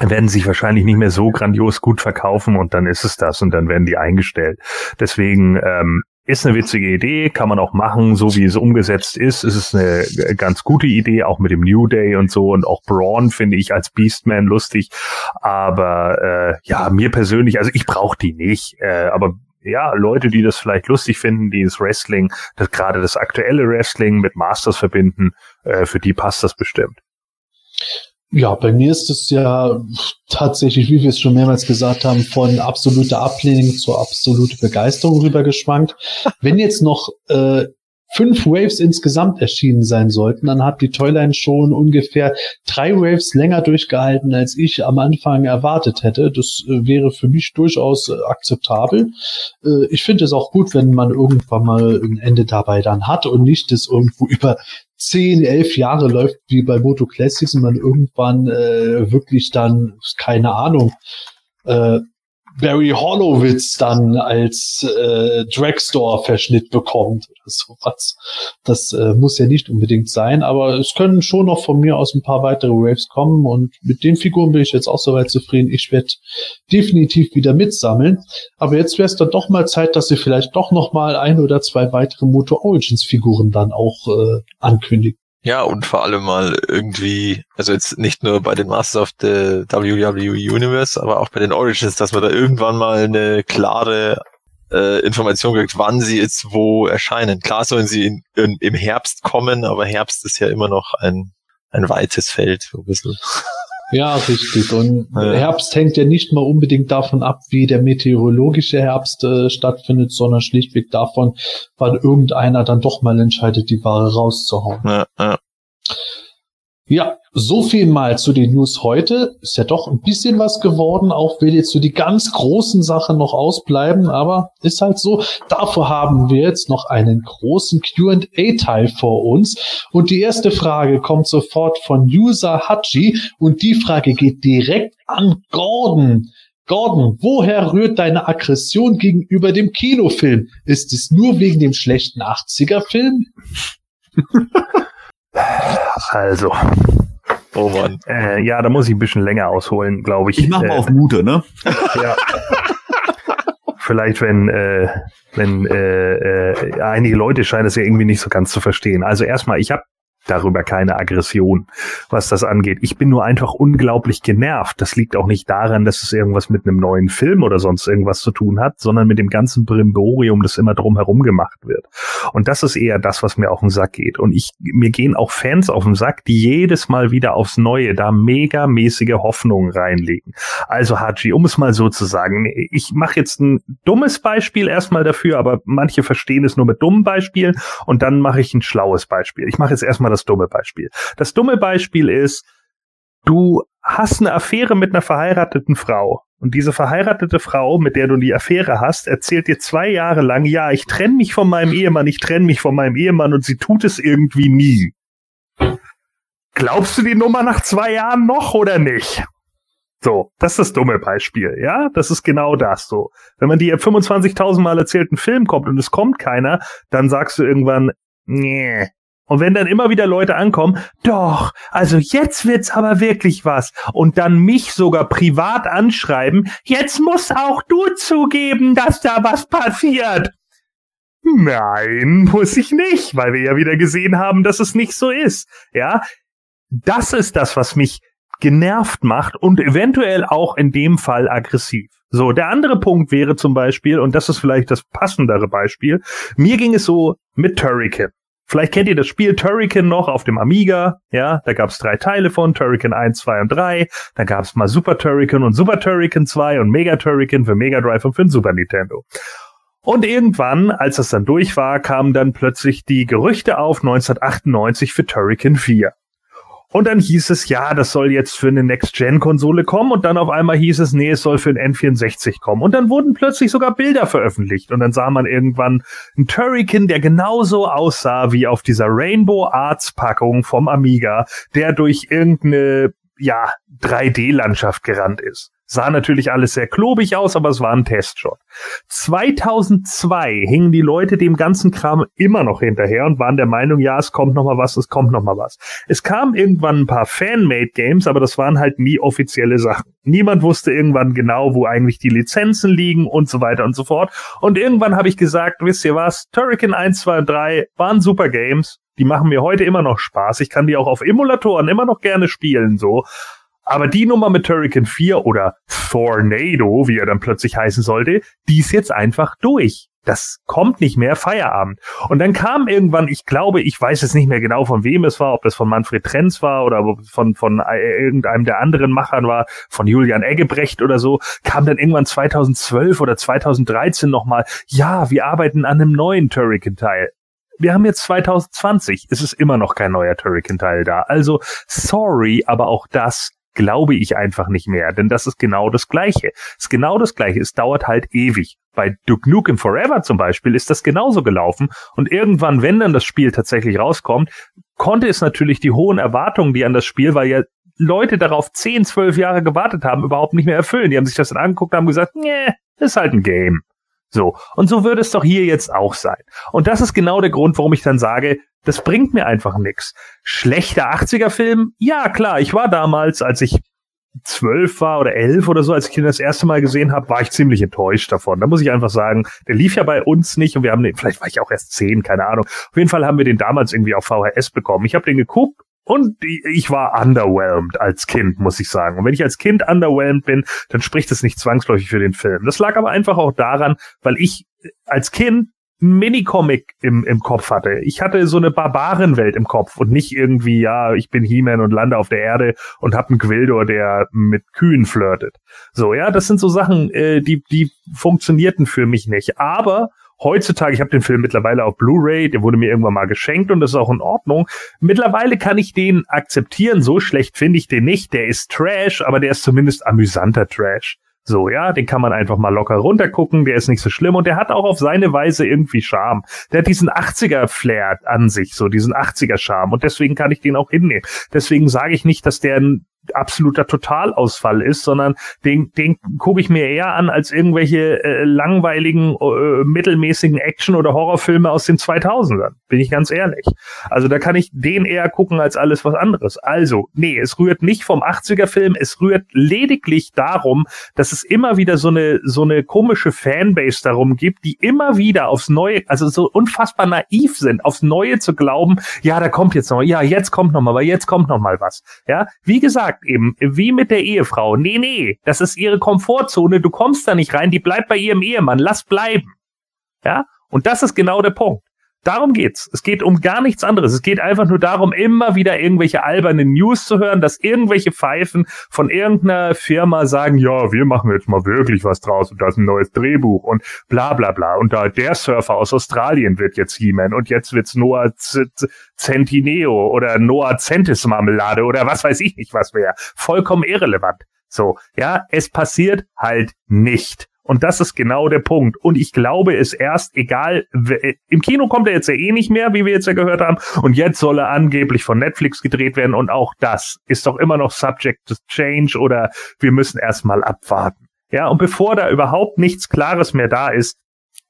werden sich wahrscheinlich nicht mehr so grandios gut verkaufen und dann ist es das und dann werden die eingestellt. Deswegen ähm, ist eine witzige Idee, kann man auch machen, so wie es umgesetzt ist. Es ist eine ganz gute Idee, auch mit dem New Day und so und auch Braun finde ich als Beastman lustig. Aber äh, ja, mir persönlich, also ich brauche die nicht. Äh, aber ja, Leute, die das vielleicht lustig finden, die das Wrestling, das gerade das aktuelle Wrestling mit Masters verbinden, äh, für die passt das bestimmt. Ja, bei mir ist es ja tatsächlich, wie wir es schon mehrmals gesagt haben, von absoluter Ablehnung zu absolute Begeisterung rübergeschwankt. Wenn jetzt noch äh, fünf Waves insgesamt erschienen sein sollten, dann hat die Toyline schon ungefähr drei Waves länger durchgehalten, als ich am Anfang erwartet hätte. Das äh, wäre für mich durchaus äh, akzeptabel. Äh, ich finde es auch gut, wenn man irgendwann mal ein Ende dabei dann hat und nicht das irgendwo über zehn, elf Jahre läuft wie bei Moto Classics und man irgendwann äh, wirklich dann, keine Ahnung, äh, Barry Horowitz dann als äh, Dragstore-Verschnitt bekommt oder sowas. Das äh, muss ja nicht unbedingt sein, aber es können schon noch von mir aus ein paar weitere Waves kommen und mit den Figuren bin ich jetzt auch soweit zufrieden. Ich werde definitiv wieder mitsammeln, aber jetzt wäre es dann doch mal Zeit, dass sie vielleicht doch noch mal ein oder zwei weitere Moto Origins Figuren dann auch äh, ankündigen. Ja, und vor allem mal irgendwie, also jetzt nicht nur bei den Masters of the WWE Universe, aber auch bei den Origins, dass man da irgendwann mal eine klare äh, Information kriegt, wann sie jetzt wo erscheinen. Klar sollen sie in, in, im Herbst kommen, aber Herbst ist ja immer noch ein, ein weites Feld, so ein bisschen. Ja, richtig. Und ja. Herbst hängt ja nicht mal unbedingt davon ab, wie der meteorologische Herbst äh, stattfindet, sondern schlichtweg davon, wann irgendeiner dann doch mal entscheidet, die Ware rauszuhauen. Ja, ja. Ja, so viel mal zu den News heute. Ist ja doch ein bisschen was geworden, auch will jetzt so die ganz großen Sachen noch ausbleiben, aber ist halt so. Dafür haben wir jetzt noch einen großen Q&A-Teil vor uns. Und die erste Frage kommt sofort von User Hachi und die Frage geht direkt an Gordon. Gordon, woher rührt deine Aggression gegenüber dem Kinofilm? Ist es nur wegen dem schlechten 80er-Film? Also. Oh Mann. Äh, ja, da muss ich ein bisschen länger ausholen, glaube ich. Ich mache mal äh, auf Mute, ne? Ja. Vielleicht, wenn, äh, wenn äh, äh, einige Leute scheinen es ja irgendwie nicht so ganz zu verstehen. Also erstmal, ich habe darüber keine Aggression, was das angeht. Ich bin nur einfach unglaublich genervt. Das liegt auch nicht daran, dass es irgendwas mit einem neuen Film oder sonst irgendwas zu tun hat, sondern mit dem ganzen Brimborium, das immer drumherum gemacht wird. Und das ist eher das, was mir auf den Sack geht. Und ich, mir gehen auch Fans auf den Sack, die jedes Mal wieder aufs Neue da megamäßige Hoffnungen reinlegen. Also Haji, um es mal so zu sagen, ich mache jetzt ein dummes Beispiel erstmal dafür, aber manche verstehen es nur mit dummen Beispielen und dann mache ich ein schlaues Beispiel. Ich mache jetzt erstmal das dumme Beispiel. Das dumme Beispiel ist, du hast eine Affäre mit einer verheirateten Frau. Und diese verheiratete Frau, mit der du die Affäre hast, erzählt dir zwei Jahre lang, ja, ich trenne mich von meinem Ehemann, ich trenne mich von meinem Ehemann und sie tut es irgendwie nie. Glaubst du die Nummer nach zwei Jahren noch oder nicht? So, das ist das dumme Beispiel, ja? Das ist genau das so. Wenn man dir 25.000 Mal erzählten Film kommt und es kommt keiner, dann sagst du irgendwann, nee, und wenn dann immer wieder Leute ankommen, doch, also jetzt wird's aber wirklich was. Und dann mich sogar privat anschreiben, jetzt musst auch du zugeben, dass da was passiert. Nein, muss ich nicht, weil wir ja wieder gesehen haben, dass es nicht so ist. Ja, das ist das, was mich genervt macht und eventuell auch in dem Fall aggressiv. So, der andere Punkt wäre zum Beispiel, und das ist vielleicht das passendere Beispiel, mir ging es so mit Turrican. Vielleicht kennt ihr das Spiel Turrican noch auf dem Amiga. Ja, da gab es drei Teile von, Turrican 1, 2 und 3. Da gab es mal Super Turrican und Super Turrican 2 und Mega Turrican für Mega Drive und für den Super Nintendo. Und irgendwann, als das dann durch war, kamen dann plötzlich die Gerüchte auf 1998 für Turrican 4. Und dann hieß es, ja, das soll jetzt für eine Next-Gen-Konsole kommen. Und dann auf einmal hieß es, nee, es soll für ein N64 kommen. Und dann wurden plötzlich sogar Bilder veröffentlicht. Und dann sah man irgendwann einen Turrican, der genauso aussah wie auf dieser Rainbow Arts Packung vom Amiga, der durch irgendeine, ja, 3D-Landschaft gerannt ist. Sah natürlich alles sehr klobig aus, aber es war ein Testshot. 2002 hingen die Leute dem ganzen Kram immer noch hinterher und waren der Meinung, ja, es kommt noch mal was, es kommt noch mal was. Es kamen irgendwann ein paar Fan-made Games, aber das waren halt nie offizielle Sachen. Niemand wusste irgendwann genau, wo eigentlich die Lizenzen liegen und so weiter und so fort. Und irgendwann habe ich gesagt, wisst ihr was, Turrican 1, 2 und 3 waren super Games. Die machen mir heute immer noch Spaß. Ich kann die auch auf Emulatoren immer noch gerne spielen, so. Aber die Nummer mit Turrican 4 oder Tornado, wie er dann plötzlich heißen sollte, die ist jetzt einfach durch. Das kommt nicht mehr Feierabend. Und dann kam irgendwann, ich glaube, ich weiß jetzt nicht mehr genau von wem es war, ob das von Manfred Trenz war oder von, von äh, irgendeinem der anderen Machern war, von Julian Eggebrecht oder so, kam dann irgendwann 2012 oder 2013 nochmal, ja, wir arbeiten an einem neuen Turrican-Teil. Wir haben jetzt 2020, es ist immer noch kein neuer Turrican-Teil da. Also, sorry, aber auch das glaube ich einfach nicht mehr, denn das ist genau das Gleiche. Es ist genau das Gleiche. Es dauert halt ewig. Bei Duke Nukem Forever zum Beispiel ist das genauso gelaufen und irgendwann, wenn dann das Spiel tatsächlich rauskommt, konnte es natürlich die hohen Erwartungen, die an das Spiel, weil ja Leute darauf 10, 12 Jahre gewartet haben, überhaupt nicht mehr erfüllen. Die haben sich das dann angeguckt, haben gesagt, nee, ist halt ein Game. So. Und so würde es doch hier jetzt auch sein. Und das ist genau der Grund, warum ich dann sage, das bringt mir einfach nichts. Schlechter 80er-Film? Ja, klar. Ich war damals, als ich zwölf war oder elf oder so, als ich ihn das erste Mal gesehen habe, war ich ziemlich enttäuscht davon. Da muss ich einfach sagen, der lief ja bei uns nicht und wir haben den, vielleicht war ich auch erst zehn, keine Ahnung. Auf jeden Fall haben wir den damals irgendwie auf VHS bekommen. Ich habe den geguckt und ich war underwhelmed als Kind, muss ich sagen. Und wenn ich als Kind underwhelmed bin, dann spricht es nicht zwangsläufig für den Film. Das lag aber einfach auch daran, weil ich als Kind Mini-Comic im, im Kopf hatte. Ich hatte so eine Barbarenwelt im Kopf und nicht irgendwie, ja, ich bin He-Man und lande auf der Erde und hab einen Gwildor, der mit Kühen flirtet. So, ja, das sind so Sachen, äh, die, die funktionierten für mich nicht. Aber heutzutage, ich habe den Film mittlerweile auf Blu-ray, der wurde mir irgendwann mal geschenkt und das ist auch in Ordnung. Mittlerweile kann ich den akzeptieren, so schlecht finde ich den nicht. Der ist Trash, aber der ist zumindest amüsanter Trash. So, ja, den kann man einfach mal locker runtergucken, der ist nicht so schlimm und der hat auch auf seine Weise irgendwie Charme. Der hat diesen 80er-Flair an sich, so diesen 80er-Charme und deswegen kann ich den auch hinnehmen. Deswegen sage ich nicht, dass der ein absoluter Totalausfall ist, sondern den, den gucke ich mir eher an als irgendwelche äh, langweiligen, äh, mittelmäßigen Action- oder Horrorfilme aus den 2000ern. Bin ich ganz ehrlich. Also da kann ich den eher gucken als alles was anderes. Also, nee, es rührt nicht vom 80er-Film, es rührt lediglich darum, dass es immer wieder so eine, so eine komische Fanbase darum gibt, die immer wieder aufs Neue, also so unfassbar naiv sind, aufs Neue zu glauben, ja, da kommt jetzt noch, ja, jetzt kommt noch mal, aber jetzt kommt noch mal was. Ja, wie gesagt, sagt eben, wie mit der Ehefrau, nee, nee, das ist ihre Komfortzone, du kommst da nicht rein, die bleibt bei ihrem Ehemann, lass bleiben. Ja? Und das ist genau der Punkt. Darum geht's. Es geht um gar nichts anderes. Es geht einfach nur darum, immer wieder irgendwelche albernen News zu hören, dass irgendwelche Pfeifen von irgendeiner Firma sagen, ja, wir machen jetzt mal wirklich was draus und da ist ein neues Drehbuch und bla bla bla. Und da der Surfer aus Australien wird jetzt He-Man und jetzt wird's Noah Centineo oder Noah Centis Marmelade oder was weiß ich nicht was wäre. Vollkommen irrelevant. So, ja, es passiert halt nicht. Und das ist genau der Punkt. Und ich glaube, es erst egal, im Kino kommt er jetzt ja eh nicht mehr, wie wir jetzt ja gehört haben. Und jetzt soll er angeblich von Netflix gedreht werden. Und auch das ist doch immer noch subject to change oder wir müssen erstmal abwarten. Ja, und bevor da überhaupt nichts Klares mehr da ist,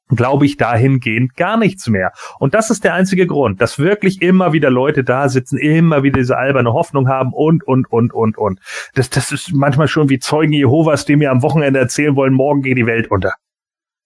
glaube ich dahingehend gar nichts mehr. Und das ist der einzige Grund, dass wirklich immer wieder Leute da sitzen, immer wieder diese alberne Hoffnung haben und, und, und, und, und. Das, das ist manchmal schon wie Zeugen Jehovas, die mir am Wochenende erzählen wollen, morgen geht die Welt unter.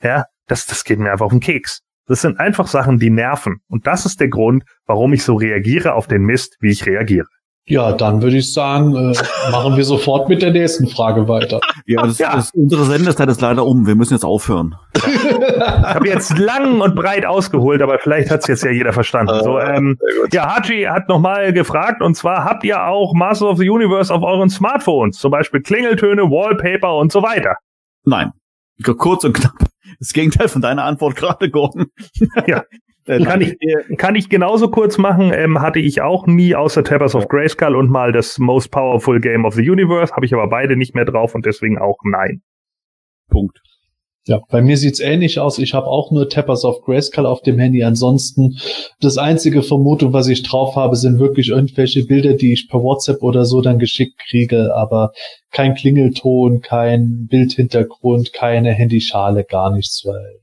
Ja, das, das geht mir einfach auf den Keks. Das sind einfach Sachen, die nerven. Und das ist der Grund, warum ich so reagiere auf den Mist, wie ich reagiere. Ja, dann würde ich sagen, äh, machen wir sofort mit der nächsten Frage weiter. Ja, das, ja. Das, unsere Sendezeit ist leider um. Wir müssen jetzt aufhören. ich habe jetzt lang und breit ausgeholt, aber vielleicht hat es jetzt ja jeder verstanden. So, ah, ähm, ja, Hachi hat nochmal gefragt, und zwar habt ihr auch Master of the Universe auf euren Smartphones? Zum Beispiel Klingeltöne, Wallpaper und so weiter. Nein. Kurz und knapp. Das Gegenteil von deiner Antwort gerade, Gordon. ja. Äh, kann ich, kann ich genauso kurz machen, ähm, hatte ich auch nie außer Tappers of Grayskull und mal das Most Powerful Game of the Universe, habe ich aber beide nicht mehr drauf und deswegen auch nein. Punkt. Ja, bei mir sieht's ähnlich aus. Ich habe auch nur Tappers of Grayskull auf dem Handy. Ansonsten das einzige Vermutung, was ich drauf habe, sind wirklich irgendwelche Bilder, die ich per WhatsApp oder so dann geschickt kriege, aber kein Klingelton, kein Bildhintergrund, keine Handyschale, gar nichts, weil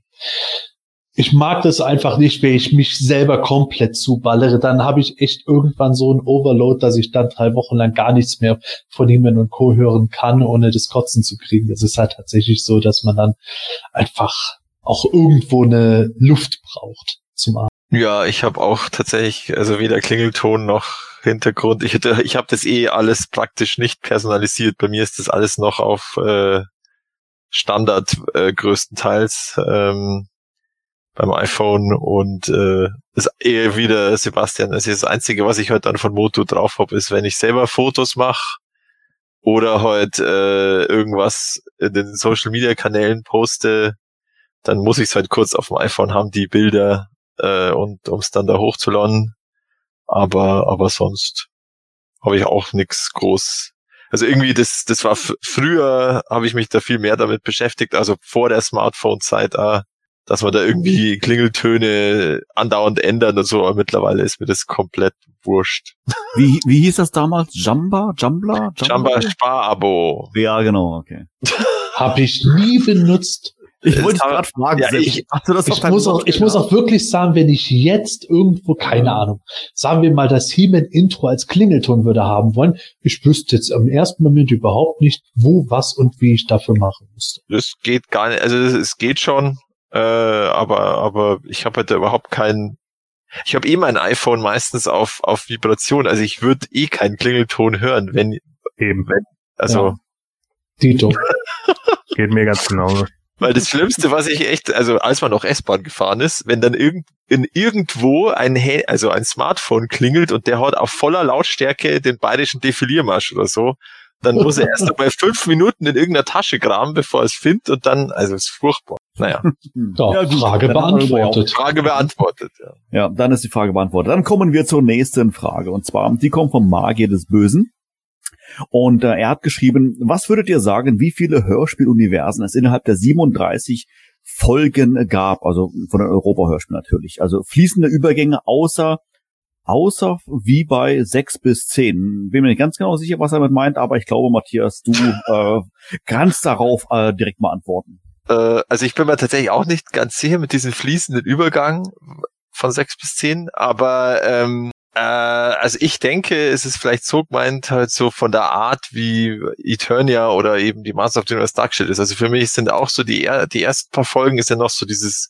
ich mag das einfach nicht, wenn ich mich selber komplett zuballere. Dann habe ich echt irgendwann so ein Overload, dass ich dann drei Wochen lang gar nichts mehr von Heeman und Co. hören kann, ohne das Kotzen zu kriegen. Es ist halt tatsächlich so, dass man dann einfach auch irgendwo eine Luft braucht zum Atmen. Ja, ich habe auch tatsächlich, also weder Klingelton noch Hintergrund. Ich, hätte, ich habe das eh alles praktisch nicht personalisiert. Bei mir ist das alles noch auf äh, Standard äh, größtenteils. Ähm, beim iPhone und äh, ist eher wieder Sebastian. Also das Einzige, was ich heute dann von Moto drauf habe, ist, wenn ich selber Fotos mache oder halt äh, irgendwas in den Social Media Kanälen poste, dann muss ich es halt kurz auf dem iPhone haben, die Bilder äh, und um es dann da hochzuladen. Aber aber sonst habe ich auch nichts groß. Also irgendwie das das war früher habe ich mich da viel mehr damit beschäftigt, also vor der Smartphone-Zeit. Äh, dass man da irgendwie Klingeltöne andauernd ändert und so, aber mittlerweile ist mir das komplett wurscht. Wie, wie hieß das damals? Jamba? Jambla? Jamba, Jamba Sparabo. Ja, genau, okay. Hab ich nie benutzt. Ich wollte gerade fragen, ja, ich, ich, muss auch, ich muss auch wirklich sagen, wenn ich jetzt irgendwo, keine Ahnung, sagen wir mal, das He-Man-Intro als Klingelton würde haben wollen, ich wüsste jetzt im ersten Moment überhaupt nicht, wo, was und wie ich dafür machen müsste. Das geht gar nicht, also es geht schon, äh, aber, aber ich habe halt überhaupt keinen. Ich habe eh mein iPhone meistens auf, auf Vibration, also ich würde eh keinen Klingelton hören, wenn eben, wenn, also. Ja. Dito. Geht mir ganz genau. Weil das Schlimmste, was ich echt, also als man noch S-Bahn gefahren ist, wenn dann irgend, in irgendwo ein, also ein Smartphone klingelt und der hat auf voller Lautstärke den bayerischen Defiliermarsch oder so, dann muss er erst einmal fünf Minuten in irgendeiner Tasche graben, bevor er es findet und dann, also es ist furchtbar. Naja. Ja, ja Frage beantwortet. Frage beantwortet, ja. Ja, dann ist die Frage beantwortet. Dann kommen wir zur nächsten Frage und zwar, die kommt vom Magier des Bösen. Und äh, er hat geschrieben, was würdet ihr sagen, wie viele Hörspieluniversen es innerhalb der 37 Folgen gab, also von den Europa-Hörspielen natürlich. Also fließende Übergänge außer außer wie bei sechs bis zehn. Bin mir nicht ganz genau sicher, was er damit meint, aber ich glaube, Matthias, du äh, kannst darauf äh, direkt mal antworten. Äh, also ich bin mir tatsächlich auch nicht ganz sicher mit diesem fließenden Übergang von sechs bis zehn, aber ähm, äh, also ich denke, es ist vielleicht so gemeint, halt so von der Art, wie Eternia oder eben die Master of the Universe Darkship ist. Also für mich sind auch so die, die ersten paar Folgen ist ja noch so dieses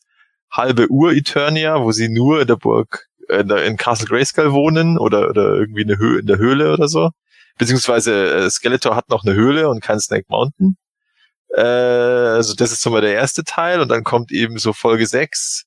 halbe Uhr Eternia, wo sie nur in der Burg, in, der, in Castle Grayskull wohnen oder, oder irgendwie eine Höhe in der Höhle oder so. Beziehungsweise äh, Skeletor hat noch eine Höhle und kein Snake Mountain. Äh, also das ist so mal der erste Teil und dann kommt eben so Folge 6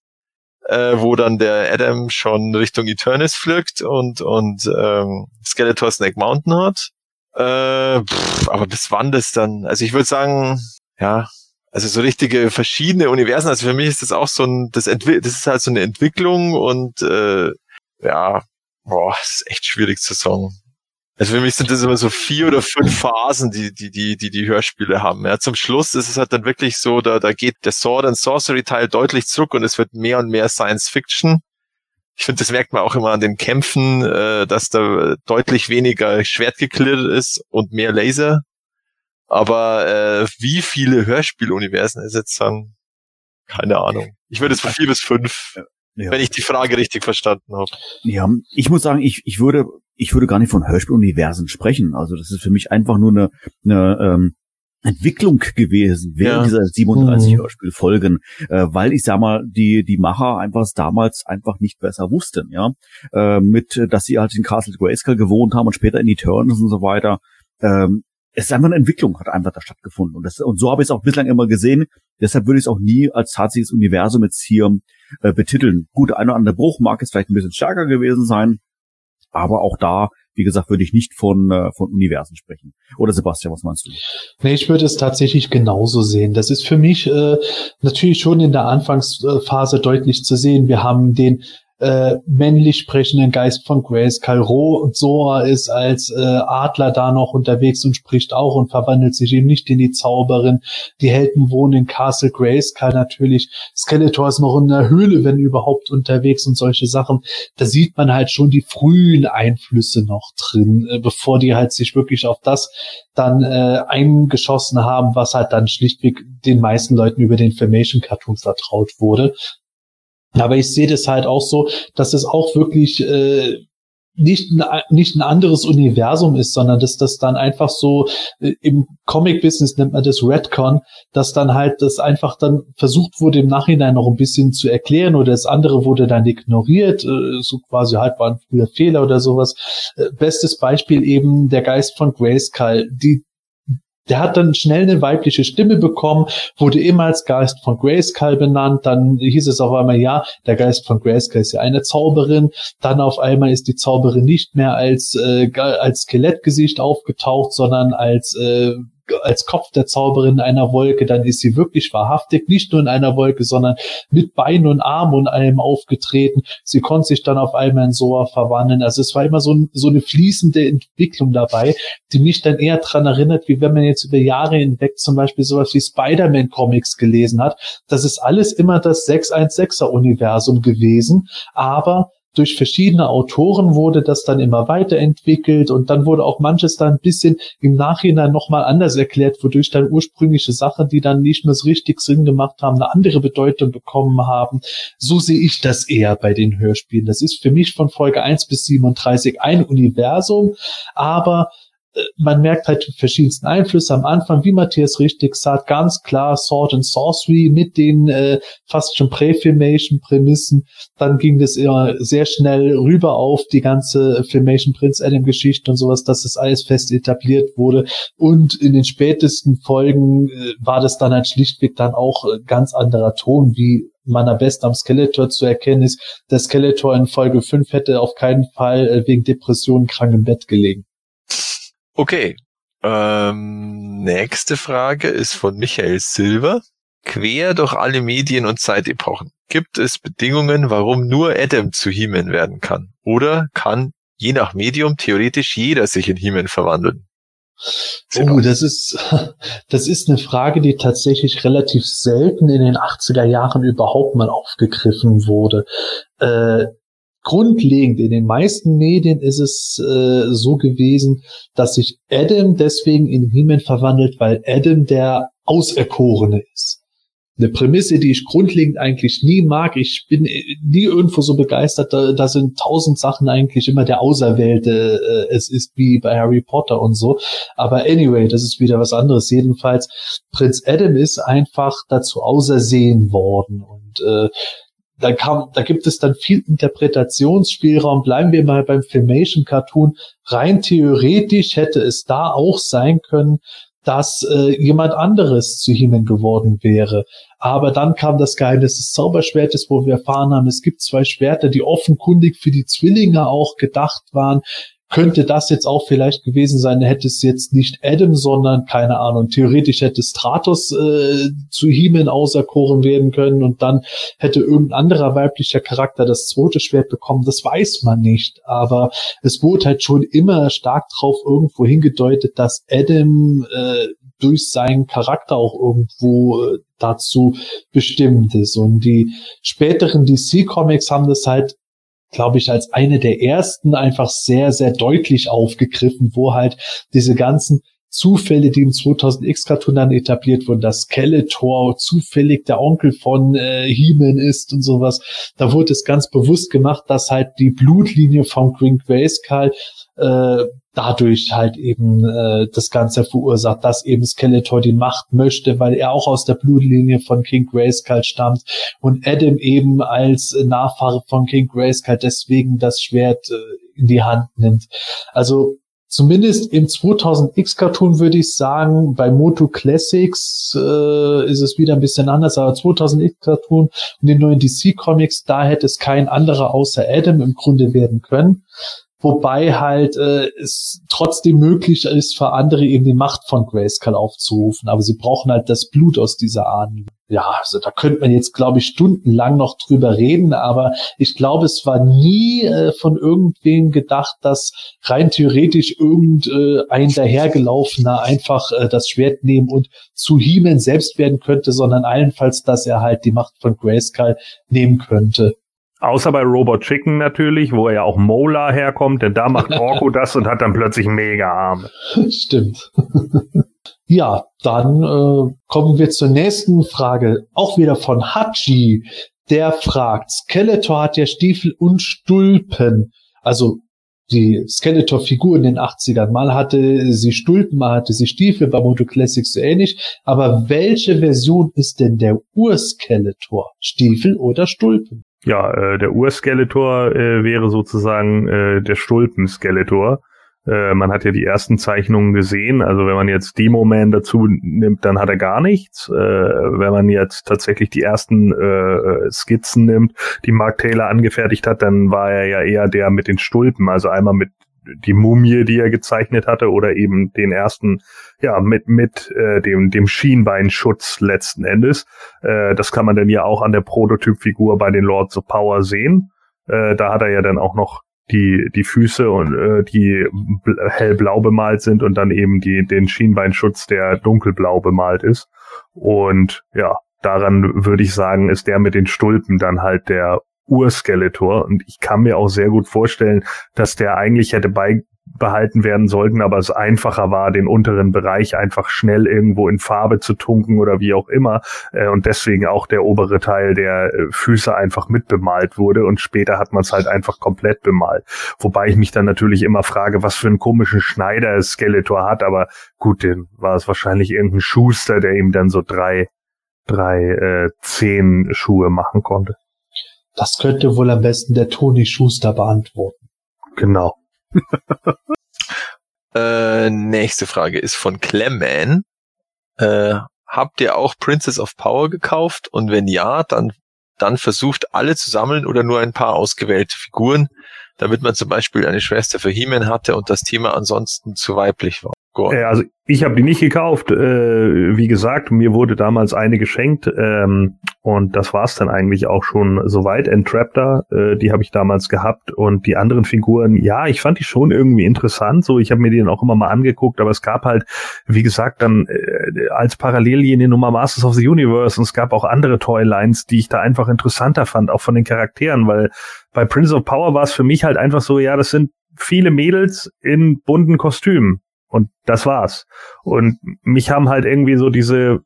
äh, wo dann der Adam schon Richtung Eternis pflückt und, und ähm, Skeletor Snake Mountain hat. Äh, pff, aber bis wann das dann? Also ich würde sagen, ja, also so richtige verschiedene Universen. Also für mich ist das auch so ein, das, Entwi das ist halt so eine Entwicklung und äh, ja, boah, das ist echt schwierig zu sagen. Also für mich sind das immer so vier oder fünf Phasen, die die die die, die Hörspiele haben. Ja, zum Schluss ist es halt dann wirklich so, da da geht der Sword and Sorcery Teil deutlich zurück und es wird mehr und mehr Science Fiction. Ich finde, das merkt man auch immer an den Kämpfen, äh, dass da deutlich weniger Schwert ist und mehr Laser. Aber äh, wie viele Hörspieluniversen es jetzt dann? Keine Ahnung. Ich würde es von vier bis fünf, ja. wenn ich die Frage richtig verstanden habe. Ja, ich muss sagen, ich, ich würde ich würde gar nicht von Hörspieluniversen sprechen. Also das ist für mich einfach nur eine, eine ähm, Entwicklung gewesen während ja. dieser 37 mhm. Hörspielfolgen, äh, weil ich sag mal, die die Macher einfach damals einfach nicht besser wussten, ja, äh, mit, dass sie halt in Castle Grayskull gewohnt haben und später in die Turns und so weiter. Ähm, es ist einfach eine Entwicklung, hat einfach da stattgefunden. Und, das, und so habe ich es auch bislang immer gesehen. Deshalb würde ich es auch nie als tatsächliches Universum jetzt hier äh, betiteln. Gut, ein oder andere Bruch mag es vielleicht ein bisschen stärker gewesen sein, aber auch da, wie gesagt, würde ich nicht von, äh, von Universen sprechen. Oder Sebastian, was meinst du? Nee, ich würde es tatsächlich genauso sehen. Das ist für mich äh, natürlich schon in der Anfangsphase deutlich zu sehen. Wir haben den äh, männlich sprechenden Geist von Grace. Kalro und Sora ist als äh, Adler da noch unterwegs und spricht auch und verwandelt sich eben nicht in die Zauberin. Die Helden wohnen in Castle Grayskull natürlich. Skeletor ist noch in der Höhle, wenn überhaupt unterwegs und solche Sachen. Da sieht man halt schon die frühen Einflüsse noch drin, äh, bevor die halt sich wirklich auf das dann äh, eingeschossen haben, was halt dann schlichtweg den meisten Leuten über den Formation Cartoon vertraut wurde. Aber ich sehe das halt auch so, dass es auch wirklich äh, nicht ein, nicht ein anderes Universum ist, sondern dass das dann einfach so äh, im Comic-Business nennt man das Redcon, dass dann halt das einfach dann versucht wurde im Nachhinein noch ein bisschen zu erklären oder das andere wurde dann ignoriert, äh, so quasi halt war ein früher Fehler oder sowas. Äh, bestes Beispiel eben der Geist von Grayskull. Die der hat dann schnell eine weibliche Stimme bekommen, wurde immer als Geist von Grayskull benannt. Dann hieß es auf einmal, ja, der Geist von Grayskull ist ja eine Zauberin. Dann auf einmal ist die Zauberin nicht mehr als, äh, als Skelettgesicht aufgetaucht, sondern als äh, als Kopf der Zauberin in einer Wolke, dann ist sie wirklich wahrhaftig, nicht nur in einer Wolke, sondern mit Beinen und Armen und allem aufgetreten. Sie konnte sich dann auf einmal in Soa verwandeln. Also es war immer so, so eine fließende Entwicklung dabei, die mich dann eher dran erinnert, wie wenn man jetzt über Jahre hinweg zum Beispiel sowas wie Spider-Man Comics gelesen hat. Das ist alles immer das 616er Universum gewesen, aber durch verschiedene Autoren wurde das dann immer weiterentwickelt und dann wurde auch manches dann ein bisschen im Nachhinein nochmal anders erklärt, wodurch dann ursprüngliche Sachen, die dann nicht mehr so richtig Sinn gemacht haben, eine andere Bedeutung bekommen haben. So sehe ich das eher bei den Hörspielen. Das ist für mich von Folge 1 bis 37 ein Universum, aber man merkt halt die verschiedensten Einflüsse am Anfang, wie Matthias richtig sagt, ganz klar Sword and Sorcery mit den äh, fast schon Prä-Filmation-Prämissen. Dann ging das immer sehr schnell rüber auf die ganze Filmation Prince Adam-Geschichte und sowas, dass das alles fest etabliert wurde. Und in den spätesten Folgen äh, war das dann halt schlichtweg dann auch äh, ganz anderer Ton, wie meiner Best am Skeletor zu erkennen ist. Der Skeletor in Folge 5 hätte auf keinen Fall äh, wegen Depressionen krank im Bett gelegen. Okay. Ähm, nächste Frage ist von Michael Silver. Quer durch alle Medien und Zeitepochen. Gibt es Bedingungen, warum nur Adam zu He-Man werden kann? Oder kann je nach Medium theoretisch jeder sich in He-Man verwandeln? Oh, das ist, das ist eine Frage, die tatsächlich relativ selten in den 80er Jahren überhaupt mal aufgegriffen wurde. Äh, grundlegend in den meisten Medien ist es äh, so gewesen, dass sich Adam deswegen in He-Man verwandelt, weil Adam der Auserkorene ist. Eine Prämisse, die ich grundlegend eigentlich nie mag. Ich bin nie irgendwo so begeistert. Da, da sind tausend Sachen eigentlich immer der Auserwählte. Äh, es ist wie bei Harry Potter und so. Aber anyway, das ist wieder was anderes. Jedenfalls, Prinz Adam ist einfach dazu ausersehen worden. Und äh, da kam, da gibt es dann viel Interpretationsspielraum. Bleiben wir mal beim Filmation Cartoon. Rein theoretisch hätte es da auch sein können, dass äh, jemand anderes zu Himen geworden wäre. Aber dann kam das Geheimnis des Zauberschwertes, wo wir erfahren haben, es gibt zwei Schwerter, die offenkundig für die Zwillinge auch gedacht waren könnte das jetzt auch vielleicht gewesen sein, hätte es jetzt nicht Adam, sondern keine Ahnung, theoretisch hätte Stratos äh, zu Hemen auserkoren werden können und dann hätte irgendein anderer weiblicher Charakter das zweite Schwert bekommen, das weiß man nicht, aber es wurde halt schon immer stark drauf irgendwo hingedeutet, dass Adam äh, durch seinen Charakter auch irgendwo äh, dazu bestimmt ist. Und die späteren DC-Comics haben das halt glaube ich, als eine der ersten einfach sehr, sehr deutlich aufgegriffen, wo halt diese ganzen Zufälle, die im 2000X-Cartoon dann etabliert wurden, dass Skeletor zufällig der Onkel von äh, He-Man ist und sowas. Da wurde es ganz bewusst gemacht, dass halt die Blutlinie von Green Grayskull äh, dadurch halt eben äh, das Ganze verursacht, dass eben Skeletor die Macht möchte, weil er auch aus der Blutlinie von King Grayskull stammt und Adam eben als Nachfahre von King Grayskull deswegen das Schwert äh, in die Hand nimmt. Also zumindest im 2000X Cartoon würde ich sagen, bei Moto Classics äh, ist es wieder ein bisschen anders, aber 2000X Cartoon und den neuen DC Comics, da hätte es kein anderer außer Adam im Grunde werden können wobei halt äh, es trotzdem möglich ist für andere eben die Macht von Grayskull aufzurufen, aber sie brauchen halt das Blut aus dieser Ahnen. Ja, also da könnte man jetzt, glaube ich, stundenlang noch drüber reden, aber ich glaube, es war nie äh, von irgendwem gedacht, dass rein theoretisch irgendein äh, dahergelaufener einfach äh, das Schwert nehmen und zu He-Man selbst werden könnte, sondern allenfalls, dass er halt die Macht von Grayskull nehmen könnte. Außer bei Robot Chicken natürlich, wo ja auch Mola herkommt, denn da macht Orko das und hat dann plötzlich mega Arme. Stimmt. ja, dann äh, kommen wir zur nächsten Frage, auch wieder von Hachi. Der fragt, Skeletor hat ja Stiefel und Stulpen. Also die Skeletor-Figur in den 80ern. Mal hatte sie Stulpen, mal hatte sie Stiefel, bei Moto Classics so ähnlich. Aber welche Version ist denn der Ur-Skeletor? Stiefel oder Stulpen? Ja, äh, der Urskeletor äh, wäre sozusagen äh, der Stulpenskeletor. Äh, man hat ja die ersten Zeichnungen gesehen. Also wenn man jetzt Demo-Man dazu nimmt, dann hat er gar nichts. Äh, wenn man jetzt tatsächlich die ersten äh, Skizzen nimmt, die Mark Taylor angefertigt hat, dann war er ja eher der mit den Stulpen. Also einmal mit die Mumie, die er gezeichnet hatte, oder eben den ersten, ja, mit, mit äh, dem, dem Schienbeinschutz letzten Endes. Äh, das kann man dann ja auch an der Prototypfigur bei den Lords of Power sehen. Äh, da hat er ja dann auch noch die, die Füße und äh, die hellblau bemalt sind und dann eben die, den Schienbeinschutz, der dunkelblau bemalt ist. Und ja, daran würde ich sagen, ist der mit den Stulpen dann halt der Urskeletor und ich kann mir auch sehr gut vorstellen, dass der eigentlich hätte bei behalten werden sollten, aber es einfacher war, den unteren Bereich einfach schnell irgendwo in Farbe zu tunken oder wie auch immer äh, und deswegen auch der obere Teil der äh, Füße einfach mitbemalt wurde und später hat man es halt einfach komplett bemalt. Wobei ich mich dann natürlich immer frage, was für einen komischen Schneider Skeletor hat, aber gut, den war es wahrscheinlich irgendein Schuster, der ihm dann so drei drei äh, zehn Schuhe machen konnte. Das könnte wohl am besten der Toni Schuster beantworten. Genau. äh, nächste Frage ist von Clemman. Äh, habt ihr auch Princess of Power gekauft? Und wenn ja, dann, dann versucht alle zu sammeln oder nur ein paar ausgewählte Figuren, damit man zum Beispiel eine Schwester für He-Man hatte und das Thema ansonsten zu weiblich war. Äh, also ich habe die nicht gekauft. Äh, wie gesagt, mir wurde damals eine geschenkt ähm, und das war's dann eigentlich auch schon soweit. Entraptor, äh, die habe ich damals gehabt und die anderen Figuren, ja, ich fand die schon irgendwie interessant. So, ich habe mir die dann auch immer mal angeguckt, aber es gab halt, wie gesagt, dann äh, als Parallellinie Nummer Masters of the Universe und es gab auch andere Toylines, die ich da einfach interessanter fand, auch von den Charakteren, weil bei Prince of Power war es für mich halt einfach so, ja, das sind viele Mädels in bunten Kostümen. Und das war's. Und mich haben halt irgendwie so diese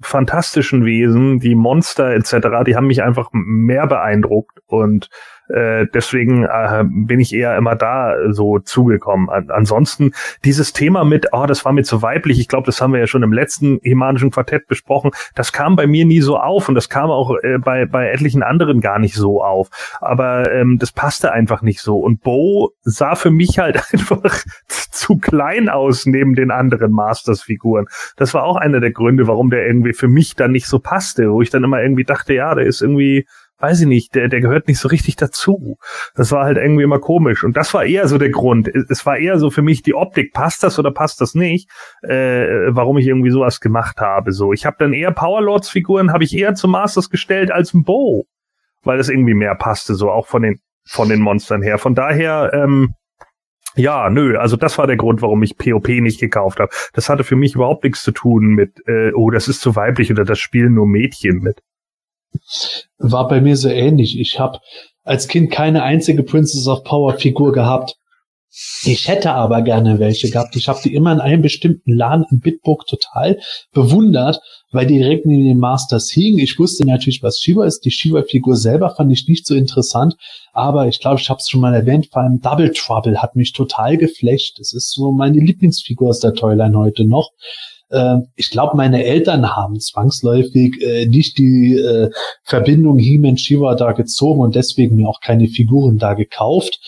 fantastischen Wesen, die Monster etc., die haben mich einfach mehr beeindruckt und äh, deswegen äh, bin ich eher immer da so zugekommen. An, ansonsten dieses Thema mit, oh, das war mir zu weiblich, ich glaube, das haben wir ja schon im letzten Himanischen Quartett besprochen, das kam bei mir nie so auf und das kam auch äh, bei, bei etlichen anderen gar nicht so auf. Aber ähm, das passte einfach nicht so. Und Bo sah für mich halt einfach zu klein aus neben den anderen Masters-Figuren. Das war auch einer der Gründe, warum der irgendwie für mich dann nicht so passte, wo ich dann immer irgendwie dachte, ja, der ist irgendwie weiß ich nicht, der, der gehört nicht so richtig dazu. Das war halt irgendwie immer komisch. Und das war eher so der Grund. Es war eher so für mich die Optik, passt das oder passt das nicht, äh, warum ich irgendwie sowas gemacht habe. So, ich habe dann eher Powerlords-Figuren, habe ich eher zum Masters gestellt als ein Bo, weil das irgendwie mehr passte, so auch von den von den Monstern her. Von daher, ähm, ja, nö, also das war der Grund, warum ich POP nicht gekauft habe. Das hatte für mich überhaupt nichts zu tun mit, äh, oh, das ist zu weiblich oder das spielen nur Mädchen mit. War bei mir so ähnlich. Ich habe als Kind keine einzige Princess of Power Figur gehabt. Ich hätte aber gerne welche gehabt. Ich habe die immer in einem bestimmten Laden in Bitburg total bewundert, weil die direkt in den Masters hingen. Ich wusste natürlich, was Shiva ist. Die Shiva-Figur selber fand ich nicht so interessant, aber ich glaube, ich habe es schon mal erwähnt, vor allem Double Trouble hat mich total geflecht. Es ist so meine Lieblingsfigur aus der Toyline heute noch ich glaube, meine Eltern haben zwangsläufig äh, nicht die äh, Verbindung He-Man Shiva da gezogen und deswegen mir auch keine Figuren da gekauft.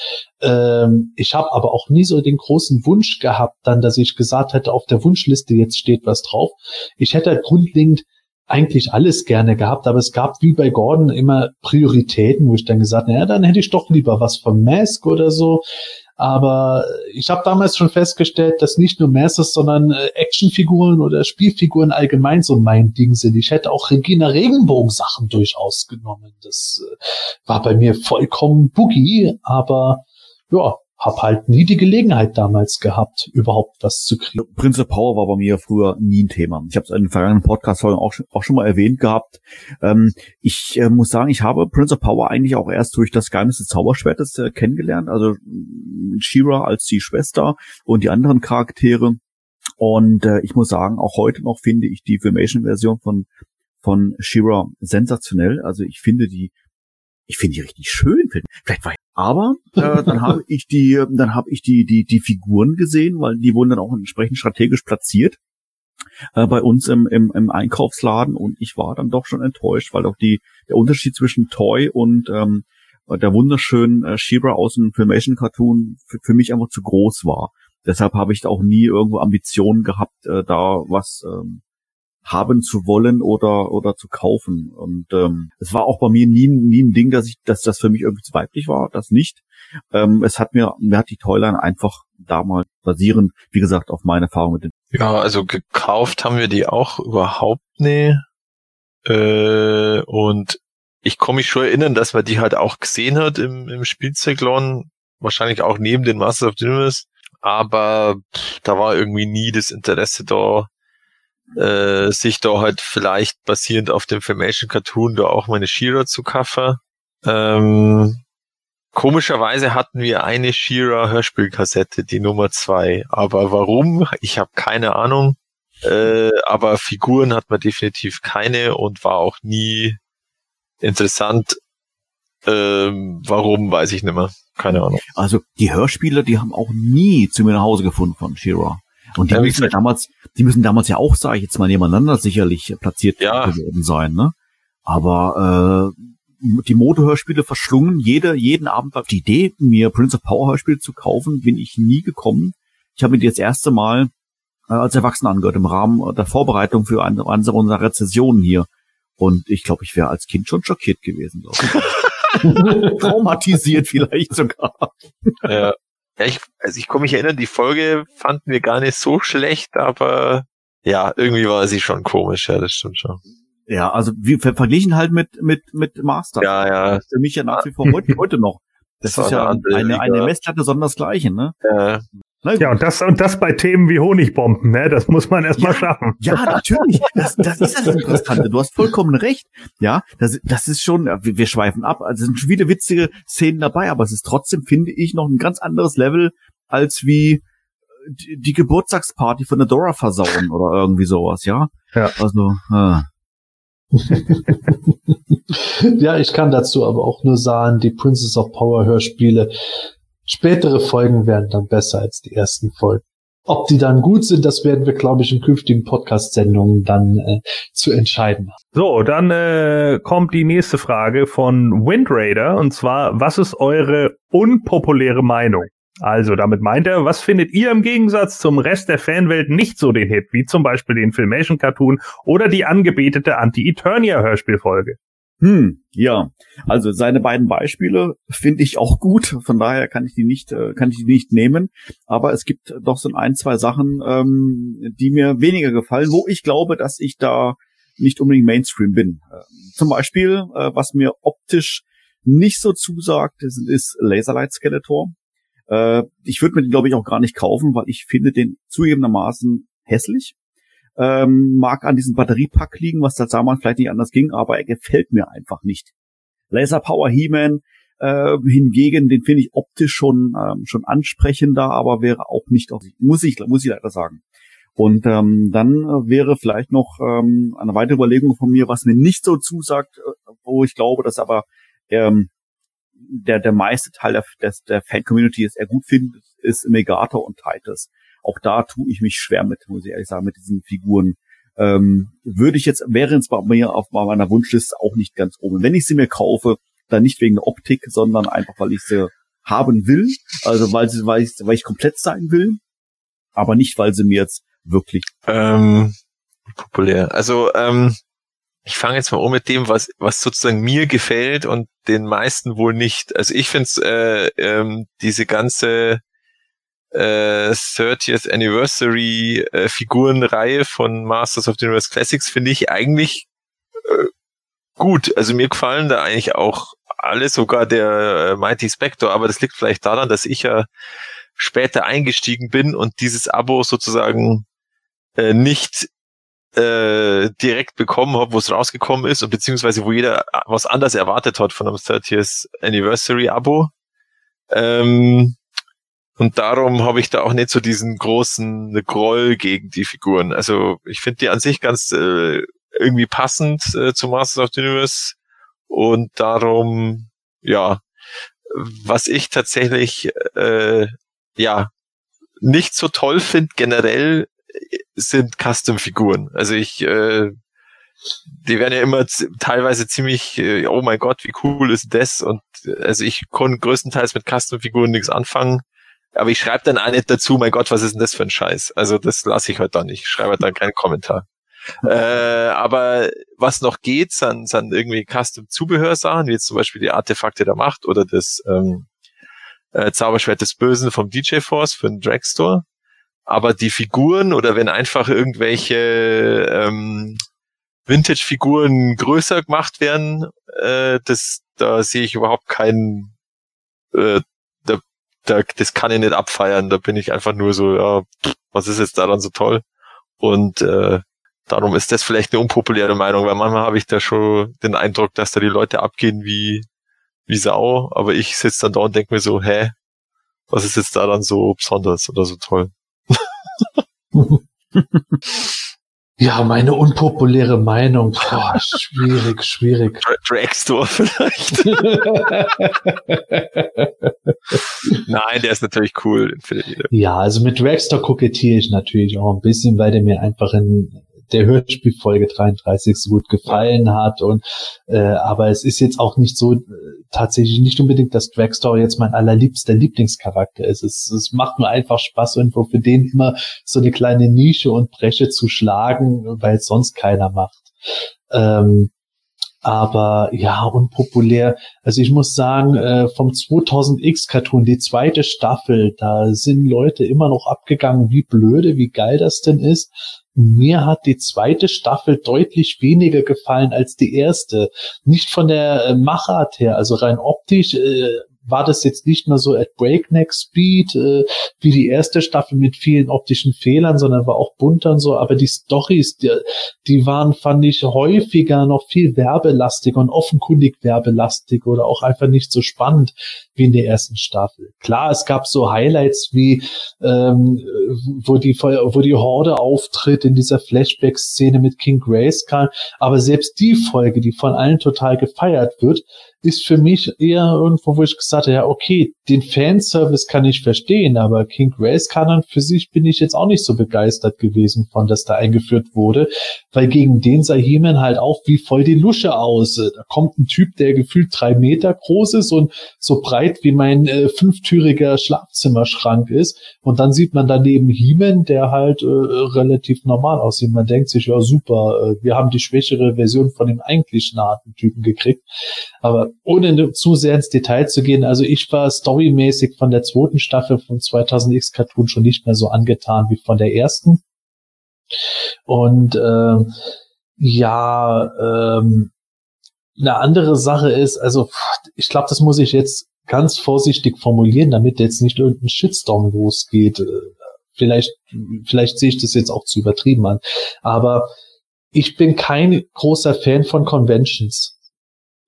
Ähm, ich habe aber auch nie so den großen Wunsch gehabt, dann, dass ich gesagt hätte, auf der Wunschliste jetzt steht was drauf. Ich hätte halt grundlegend eigentlich alles gerne gehabt, aber es gab wie bei Gordon immer Prioritäten, wo ich dann gesagt, naja, dann hätte ich doch lieber was von Mask oder so. Aber ich habe damals schon festgestellt, dass nicht nur Masters, sondern äh, Actionfiguren oder Spielfiguren allgemein so mein Ding sind. Ich hätte auch Regina Regenbogen Sachen durchaus genommen. Das äh, war bei mir vollkommen boogie, aber ja, hab halt nie die Gelegenheit damals gehabt, überhaupt was zu kriegen. Prince of Power war bei mir früher nie ein Thema. Ich habe es in den vergangenen Podcast-Folgen auch, auch, schon mal erwähnt gehabt. Ähm, ich äh, muss sagen, ich habe Prince of Power eigentlich auch erst durch das Geheimnis des Zauberschwertes äh, kennengelernt. Also Shira als die Schwester und die anderen Charaktere. Und äh, ich muss sagen, auch heute noch finde ich die Filmation-Version von von Shira sensationell. Also ich finde die ich finde die richtig schön. Vielleicht war ich aber äh, dann habe ich die, dann habe ich die, die, die Figuren gesehen, weil die wurden dann auch entsprechend strategisch platziert äh, bei uns im, im, im Einkaufsladen und ich war dann doch schon enttäuscht, weil auch die der Unterschied zwischen Toy und ähm, der wunderschönen äh, Shira aus dem Filmation Cartoon für, für mich einfach zu groß war. Deshalb habe ich auch nie irgendwo Ambitionen gehabt, äh, da was ähm, haben zu wollen oder oder zu kaufen. Und ähm, es war auch bei mir nie, nie ein Ding, dass ich, dass das für mich irgendwie zu weiblich war, das nicht. Ähm, es hat mir, mir hat die Toyline einfach damals basierend, wie gesagt, auf meine Erfahrung mit den. Ja, also gekauft haben wir die auch überhaupt nie. Äh, und ich komme mich schon erinnern, dass man die halt auch gesehen hat im, im Spielzeuglon, wahrscheinlich auch neben den Masters of the Universe, aber pff, da war irgendwie nie das Interesse da, äh, sich da halt vielleicht basierend auf dem Filmation Cartoon da auch meine Shira zu kaufen. Ähm, komischerweise hatten wir eine Shira Hörspielkassette, die Nummer zwei. Aber warum? Ich habe keine Ahnung. Äh, aber Figuren hat man definitiv keine und war auch nie interessant. Ähm, warum, weiß ich nicht mehr. Keine Ahnung. Also die Hörspiele, die haben auch nie zu mir nach Hause gefunden von Shira. Und die Ja, müssen ja damals, die müssen damals ja auch, sage ich jetzt mal, nebeneinander sicherlich platziert Ja. geworden sein, ne? Aber äh, die Moto-Hörspiele verschlungen, jede, jeden Abend auf die Idee, mir Prince of Power Hörspiele zu kaufen, bin ich nie gekommen. Ich habe mir die das erste Mal äh, als Erwachsener angehört, im Rahmen der Vorbereitung für eine, eine unserer Rezessionen hier. Und ich glaube, ich wäre als Kind schon schockiert gewesen. Traumatisiert vielleicht sogar. Ja. Ja, ich, also ich kann mich erinnern, die Folge fanden wir gar nicht so schlecht, aber ja, irgendwie war sie schon komisch, ja, das stimmt schon. Ja, also wie ver verglichen halt mit mit mit Master. Ja, ja. Das ist für mich ja nach wie vor heute, heute noch. Das, Das ist ja eine eine, eine. Messlatte sondersgleichen, ne? Äh, Gut. Ja, und das, und das bei Themen wie Honigbomben, ne? Das muss man erstmal schaffen. Ja, natürlich. Das, das ist das Interessante. Du hast vollkommen recht. Ja, das, das ist schon, ja, wir, wir schweifen ab. Also es sind schon viele witzige Szenen dabei, aber es ist trotzdem, finde ich, noch ein ganz anderes Level als wie äh, die, die Geburtstagsparty von der Dora versauen oder irgendwie sowas, ja? Ja. Also, äh, Ja, ich kann dazu aber auch nur sagen, die Princess of Power Hörspiele, spätere Folgen werden dann besser als die ersten Folgen. Ob die dann gut sind, das werden wir, glaube ich, in künftigen Podcast-Sendungen dann äh, zu entscheiden. So, dann äh, kommt die nächste Frage von Windrader und zwar, was ist eure unpopuläre Meinung? Also, damit meint er, was findet ihr im Gegensatz zum Rest der Fanwelt nicht so den Hit, wie zum Beispiel den Filmation Cartoon oder die angebetete Anti-Eternia Hörspielfolge? Hm, ja. Also seine beiden Beispiele finde ich auch gut. Von daher kann ich die nicht, äh, kann ich die nicht nehmen. Aber es gibt doch so ein, zwei Sachen, ähm, die mir weniger gefallen, wo ich glaube, dass ich da nicht unbedingt Mainstream bin. Ähm, zum Beispiel, äh, was mir optisch nicht so zusagt, ist, ist Laserlight Skeletor. Äh, ich würde mir den, glaube ich, auch gar nicht kaufen, weil ich finde den zugegebenermaßen hässlich ähm, mag an diesem Batteriepack liegen, was da damals vielleicht nicht anders ging, aber er gefällt mir einfach nicht. Laser Power He-Man äh, hingegen, den finde ich optisch schon ähm, schon ansprechender, aber wäre auch nicht auf muss ich muss ich leider sagen. Und ähm, dann äh, wäre vielleicht noch ähm, eine weitere Überlegung von mir, was mir nicht so zusagt, äh, wo ich glaube, dass aber ähm, der der meiste Teil der, des, der Fan-Community es eher gut findet, ist Megator und Titus. Auch da tue ich mich schwer mit, muss ich ehrlich sagen, mit diesen Figuren. Ähm, würde ich jetzt, wäre es bei mir auf meiner Wunschliste auch nicht ganz oben. Wenn ich sie mir kaufe, dann nicht wegen der Optik, sondern einfach, weil ich sie haben will. Also weil sie, weil ich, weil ich komplett sein will. Aber nicht, weil sie mir jetzt wirklich. ähm, populär. Also, ähm, ich fange jetzt mal um mit dem, was, was sozusagen mir gefällt und den meisten wohl nicht. Also ich finde äh, ähm, diese ganze äh, 30th Anniversary äh, Figurenreihe von Masters of the Universe Classics finde ich eigentlich äh, gut. Also mir gefallen da eigentlich auch alle, sogar der äh, Mighty Spectre, aber das liegt vielleicht daran, dass ich ja später eingestiegen bin und dieses Abo sozusagen äh, nicht äh, direkt bekommen habe, wo es rausgekommen ist und beziehungsweise wo jeder was anders erwartet hat von einem 30th Anniversary Abo. Ähm, und darum habe ich da auch nicht so diesen großen Groll gegen die Figuren. Also ich finde die an sich ganz äh, irgendwie passend äh, zu Masters of the Universe und darum, ja, was ich tatsächlich äh, ja nicht so toll finde generell äh, sind Custom-Figuren. Also ich, äh, die werden ja immer teilweise ziemlich, äh, oh mein Gott, wie cool ist das? Und äh, also ich konnte größtenteils mit Custom-Figuren nichts anfangen. Aber ich schreibe dann auch nicht dazu, mein Gott, was ist denn das für ein Scheiß? Also das lasse ich halt dann nicht. Ich schreibe halt dann keinen Kommentar. äh, aber was noch geht, sind, sind irgendwie Custom-Zubehörsachen, wie jetzt zum Beispiel die Artefakte der Macht oder das ähm, äh, Zauberschwert des Bösen vom DJ Force für den Dragstore. Aber die Figuren oder wenn einfach irgendwelche ähm, Vintage-Figuren größer gemacht werden, äh, das, da sehe ich überhaupt keinen, äh, da, da, das kann ich nicht abfeiern. Da bin ich einfach nur so, ja, pff, was ist jetzt daran so toll? Und äh, darum ist das vielleicht eine unpopuläre Meinung, weil manchmal habe ich da schon den Eindruck, dass da die Leute abgehen wie wie Sau, aber ich sitze dann da und denke mir so, hä, was ist jetzt da dann so besonders oder so toll? Ja, meine unpopuläre Meinung. Boah, schwierig, schwierig. Dragstore vielleicht. Nein, der ist natürlich cool. Ja, also mit Dragstore kokettiere ich natürlich auch ein bisschen, weil der mir einfach in der Hörspielfolge 33 so gut gefallen hat und äh, aber es ist jetzt auch nicht so äh, tatsächlich nicht unbedingt, dass Dragstore jetzt mein allerliebster Lieblingscharakter ist. Es, es macht nur einfach Spaß, irgendwo für den immer so eine kleine Nische und Breche zu schlagen, weil es sonst keiner macht. Ähm, aber ja, unpopulär. Also ich muss sagen, äh, vom 2000X Cartoon, die zweite Staffel, da sind Leute immer noch abgegangen, wie blöde, wie geil das denn ist. Mir hat die zweite Staffel deutlich weniger gefallen als die erste. Nicht von der äh, Machart her, also rein optisch äh, war das jetzt nicht nur so at Breakneck Speed äh, wie die erste Staffel mit vielen optischen Fehlern, sondern war auch bunter und so. Aber die Stories, die, die waren, fand ich, häufiger noch viel werbelastig und offenkundig werbelastig oder auch einfach nicht so spannend wie in der ersten Staffel. Klar, es gab so Highlights wie ähm, wo die wo die Horde auftritt in dieser Flashback-Szene mit King Grayskull, aber selbst die Folge, die von allen total gefeiert wird, ist für mich eher irgendwo, wo ich gesagt habe, ja, okay, den Fanservice kann ich verstehen, aber King Grace Kanon für sich bin ich jetzt auch nicht so begeistert gewesen von, dass da eingeführt wurde, weil gegen den sah He-Man halt auch wie voll die Lusche aus. Da kommt ein Typ, der gefühlt drei Meter groß ist und so breit wie mein äh, fünftüriger Schlafzimmerschrank ist und dann sieht man daneben He-Man, der halt äh, relativ normal aussieht. Man denkt sich, ja super, äh, wir haben die schwächere Version von dem eigentlichen harten Typen gekriegt, aber ohne zu sehr ins Detail zu gehen, also ich war storymäßig von der zweiten Staffel von 2000X Cartoon schon nicht mehr so angetan wie von der ersten. Und äh, ja, ähm, eine andere Sache ist, also ich glaube, das muss ich jetzt ganz vorsichtig formulieren, damit jetzt nicht irgendein Shitstorm losgeht. Vielleicht, vielleicht sehe ich das jetzt auch zu übertrieben an. Aber ich bin kein großer Fan von Conventions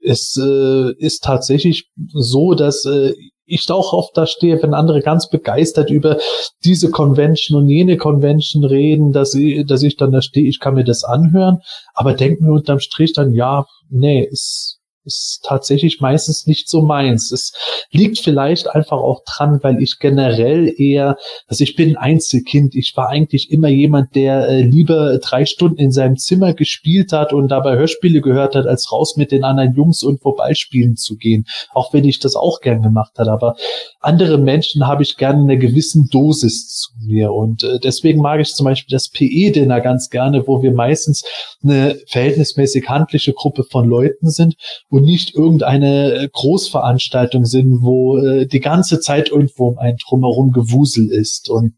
es äh, ist tatsächlich so, dass äh, ich auch oft da stehe, wenn andere ganz begeistert über diese Convention und jene Convention reden, dass ich, dass ich dann da stehe, ich kann mir das anhören, aber denke mir unterm Strich dann, ja, nee, ist ist tatsächlich meistens nicht so meins. Es liegt vielleicht einfach auch dran, weil ich generell eher, also ich bin ein Einzelkind. Ich war eigentlich immer jemand, der äh, lieber drei Stunden in seinem Zimmer gespielt hat und dabei Hörspiele gehört hat, als raus mit den anderen Jungs und vorbeispielen zu gehen. Auch wenn ich das auch gern gemacht hat. Aber andere Menschen habe ich gerne eine gewissen Dosis zu mir. Und äh, deswegen mag ich zum Beispiel das PE-Dinner ganz gerne, wo wir meistens eine verhältnismäßig handliche Gruppe von Leuten sind und nicht irgendeine äh, Großveranstaltung sind, wo äh, die ganze Zeit irgendwo um einen drumherum Gewusel ist. Und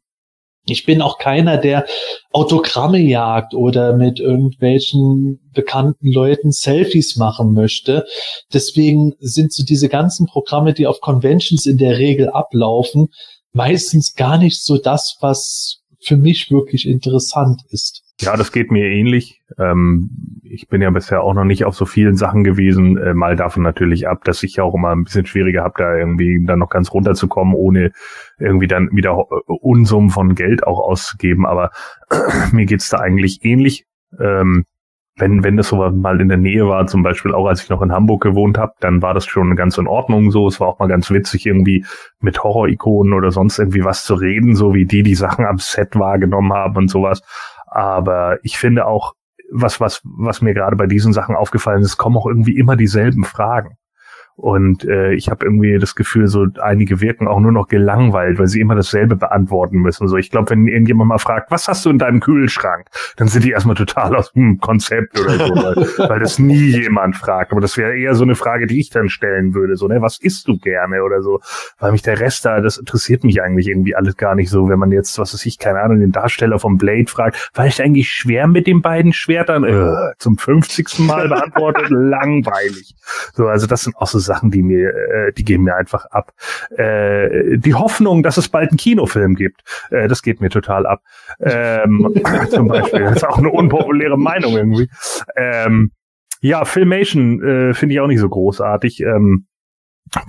ich bin auch keiner, der Autogramme jagt oder mit irgendwelchen bekannten Leuten Selfies machen möchte. Deswegen sind so diese ganzen Programme, die auf Conventions in der Regel ablaufen, meistens gar nicht so das, was für mich wirklich interessant ist. Ja, das geht mir ähnlich. Ähm, ich bin ja bisher auch noch nicht auf so vielen Sachen gewesen. Äh, mal davon natürlich ab, dass ich ja auch immer ein bisschen schwieriger habe, da irgendwie dann noch ganz runterzukommen, ohne irgendwie dann wieder äh, Unsummen von Geld auch auszugeben. Aber mir geht's da eigentlich ähnlich. Ähm, wenn, wenn das so mal in der Nähe war, zum Beispiel auch als ich noch in Hamburg gewohnt habe, dann war das schon ganz in Ordnung so. Es war auch mal ganz witzig, irgendwie mit Horror-Ikonen oder sonst irgendwie was zu reden, so wie die die Sachen am Set wahrgenommen haben und sowas. Aber ich finde auch, was, was, was mir gerade bei diesen Sachen aufgefallen ist, kommen auch irgendwie immer dieselben Fragen. Und äh, ich habe irgendwie das Gefühl, so einige wirken auch nur noch gelangweilt, weil sie immer dasselbe beantworten müssen. So, ich glaube, wenn irgendjemand mal fragt, was hast du in deinem Kühlschrank, dann sind die erstmal total aus dem Konzept oder so, weil, weil das nie jemand fragt. Aber das wäre eher so eine Frage, die ich dann stellen würde. So, ne, was isst du gerne oder so? Weil mich der Rest da, das interessiert mich eigentlich irgendwie alles gar nicht so, wenn man jetzt, was weiß ich, keine Ahnung, den Darsteller vom Blade fragt, war ich eigentlich schwer mit den beiden Schwertern? Äh, zum 50. Mal beantwortet, langweilig. So, also das sind auch so Sachen, die mir, äh, die gehen mir einfach ab. Äh, die Hoffnung, dass es bald einen Kinofilm gibt, äh, das geht mir total ab. Ähm, zum Beispiel, das ist auch eine unpopuläre Meinung irgendwie. Ähm, ja, Filmation äh, finde ich auch nicht so großartig. Ähm,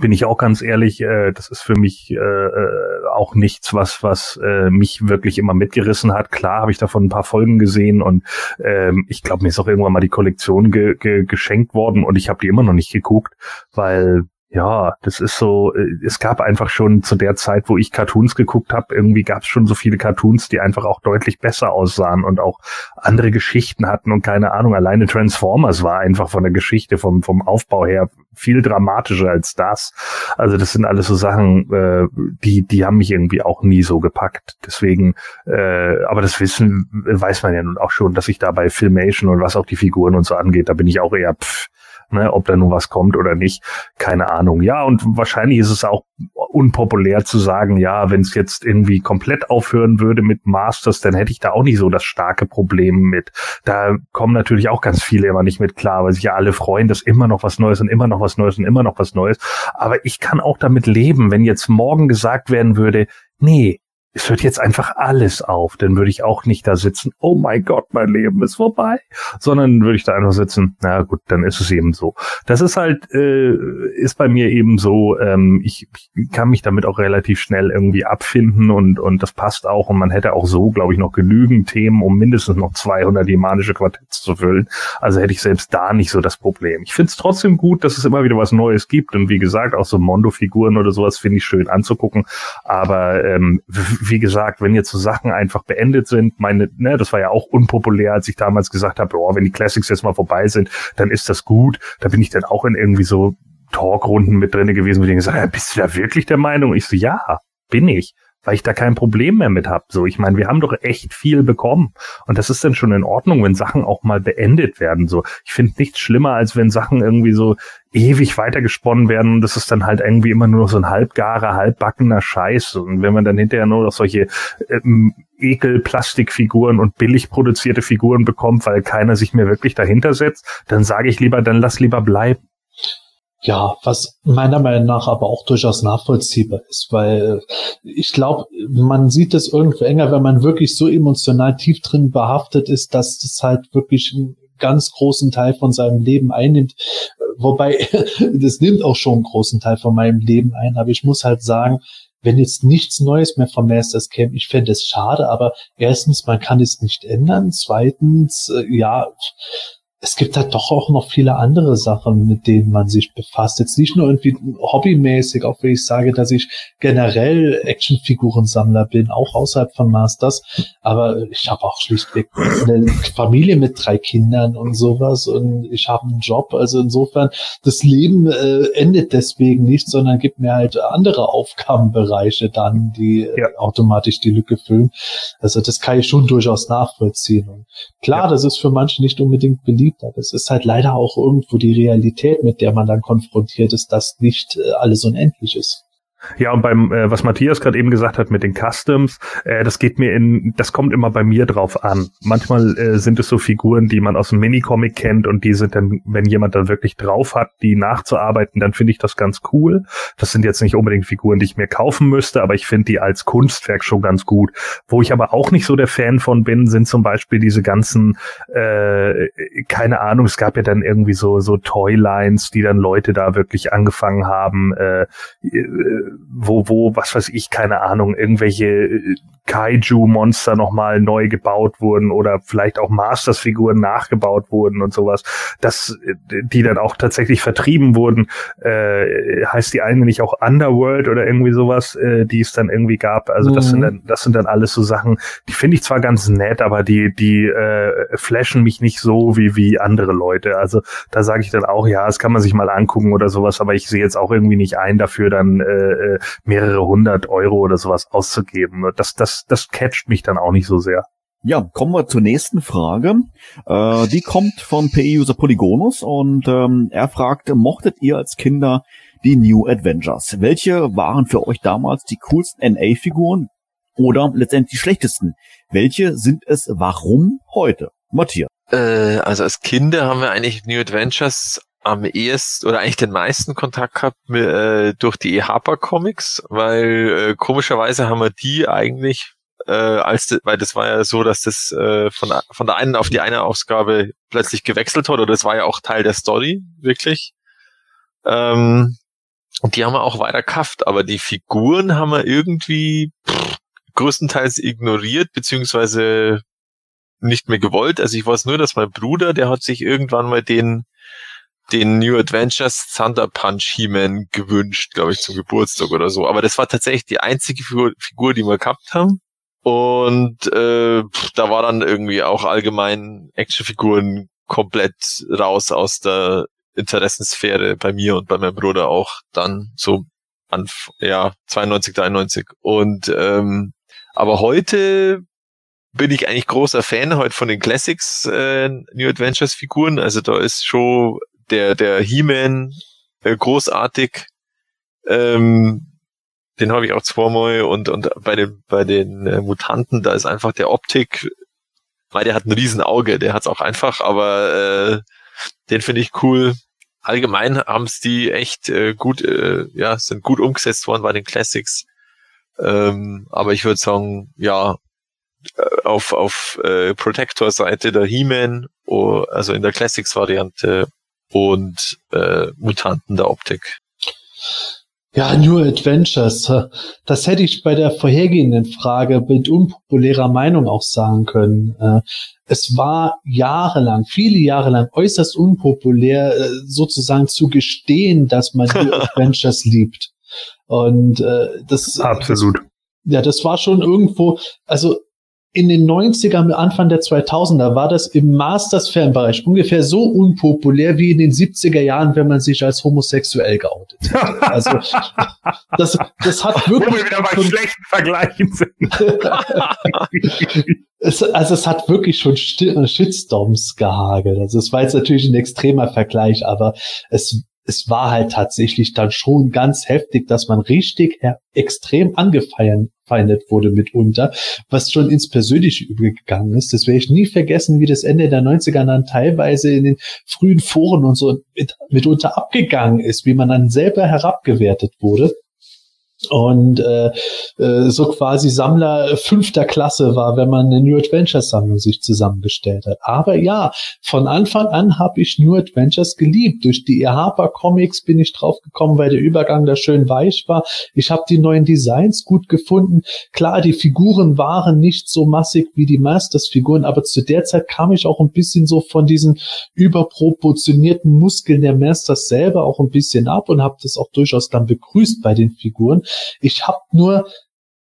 bin ich auch ganz ehrlich, äh, das ist für mich äh, äh, auch nichts, was was äh, mich wirklich immer mitgerissen hat. Klar habe ich davon ein paar Folgen gesehen und ähm, ich glaube, mir ist auch irgendwann mal die Kollektion ge ge geschenkt worden und ich habe die immer noch nicht geguckt, weil ja, das ist so, äh, es gab einfach schon zu der Zeit, wo ich Cartoons geguckt habe, irgendwie gab es schon so viele Cartoons, die einfach auch deutlich besser aussahen und auch andere Geschichten hatten und keine Ahnung, alleine Transformers war einfach von der Geschichte, vom, vom Aufbau her viel dramatischer als das. Also das sind alles so Sachen, äh, die, die haben mich irgendwie auch nie so gepackt. Deswegen, äh, aber das Wissen weiß man ja nun auch schon, dass ich da bei Filmation und was auch die Figuren und so angeht, da bin ich auch eher pff, Ne, ob da nun was kommt oder nicht, keine Ahnung. Ja, und wahrscheinlich ist es auch unpopulär zu sagen, ja, wenn es jetzt irgendwie komplett aufhören würde mit Masters, dann hätte ich da auch nicht so das starke Problem mit. Da kommen natürlich auch ganz viele immer nicht mit klar, weil sich ja alle freuen, dass immer noch was Neues und immer noch was Neues und immer noch was Neues. Aber ich kann auch damit leben, wenn jetzt morgen gesagt werden würde, nee, es hört jetzt einfach alles auf, dann würde ich auch nicht da sitzen, oh mein Gott, mein Leben ist vorbei, sondern würde ich da einfach sitzen, na gut, dann ist es eben so. Das ist halt, äh, ist bei mir eben so, ähm, ich, ich kann mich damit auch relativ schnell irgendwie abfinden und, und das passt auch und man hätte auch so, glaube ich, noch genügend Themen, um mindestens noch 200 demanische Quartetts zu füllen. Also hätte ich selbst da nicht so das Problem. Ich finde es trotzdem gut, dass es immer wieder was Neues gibt und wie gesagt, auch so Mondo-Figuren oder sowas finde ich schön anzugucken, aber ähm, wie gesagt, wenn jetzt so Sachen einfach beendet sind, meine, ne, das war ja auch unpopulär, als ich damals gesagt habe, oh, wenn die Classics jetzt mal vorbei sind, dann ist das gut. Da bin ich dann auch in irgendwie so Talkrunden mit drinne gewesen, wo die gesagt haben, bist du da wirklich der Meinung? Ich so, ja, bin ich weil ich da kein Problem mehr mit habe. So, ich meine, wir haben doch echt viel bekommen und das ist dann schon in Ordnung, wenn Sachen auch mal beendet werden. So, ich finde nichts schlimmer, als wenn Sachen irgendwie so ewig weitergesponnen werden und das ist dann halt irgendwie immer nur so ein halbgarer, halbbackener Scheiß. Und wenn man dann hinterher nur noch solche ähm, Ekel-Plastikfiguren und billig produzierte Figuren bekommt, weil keiner sich mehr wirklich dahinter setzt, dann sage ich lieber, dann lass lieber bleiben. Ja, was meiner Meinung nach aber auch durchaus nachvollziehbar ist, weil ich glaube, man sieht es irgendwo enger, wenn man wirklich so emotional tief drin behaftet ist, dass es halt wirklich einen ganz großen Teil von seinem Leben einnimmt. Wobei, das nimmt auch schon einen großen Teil von meinem Leben ein, aber ich muss halt sagen, wenn jetzt nichts Neues mehr vom Masters Camp, ich fände es schade, aber erstens, man kann es nicht ändern. Zweitens, äh, ja, es gibt halt doch auch noch viele andere Sachen, mit denen man sich befasst. Jetzt nicht nur irgendwie hobbymäßig, auch wenn ich sage, dass ich generell Actionfigurensammler bin, auch außerhalb von Masters. Aber ich habe auch schlichtweg eine Familie mit drei Kindern und sowas und ich habe einen Job. Also insofern, das Leben äh, endet deswegen nicht, sondern gibt mir halt andere Aufgabenbereiche dann, die äh, ja. automatisch die Lücke füllen. Also das kann ich schon durchaus nachvollziehen. Und klar, ja. das ist für manche nicht unbedingt beliebt Aber es ist halt leider auch irgendwo die Realität, mit der man dann konfrontiert ist, dass nicht äh, alles unendlich ist. Ja, und beim, äh, was Matthias gerade eben gesagt hat mit den Customs, äh, das geht mir in, das kommt immer bei mir drauf an. Manchmal äh, sind es so Figuren, die man aus dem Minicomic kennt und die sind dann, wenn jemand dann wirklich drauf hat, die nachzuarbeiten, dann finde ich das ganz cool. Das sind jetzt nicht unbedingt Figuren, die ich mir kaufen müsste, aber ich finde die als Kunstwerk schon ganz gut. Wo ich aber auch nicht so der Fan von bin, sind zum Beispiel diese ganzen, äh, keine Ahnung, es gab ja dann irgendwie so, so Toylines, die dann Leute da wirklich angefangen haben, äh, äh wo, wo, was weiß ich, keine Ahnung, irgendwelche äh, Kaiju-Monster nochmal neu gebaut wurden oder vielleicht auch Masters-Figuren nachgebaut wurden und sowas, dass die dann auch tatsächlich vertrieben wurden. Äh, heißt die eine nicht auch Underworld oder irgendwie sowas, äh, die es dann irgendwie gab. Also das sind mhm. dann, das sind dann alles so Sachen, die finde ich zwar ganz nett, aber die, die äh, flashen mich nicht so wie, wie andere Leute. Also da sage ich dann auch, ja, das kann man sich mal angucken oder sowas, aber ich sehe jetzt auch irgendwie nicht ein, dafür dann äh, äh mehrere hundert Euro oder sowas auszugeben. Das, das das, catcht mich dann auch nicht so sehr. Ja, kommen wir zur nächsten Frage. Äh, die kommt von PE-User Polygonus und ähm, er fragt, mochtet ihr als Kinder die New Adventures? Welche waren für euch damals die coolsten NA-Figuren oder letztendlich die schlechtesten? Welche sind es warum heute? Matthias. Äh, also als Kinder haben wir eigentlich New Adventures am ehesten oder eigentlich den meisten Kontakt gehabt mit, äh, durch die Harper Comics, weil äh, komischerweise haben wir die eigentlich äh, als weil das war ja so, dass das äh, von von der einen auf die eine Ausgabe plötzlich gewechselt hat oder das war ja auch Teil der Story wirklich. Ähm, Und die haben wir auch weiter kafft, aber die Figuren haben wir irgendwie pff, größtenteils ignoriert, beziehungsweise nicht mehr gewollt. Also ich weiß nur, dass mein Bruder, der hat sich irgendwann mal den den New Adventures Thunder Punch He-Man gewünscht, glaube ich, zum Geburtstag oder so. Aber das war tatsächlich die einzige Figur, Figur die wir gehabt haben. Und äh, da war dann irgendwie auch allgemein Actionfiguren komplett raus aus der Interessensphäre bei mir und bei meinem Bruder auch dann so an ja 92, 93. Und ähm, aber heute bin ich eigentlich großer Fan heute von den Classics äh, New Adventures Figuren. Also da ist schon der der He-Man äh, großartig. Ähm, den habe ich auch zweimal und und bei den bei den äh, Mutanten da ist einfach der Optik, weil der hat ein riesen Auge, der hat's auch einfach, aber äh, den finde ich cool. Allgemein haben es die echt äh, gut, äh, ja, sind gut umgesetzt worden bei den Classics. Ähm, aber ich würde sagen, ja, äh, auf, auf äh, Protector-Seite der He-Man, oh, also in der Classics-Variante und äh, Mutanten der Optik. Ja, New Adventures. Das hätte ich bei der vorhergehenden Frage mit unpopulärer Meinung auch sagen können. Äh, es war jahrelang, viele Jahre lang äußerst unpopulär, äh, sozusagen zu gestehen, dass man New Adventures liebt. Und äh, das absolut. Ja, das war schon irgendwo, also in den 90ern, Anfang der 2000er war das im Masters-Fanbereich ungefähr so unpopulär wie in den 70er Jahren, wenn man sich als homosexuell geoutet hat. Also, das, das hat wirklich... Wo wir wieder bei schlechten Vergleichen sind. es, also es hat wirklich schon Shitstorms gehagelt. Also es war jetzt natürlich ein extremer Vergleich, aber es es war halt tatsächlich dann schon ganz heftig, dass man richtig extrem angefeindet wurde mitunter, was schon ins Persönliche übergegangen ist. Das werde ich nie vergessen, wie das Ende der 90er dann teilweise in den frühen Foren und so mit, mitunter abgegangen ist, wie man dann selber herabgewertet wurde und äh, äh, so quasi Sammler fünfter Klasse war, wenn man eine New Adventures Sammlung sich zusammengestellt hat. Aber ja, von Anfang an habe ich New Adventures geliebt. Durch die e Harper Comics bin ich drauf gekommen, weil der Übergang da schön weich war. Ich habe die neuen Designs gut gefunden. Klar, die Figuren waren nicht so massig wie die Masters Figuren, aber zu der Zeit kam ich auch ein bisschen so von diesen überproportionierten Muskeln der Masters selber auch ein bisschen ab und habe das auch durchaus dann begrüßt bei den Figuren. Ich habe nur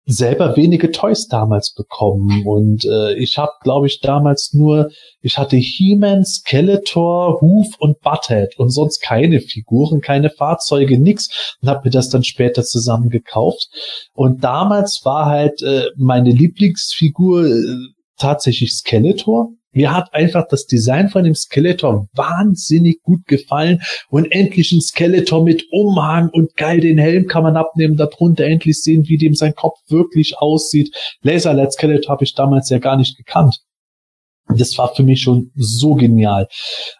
selber wenige Toys damals bekommen und äh, ich habe, glaube ich, damals nur, ich hatte He-Man, Skeletor, Hoof und Butthead und sonst keine Figuren, keine Fahrzeuge, nix und habe mir das dann später zusammen gekauft. Und damals war halt äh, meine Lieblingsfigur äh, tatsächlich Skeletor mir hat einfach das Design von dem Skeletor wahnsinnig gut gefallen und endlich ein Skeletor mit Umhang und geil, den Helm kann man abnehmen, darunter endlich sehen, wie dem sein Kopf wirklich aussieht. Laserlight Skeletor habe ich damals ja gar nicht gekannt. Das war für mich schon so genial.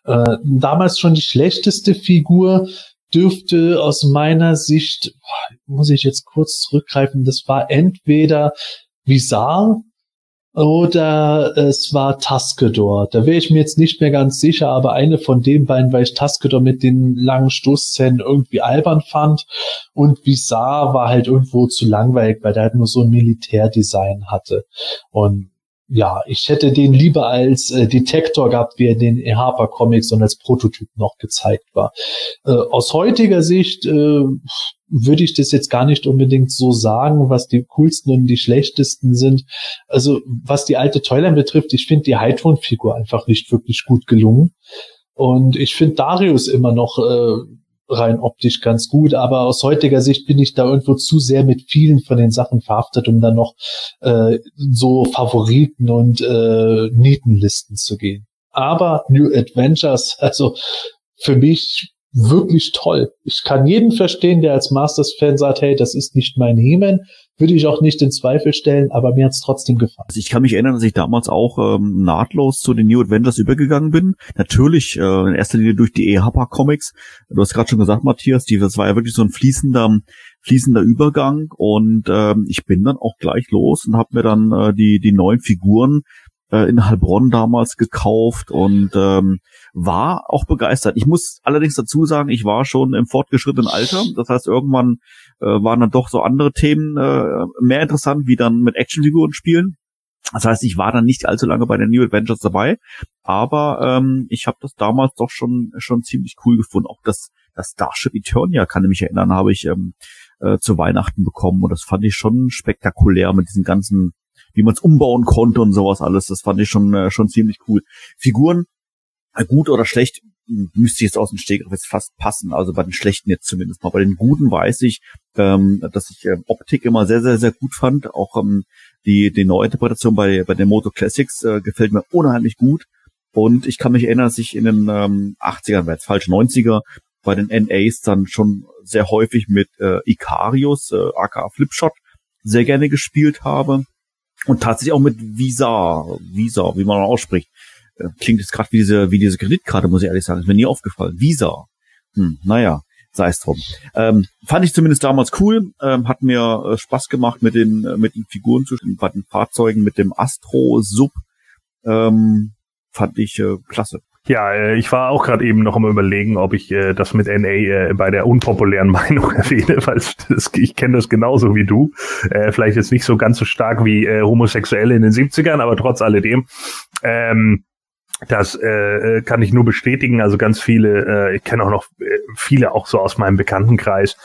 Äh, damals schon die schlechteste Figur dürfte aus meiner Sicht, muss ich jetzt kurz zurückgreifen, das war entweder Visar oder es war Taskedor. Da wäre ich mir jetzt nicht mehr ganz sicher, aber eine von den beiden, weil ich Taskedor mit den langen Stoßzähnen irgendwie albern fand. Und Visar war halt irgendwo zu langweilig, weil der halt nur so ein Militärdesign hatte. Und ja, ich hätte den lieber als äh, Detektor gehabt, wie er in den Harper Comics und als Prototyp noch gezeigt war. Äh, aus heutiger Sicht äh, würde ich das jetzt gar nicht unbedingt so sagen, was die coolsten und die schlechtesten sind. Also was die alte Toyline betrifft, ich finde die Hydron-Figur einfach nicht wirklich gut gelungen. Und ich finde Darius immer noch äh, rein optisch ganz gut, aber aus heutiger Sicht bin ich da irgendwo zu sehr mit vielen von den Sachen verhaftet, um dann noch äh, so Favoriten und äh, Nietenlisten zu gehen. Aber New Adventures, also für mich wirklich toll. Ich kann jeden verstehen, der als Masters-Fan sagt, hey, das ist nicht mein He-Man, würde ich auch nicht in Zweifel stellen, aber mir hat's trotzdem gefallen. Also ich kann mich erinnern, dass ich damals auch ähm, nahtlos zu den New Adventures übergegangen bin. Natürlich äh, in erster Linie durch die EHPA Comics. Du hast gerade schon gesagt, Matthias, die, das war ja wirklich so ein fließender fließender Übergang und ähm, ich bin dann auch gleich los und habe mir dann äh, die die neuen Figuren äh, in Heilbronn damals gekauft und ähm, war auch begeistert. Ich muss allerdings dazu sagen, ich war schon im fortgeschrittenen Alter. Das heißt, irgendwann äh, waren dann doch so andere Themen äh, mehr interessant, wie dann mit Actionfiguren spielen. Das heißt, ich war dann nicht allzu lange bei den New Adventures dabei, aber ähm, ich habe das damals doch schon schon ziemlich cool gefunden. Auch das, das Starship Eternia, kann ich mich erinnern, habe ich ähm, äh, zu Weihnachten bekommen und das fand ich schon spektakulär mit diesen ganzen, wie man es umbauen konnte und sowas alles. Das fand ich schon äh, schon ziemlich cool. Figuren äh, gut oder schlecht müsste jetzt aus dem Stegreif jetzt fast passen. Also bei den schlechten jetzt zumindest mal. Bei den guten weiß ich, ähm, dass ich äh, Optik immer sehr, sehr, sehr gut fand. Auch ähm, die, die Neuinterpretation bei, bei den Moto Classics äh, gefällt mir unheimlich gut. Und ich kann mich erinnern, dass ich in den ähm, 80ern, war jetzt falsch, 90er, bei den NAs dann schon sehr häufig mit äh, Icarius, äh, aka Flipshot, sehr gerne gespielt habe. Und tatsächlich auch mit Visa, Visa, wie man ausspricht. Äh, klingt jetzt gerade wie diese, wie diese Kreditkarte, muss ich ehrlich sagen. Ist mir nie aufgefallen. Visa. Hm, naja, sei es drum. Ähm, fand ich zumindest damals cool. Ähm, hat mir äh, Spaß gemacht mit den, äh, mit den Figuren zu bei den Fahrzeugen, mit dem Astro Sub. Ähm, fand ich äh, klasse. Ja, äh, ich war auch gerade eben noch am überlegen, ob ich äh, das mit NA äh, bei der unpopulären Meinung erwähne, weil ich kenne das genauso wie du. Äh, vielleicht jetzt nicht so ganz so stark wie äh, Homosexuelle in den 70ern, aber trotz alledem. Ähm, das äh, äh, kann ich nur bestätigen. Also ganz viele, äh, ich kenne auch noch äh, viele auch so aus meinem Bekanntenkreis,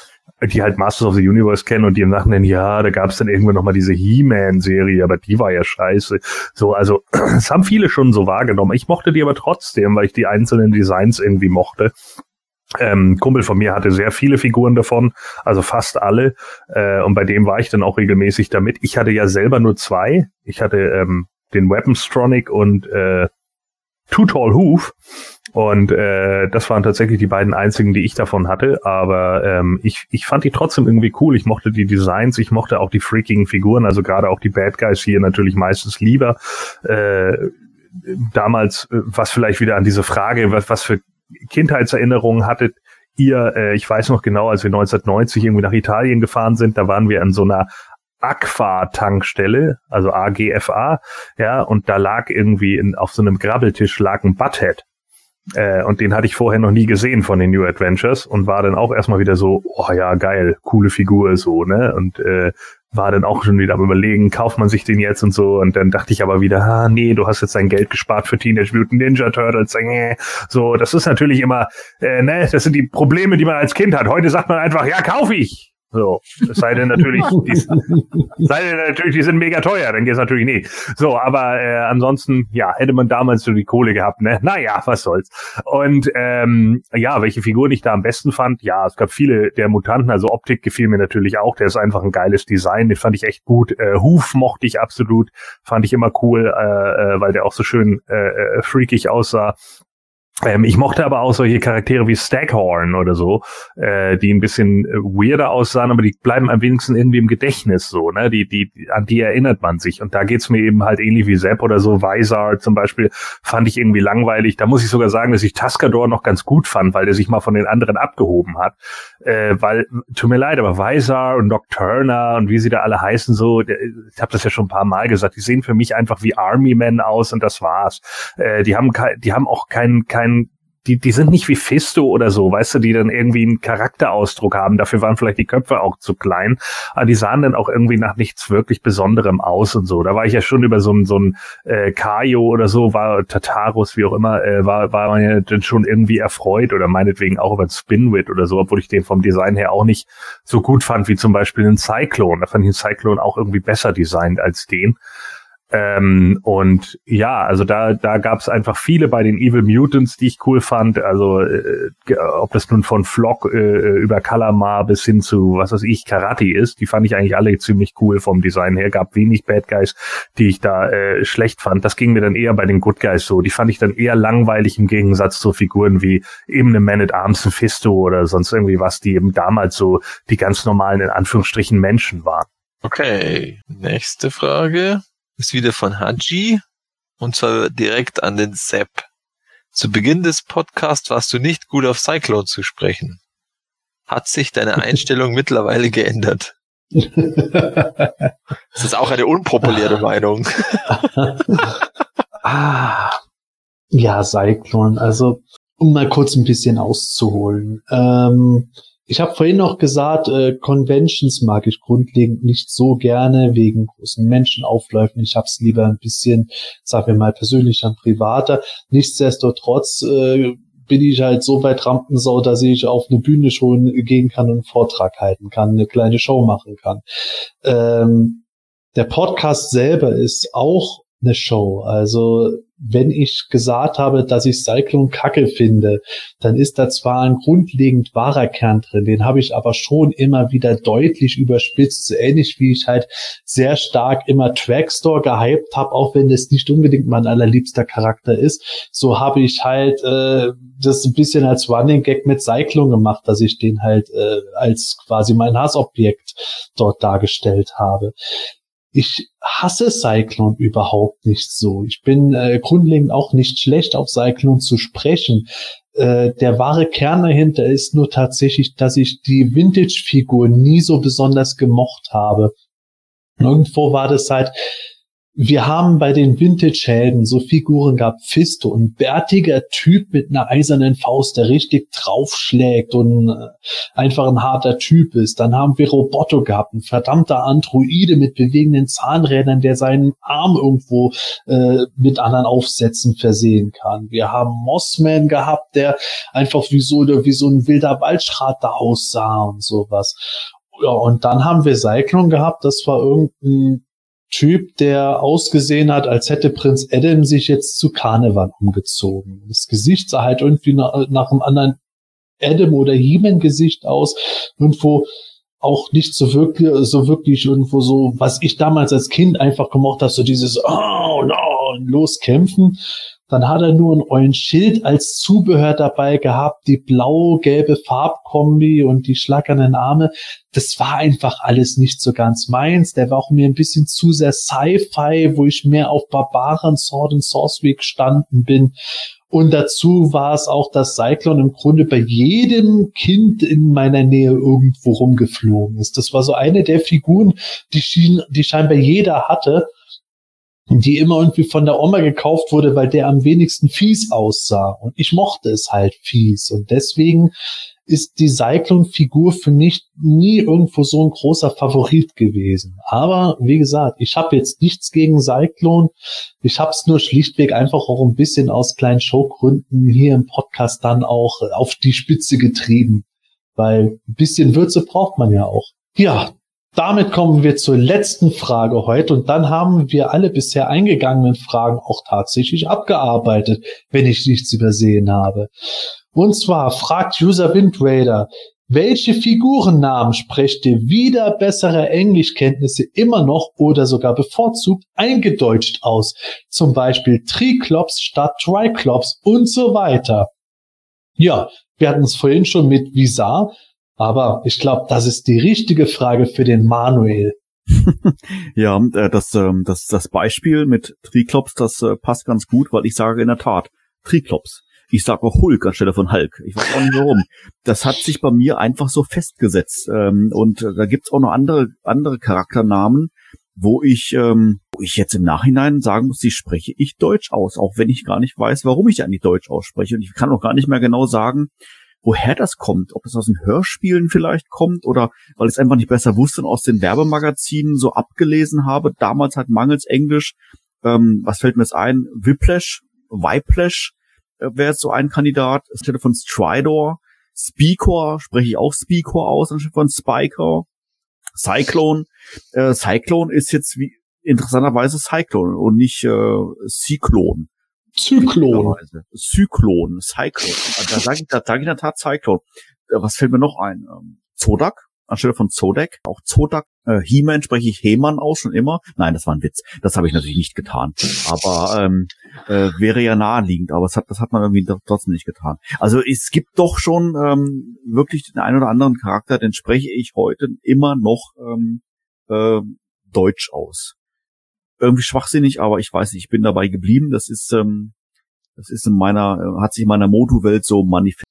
die halt Masters of the Universe kennen und die im Nachhinein, ja, da gab es dann irgendwann nochmal diese He-Man-Serie, aber die war ja scheiße. So, also es haben viele schon so wahrgenommen. Ich mochte die aber trotzdem, weil ich die einzelnen Designs irgendwie mochte. Ähm, Kumpel von mir hatte sehr viele Figuren davon, also fast alle. Äh, und bei dem war ich dann auch regelmäßig damit. Ich hatte ja selber nur zwei. Ich hatte ähm, den Weaponstronic und äh, Too Tall Hoof. Und äh, das waren tatsächlich die beiden einzigen, die ich davon hatte. Aber ähm, ich, ich fand die trotzdem irgendwie cool. Ich mochte die Designs, ich mochte auch die freakigen Figuren, also gerade auch die Bad Guys hier natürlich meistens lieber. Äh, damals, äh, was vielleicht wieder an diese Frage, was, was für Kindheitserinnerungen hattet ihr, äh, ich weiß noch genau, als wir 1990 irgendwie nach Italien gefahren sind, da waren wir an so einer Aqua-Tankstelle, also AGFA, ja, und da lag irgendwie in, auf so einem Grabbeltisch lag ein Butthead. Äh, und den hatte ich vorher noch nie gesehen von den New Adventures und war dann auch erstmal wieder so, oh ja, geil, coole Figur, so, ne? Und äh, war dann auch schon wieder am überlegen, kauft man sich den jetzt und so. Und dann dachte ich aber wieder, ah, nee, du hast jetzt dein Geld gespart für Teenage Mutant Ninja Turtles. Äh, so, das ist natürlich immer, äh, ne, das sind die Probleme, die man als Kind hat. Heute sagt man einfach, ja, kauf ich. So, es sei denn natürlich, die, sei denn natürlich, die sind mega teuer, dann geht's natürlich nicht. So, aber äh, ansonsten, ja, hätte man damals so die Kohle gehabt, ne? Naja, was soll's. Und ähm, ja, welche Figuren ich da am besten fand, ja, es gab viele der Mutanten, also Optik gefiel mir natürlich auch, der ist einfach ein geiles Design, den fand ich echt gut. Äh, Huf mochte ich absolut, fand ich immer cool, äh, äh, weil der auch so schön äh, äh freakig aussah. Ähm, ich mochte aber auch solche Charaktere wie Staghorn oder so, äh, die ein bisschen äh, weirder aussahen, aber die bleiben am wenigsten irgendwie im Gedächtnis so, ne? Die, die, an die erinnert man sich. Und da geht's mir eben halt ähnlich wie Sepp oder so. Visar zum Beispiel fand ich irgendwie langweilig. Da muss ich sogar sagen, dass ich Tascador noch ganz gut fand, weil der sich mal von den anderen abgehoben hat. Äh, weil, tut mir leid, aber Visar und Nocturna und wie sie da alle heißen, so, ich habe das ja schon ein paar Mal gesagt, die sehen für mich einfach wie Army Men aus und das war's. Äh, die haben die haben auch keinen kein kein, die, die sind nicht wie Fisto oder so, weißt du, die dann irgendwie einen Charakterausdruck haben. Dafür waren vielleicht die Köpfe auch zu klein. Aber die sahen dann auch irgendwie nach nichts wirklich Besonderem aus und so. Da war ich ja schon über so ein, so ein äh, Kaio oder so, war Tatarus, wie auch immer, äh, war, war man ja dann schon irgendwie erfreut oder meinetwegen auch über Spinwit oder so, obwohl ich den vom Design her auch nicht so gut fand wie zum Beispiel einen Cyclone. Da fand ich den Cyclone auch irgendwie besser designt als den. Ähm, und ja, also da, da gab es einfach viele bei den Evil Mutants, die ich cool fand. Also äh, ob das nun von Flock äh, über Kalamar bis hin zu, was weiß ich, Karate ist, die fand ich eigentlich alle ziemlich cool vom Design her. Gab wenig Bad Guys, die ich da äh, schlecht fand. Das ging mir dann eher bei den Good Guys so. Die fand ich dann eher langweilig im Gegensatz zu Figuren wie eben eine Man at Arms, ein Fisto oder sonst irgendwie was, die eben damals so die ganz normalen, in Anführungsstrichen, Menschen waren. Okay, nächste Frage ist wieder von Haji und zwar direkt an den Sepp. Zu Beginn des Podcasts warst du nicht gut auf Cyclone zu sprechen. Hat sich deine Einstellung mittlerweile geändert? das ist auch eine unpopuläre Meinung. Ah, ja, Cyclone. Also, um mal kurz ein bisschen auszuholen. Ähm, ich habe vorhin noch gesagt, äh, Conventions mag ich grundlegend nicht so gerne wegen großen Menschenaufläufen. Ich habe es lieber ein bisschen, sagen wir mal, persönlicher und privater. Nichtsdestotrotz äh, bin ich halt so weit Rampensau, dass ich auf eine Bühne schon gehen kann und einen Vortrag halten kann, eine kleine Show machen kann. Ähm, der Podcast selber ist auch eine Show. Also wenn ich gesagt habe, dass ich Cyclone kacke finde, dann ist da zwar ein grundlegend wahrer Kern drin, den habe ich aber schon immer wieder deutlich überspitzt, so ähnlich wie ich halt sehr stark immer Trackstore gehypt habe, auch wenn das nicht unbedingt mein allerliebster Charakter ist. So habe ich halt äh, das ein bisschen als Running Gag mit Cyclone gemacht, dass ich den halt äh, als quasi mein Hassobjekt dort dargestellt habe ich hasse Cyclone überhaupt nicht so. Ich bin äh, grundlegend auch nicht schlecht auf Cyclone zu sprechen. Äh, der wahre Kern dahinter ist nur tatsächlich, dass ich die Vintage-Figur nie so besonders gemocht habe. Irgendwo war das halt, wir haben bei den Vintage-Helden so Figuren gehabt, Fisto, ein bärtiger Typ mit einer eisernen Faust, der richtig draufschlägt und äh, einfach ein harter Typ ist. Dann haben wir Roboto gehabt, ein verdammter Androide mit bewegenden Zahnrädern, der seinen Arm irgendwo äh, mit anderen Aufsätzen versehen kann. Wir haben Mossman gehabt, der einfach wie so, wie so ein wilder Waldschrat aussah und sowas. Ja, und dann haben wir Cyclone gehabt, das war irgendein Typ, der ausgesehen hat, als hätte Prinz Adam sich jetzt zu Karneval umgezogen. Das Gesicht sah halt irgendwie nach, nach einem anderen Adam oder He-Man Gesicht aus. Irgendwo auch nicht so wirklich, so wirklich irgendwo so, was ich damals als Kind einfach gemocht habe, so dieses, oh no, loskämpfen. Dann hat er nur ein Schild als Zubehör dabei gehabt, die blau-gelbe Farbkombi und die schlackernden Arme. Das war einfach alles nicht so ganz meins. Der war auch mir ein bisschen zu sehr Sci-Fi, wo ich mehr auf Barbaren, Sword and Sorcery gestanden bin. Und dazu war es auch, dass Cyclone im Grunde bei jedem Kind in meiner Nähe irgendwo rumgeflogen ist. Das war so eine der Figuren, die, schien, die scheinbar jeder hatte die immer irgendwie von der Oma gekauft wurde, weil der am wenigsten fies aussah. Und ich mochte es halt fies. Und deswegen ist die Cyclone-Figur für mich nie irgendwo so ein großer Favorit gewesen. Aber wie gesagt, ich habe jetzt nichts gegen Cyclone. Ich habe es nur schlichtweg einfach auch ein bisschen aus kleinen Showgründen hier im Podcast dann auch auf die Spitze getrieben. Weil ein bisschen Würze braucht man ja auch. Ja, damit kommen wir zur letzten Frage heute und dann haben wir alle bisher eingegangenen Fragen auch tatsächlich abgearbeitet, wenn ich nichts übersehen habe. Und zwar fragt User Windrader, welche Figurennamen sprecht ihr wieder bessere Englischkenntnisse immer noch oder sogar bevorzugt eingedeutscht aus? Zum Beispiel Triklops statt Triclops und so weiter. Ja, wir hatten es vorhin schon mit Visar. Aber ich glaube, das ist die richtige Frage für den Manuel. ja, äh, das, ähm, das, das Beispiel mit Triklops, das äh, passt ganz gut, weil ich sage in der Tat Triklops. Ich sage auch Hulk anstelle von Hulk. Ich weiß auch nicht warum. Das hat sich bei mir einfach so festgesetzt. Ähm, und äh, da gibt's auch noch andere, andere Charakternamen, wo ich, ähm, wo ich jetzt im Nachhinein sagen muss, die spreche ich Deutsch aus, auch wenn ich gar nicht weiß, warum ich eigentlich Deutsch ausspreche. Und ich kann auch gar nicht mehr genau sagen, woher das kommt, ob es aus den Hörspielen vielleicht kommt oder weil ich es einfach nicht besser wusste und aus den Werbemagazinen so abgelesen habe. Damals halt mangels Englisch. Ähm, was fällt mir jetzt ein? Whiplash, Whiplash äh, wäre jetzt so ein Kandidat. Anstelle von Stridor. Speakor spreche ich auch Speakor aus anstelle von Spiker. Cyclone. Äh, Cyclone ist jetzt wie interessanterweise Cyclone und nicht äh, Cyclone. Zyklon. Zyklon, Cyclone. Da sage ich, da sag ich in der Tat Cyclone. Äh, was fällt mir noch ein? Ähm, Zodak anstelle von Zodek. Auch Zodak. Äh, He-Man spreche ich He-Man aus schon immer. Nein, das war ein Witz. Das habe ich natürlich nicht getan. Aber ähm, äh, wäre ja naheliegend. Aber das hat, das hat man irgendwie trotzdem nicht getan. Also es gibt doch schon ähm, wirklich den einen oder anderen Charakter, den spreche ich heute immer noch ähm, äh, Deutsch aus irgendwie schwachsinnig, aber ich weiß nicht, ich bin dabei geblieben. Das ist, ähm, das ist in meiner, hat sich in meiner Motu-Welt so manifestiert.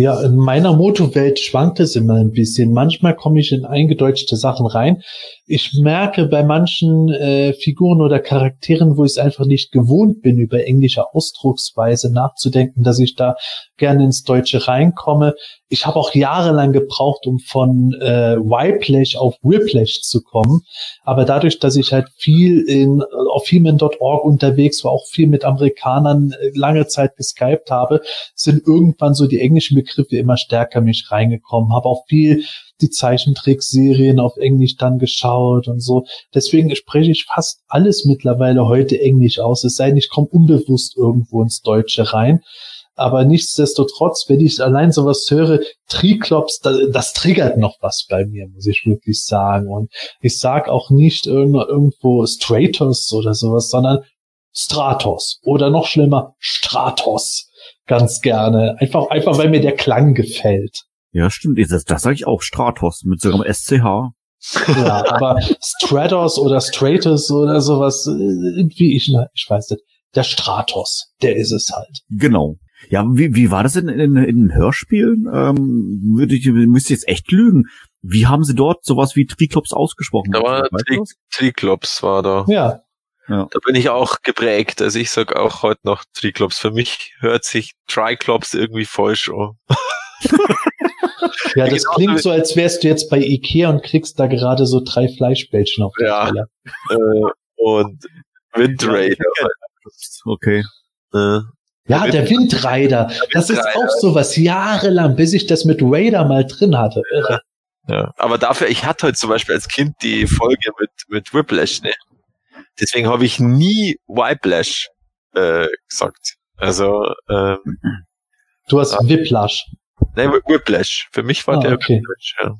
Ja, in meiner Motowelt schwankt es immer ein bisschen. Manchmal komme ich in eingedeutschte Sachen rein. Ich merke bei manchen äh, Figuren oder Charakteren, wo ich es einfach nicht gewohnt bin, über englische Ausdrucksweise nachzudenken, dass ich da gerne ins Deutsche reinkomme. Ich habe auch jahrelang gebraucht, um von äh, Whiplash auf Whiplash zu kommen. Aber dadurch, dass ich halt viel in auf Feeman.org unterwegs war, auch viel mit Amerikanern äh, lange Zeit geskypt habe, sind irgendwann so die englischen Begriffe immer stärker mich reingekommen. Habe auch viel die Zeichentrickserien auf Englisch dann geschaut und so. Deswegen spreche ich fast alles mittlerweile heute Englisch aus. Es sei denn, ich komme unbewusst irgendwo ins Deutsche rein. Aber nichtsdestotrotz, wenn ich allein sowas höre, Triklops, das, das triggert noch was bei mir, muss ich wirklich sagen. Und ich sag auch nicht irgendwo Stratos oder sowas, sondern Stratos oder noch schlimmer Stratos ganz gerne. Einfach, einfach weil mir der Klang gefällt. Ja, stimmt. Das, das sage ich auch. Stratos mit so einem SCH. Ja, aber Stratos oder Stratus oder sowas, irgendwie, ich, ich weiß nicht. Der Stratos, der ist es halt. Genau. Ja, wie, wie war das in, in, in den Hörspielen? Ähm, würde ich, müsste jetzt echt lügen. Wie haben sie dort sowas wie Triklops ausgesprochen? Da war Tri Triklops war da. Ja. Ja. Da bin ich auch geprägt. Also ich sag auch heute noch Triklops. Für mich hört sich Triklops irgendwie falsch an. ja, das klingt so, als wärst du jetzt bei Ikea und kriegst da gerade so drei Fleischbällchen auf der Ja. Äh, und Wind Raider. Okay. Äh, ja, der Windrider. Das ist auch sowas jahrelang, bis ich das mit Raider mal drin hatte. Irre. Ja, aber dafür, ich hatte heute zum Beispiel als Kind die Folge mit, mit Whiplash, ne? Deswegen habe ich nie Whiplash äh, gesagt. Also, ähm, Du hast ja. Whiplash. Nein, Whiplash. Für mich war ah, der okay. Whiplash, ja.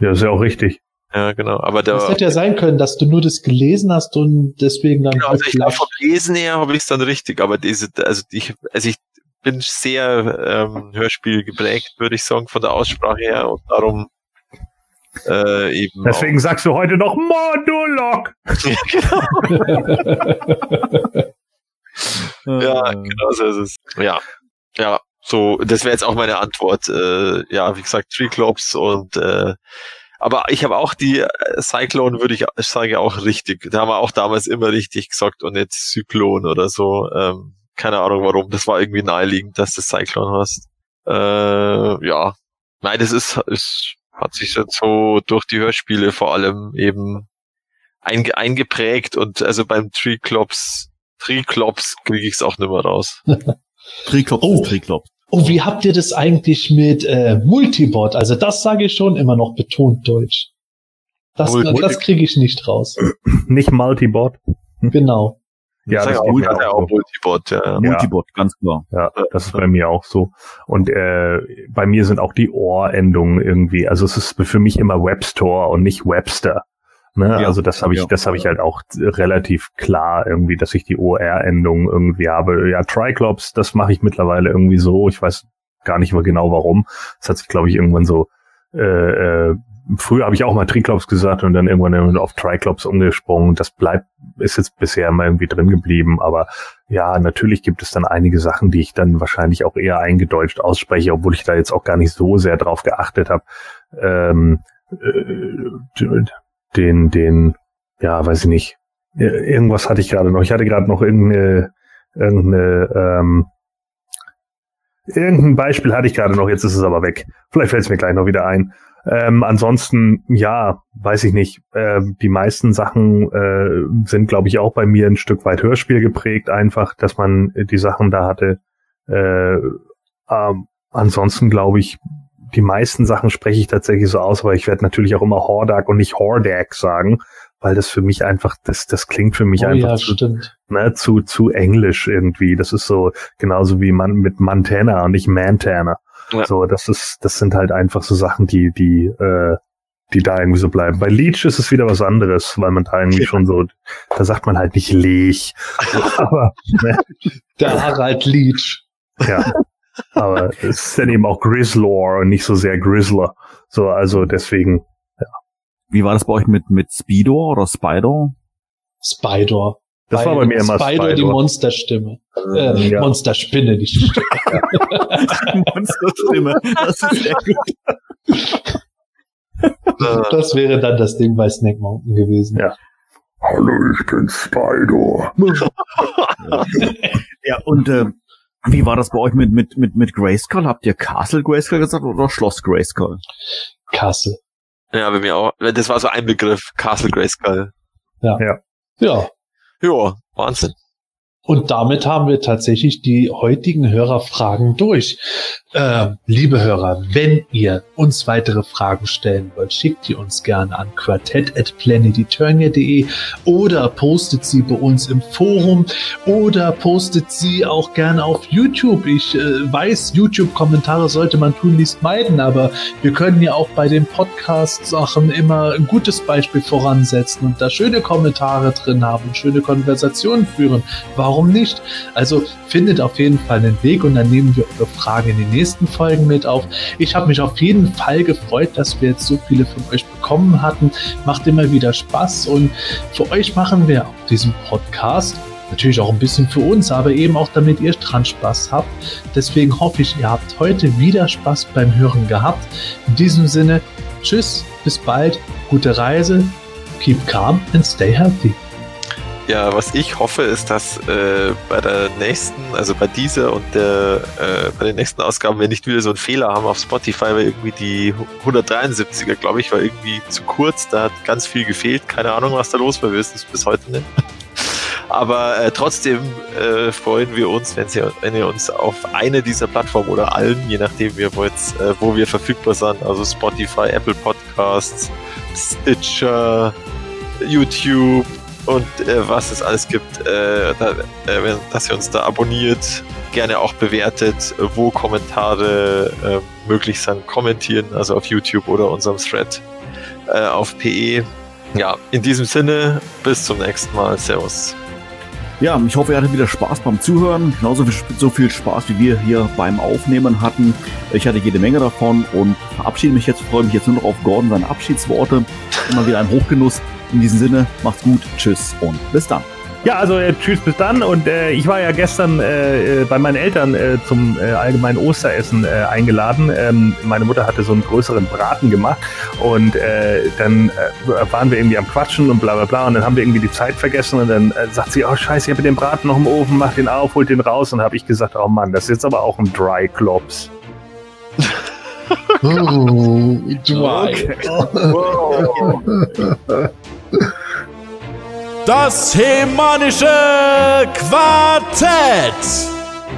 Ja, ist ja auch richtig. Ja, genau. Aber da. Es hätte ja sein können, dass du nur das gelesen hast und deswegen dann. Genau, also ich glaube, vom Lesen her habe ich es dann richtig, aber diese, also ich, also ich bin sehr ähm, Hörspiel geprägt, würde ich sagen, von der Aussprache her und darum äh, eben. Deswegen auch. sagst du heute noch Modulok. Ja, genau. ja, genau so ist es. Ja, ja. So, das wäre jetzt auch meine Antwort. Äh, ja, wie gesagt, Triclops und äh, aber ich habe auch die äh, Cyclone, würde ich sagen, auch richtig. Da haben wir auch damals immer richtig gesagt und nicht Zyklon oder so. Ähm, keine Ahnung warum. Das war irgendwie naheliegend, dass du Cyclone hast. Äh, ja. Nein, das ist, ist, hat sich jetzt so durch die Hörspiele vor allem eben einge eingeprägt und also beim Triclops, Triclops kriege ich es auch nicht mehr raus. Triclops, oh. Triclops. Und wie habt ihr das eigentlich mit äh, Multibot? Also das sage ich schon immer noch betont deutsch. Das, Multi das kriege ich nicht raus. Nicht Multibot. Genau. Ja, das, das auch, ja auch, auch Multibot, ja. ja. Multibot, ganz klar. Ja, das ist bei mir auch so. Und äh, bei mir sind auch die Ohrendungen irgendwie, also es ist für mich immer Webstore und nicht Webster. Ne? Ja, also das habe ich, ja. das habe ich halt auch relativ klar irgendwie, dass ich die OR-Endung irgendwie habe. Ja, Triclops, das mache ich mittlerweile irgendwie so. Ich weiß gar nicht mehr genau warum. Das hat sich, glaube ich, irgendwann so. Äh, äh, früher habe ich auch mal Triclops gesagt und dann irgendwann auf Triclops umgesprungen. Das bleibt, ist jetzt bisher immer irgendwie drin geblieben. Aber ja, natürlich gibt es dann einige Sachen, die ich dann wahrscheinlich auch eher eingedeutscht ausspreche, obwohl ich da jetzt auch gar nicht so sehr drauf geachtet habe. Ähm, äh, den, den, ja, weiß ich nicht. Irgendwas hatte ich gerade noch. Ich hatte gerade noch irgendeine, irgendeine, ähm, irgendein Beispiel hatte ich gerade noch, jetzt ist es aber weg. Vielleicht fällt es mir gleich noch wieder ein. Ähm, ansonsten, ja, weiß ich nicht. Ähm, die meisten Sachen äh, sind, glaube ich, auch bei mir ein Stück weit Hörspiel geprägt, einfach, dass man die Sachen da hatte. Äh, ähm, ansonsten, glaube ich, die meisten Sachen spreche ich tatsächlich so aus, aber ich werde natürlich auch immer Hordak und nicht Hordak sagen, weil das für mich einfach, das, das klingt für mich oh, einfach ja, zu, ne, zu, zu englisch irgendwie. Das ist so genauso wie man mit Montana und nicht Montana. Ja. So, das ist, das sind halt einfach so Sachen, die, die, äh, die da irgendwie so bleiben. Bei Leech ist es wieder was anderes, weil man da irgendwie ja. schon so, da sagt man halt nicht Leech. aber, ne. Der Harald Leech. Ja. Aber es ist dann eben auch Grizzlor und nicht so sehr Grizzler. So, also deswegen, ja. Wie war das bei euch mit, mit Speedor oder Spider? Spider. Das war bei mir immer Spider, die Spider. Monsterstimme. Äh, Ja. Monsterspinne, die Stimme. Monsterstimme. Das ist sehr gut. Das wäre dann das Ding bei Snake Mountain gewesen. Ja. Hallo, ich bin Spider. Ja, und äh, wie war das bei euch mit, mit, mit, mit Grayskull? Habt ihr Castle Grayskull gesagt oder Schloss Grayskull? Kassel. ja, bei mir auch. Das war so ein Begriff. Castle Grayskull. Ja. Ja, Wahnsinn. Und damit haben wir tatsächlich die heutigen Hörerfragen durch. Ähm, liebe Hörer, wenn ihr uns weitere Fragen stellen wollt, schickt die uns gerne an quartett.planeteturnia.de oder postet sie bei uns im Forum oder postet sie auch gerne auf YouTube. Ich äh, weiß, YouTube-Kommentare sollte man tunlichst meiden, aber wir können ja auch bei den Podcast-Sachen immer ein gutes Beispiel voransetzen und da schöne Kommentare drin haben und schöne Konversationen führen. Warum nicht? Also findet auf jeden Fall einen Weg und dann nehmen wir eure Fragen in die nächsten Folgen mit auf. Ich habe mich auf jeden Fall gefreut, dass wir jetzt so viele von euch bekommen hatten. Macht immer wieder Spaß und für euch machen wir auf diesem Podcast natürlich auch ein bisschen für uns, aber eben auch damit ihr dran Spaß habt. Deswegen hoffe ich, ihr habt heute wieder Spaß beim Hören gehabt. In diesem Sinne, tschüss, bis bald, gute Reise, keep calm and stay healthy. Ja, was ich hoffe, ist, dass äh, bei der nächsten, also bei dieser und der, äh, bei den nächsten Ausgaben wir nicht wieder so einen Fehler haben auf Spotify, weil irgendwie die 173er, glaube ich, war irgendwie zu kurz. Da hat ganz viel gefehlt. Keine Ahnung, was da los war. Wir wissen es bis heute nicht. Aber äh, trotzdem äh, freuen wir uns, wenn, Sie, wenn ihr uns auf eine dieser Plattformen oder allen, je nachdem, wollt, äh, wo wir verfügbar sind, also Spotify, Apple Podcasts, Stitcher, YouTube und äh, was es alles gibt, äh, da, äh, dass ihr uns da abonniert, gerne auch bewertet, wo Kommentare äh, möglich sind, kommentieren, also auf YouTube oder unserem Thread äh, auf PE. Ja, in diesem Sinne, bis zum nächsten Mal. Servus. Ja, ich hoffe, ihr hattet wieder Spaß beim Zuhören. Genauso viel, so viel Spaß, wie wir hier beim Aufnehmen hatten. Ich hatte jede Menge davon und verabschiede mich jetzt, freue mich jetzt nur noch auf Gordon seine Abschiedsworte. Immer wieder ein Hochgenuss. In diesem Sinne, macht's gut, tschüss und bis dann. Ja, also äh, tschüss bis dann. Und äh, ich war ja gestern äh, äh, bei meinen Eltern äh, zum äh, allgemeinen Osteressen äh, eingeladen. Ähm, meine Mutter hatte so einen größeren Braten gemacht und äh, dann äh, waren wir irgendwie am Quatschen und bla bla bla und dann haben wir irgendwie die Zeit vergessen und dann äh, sagt sie, oh scheiße, ich habe den Braten noch im Ofen, mach den auf, holt den raus und habe ich gesagt, oh Mann, das ist jetzt aber auch ein Dry Klops. Oh, dry. Das Hemanische Quartett.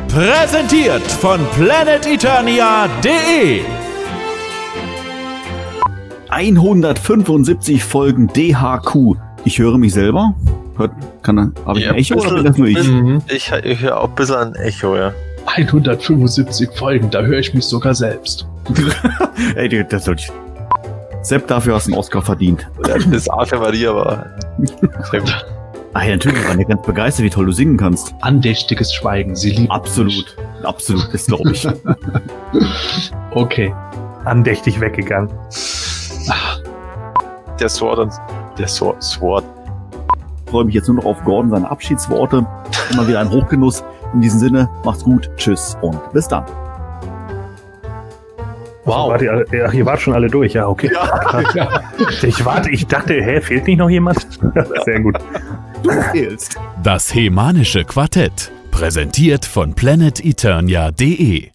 Präsentiert von planeteternia.de. 175 Folgen DHQ. Ich höre mich selber. Hört, kann, habe ich Ja, ein Echo oder bin bisschen- das nur ich? Mhm. Ich, ich höre auch ein bisschen ein Echo, ja. 175 Folgen, da höre ich mich sogar selbst. Ey, das soll ich. Sepp, dafür hast du einen Oscar verdient. Das Ave Maria war. Sehr gut. Ah ja, natürlich, wir waren ja ganz begeistert, wie toll du singen kannst. Andächtiges Schweigen, sie lieben Absolut. Absolut, das glaube ich. mich. Okay. Andächtig weggegangen. Der Sword und der Sword. Sword. Ich freue mich jetzt nur noch auf Gordon seine Abschiedsworte. Immer wieder ein Hochgenuss. In diesem Sinne, macht's gut, tschüss und bis dann. Wow. Wart ihr, ihr wart schon alle durch, ja, okay. Ich warte, ich dachte, hä, fehlt nicht noch jemand? Sehr gut. Du fehlst. Das Hemanische Quartett. Präsentiert von planeteternia.de.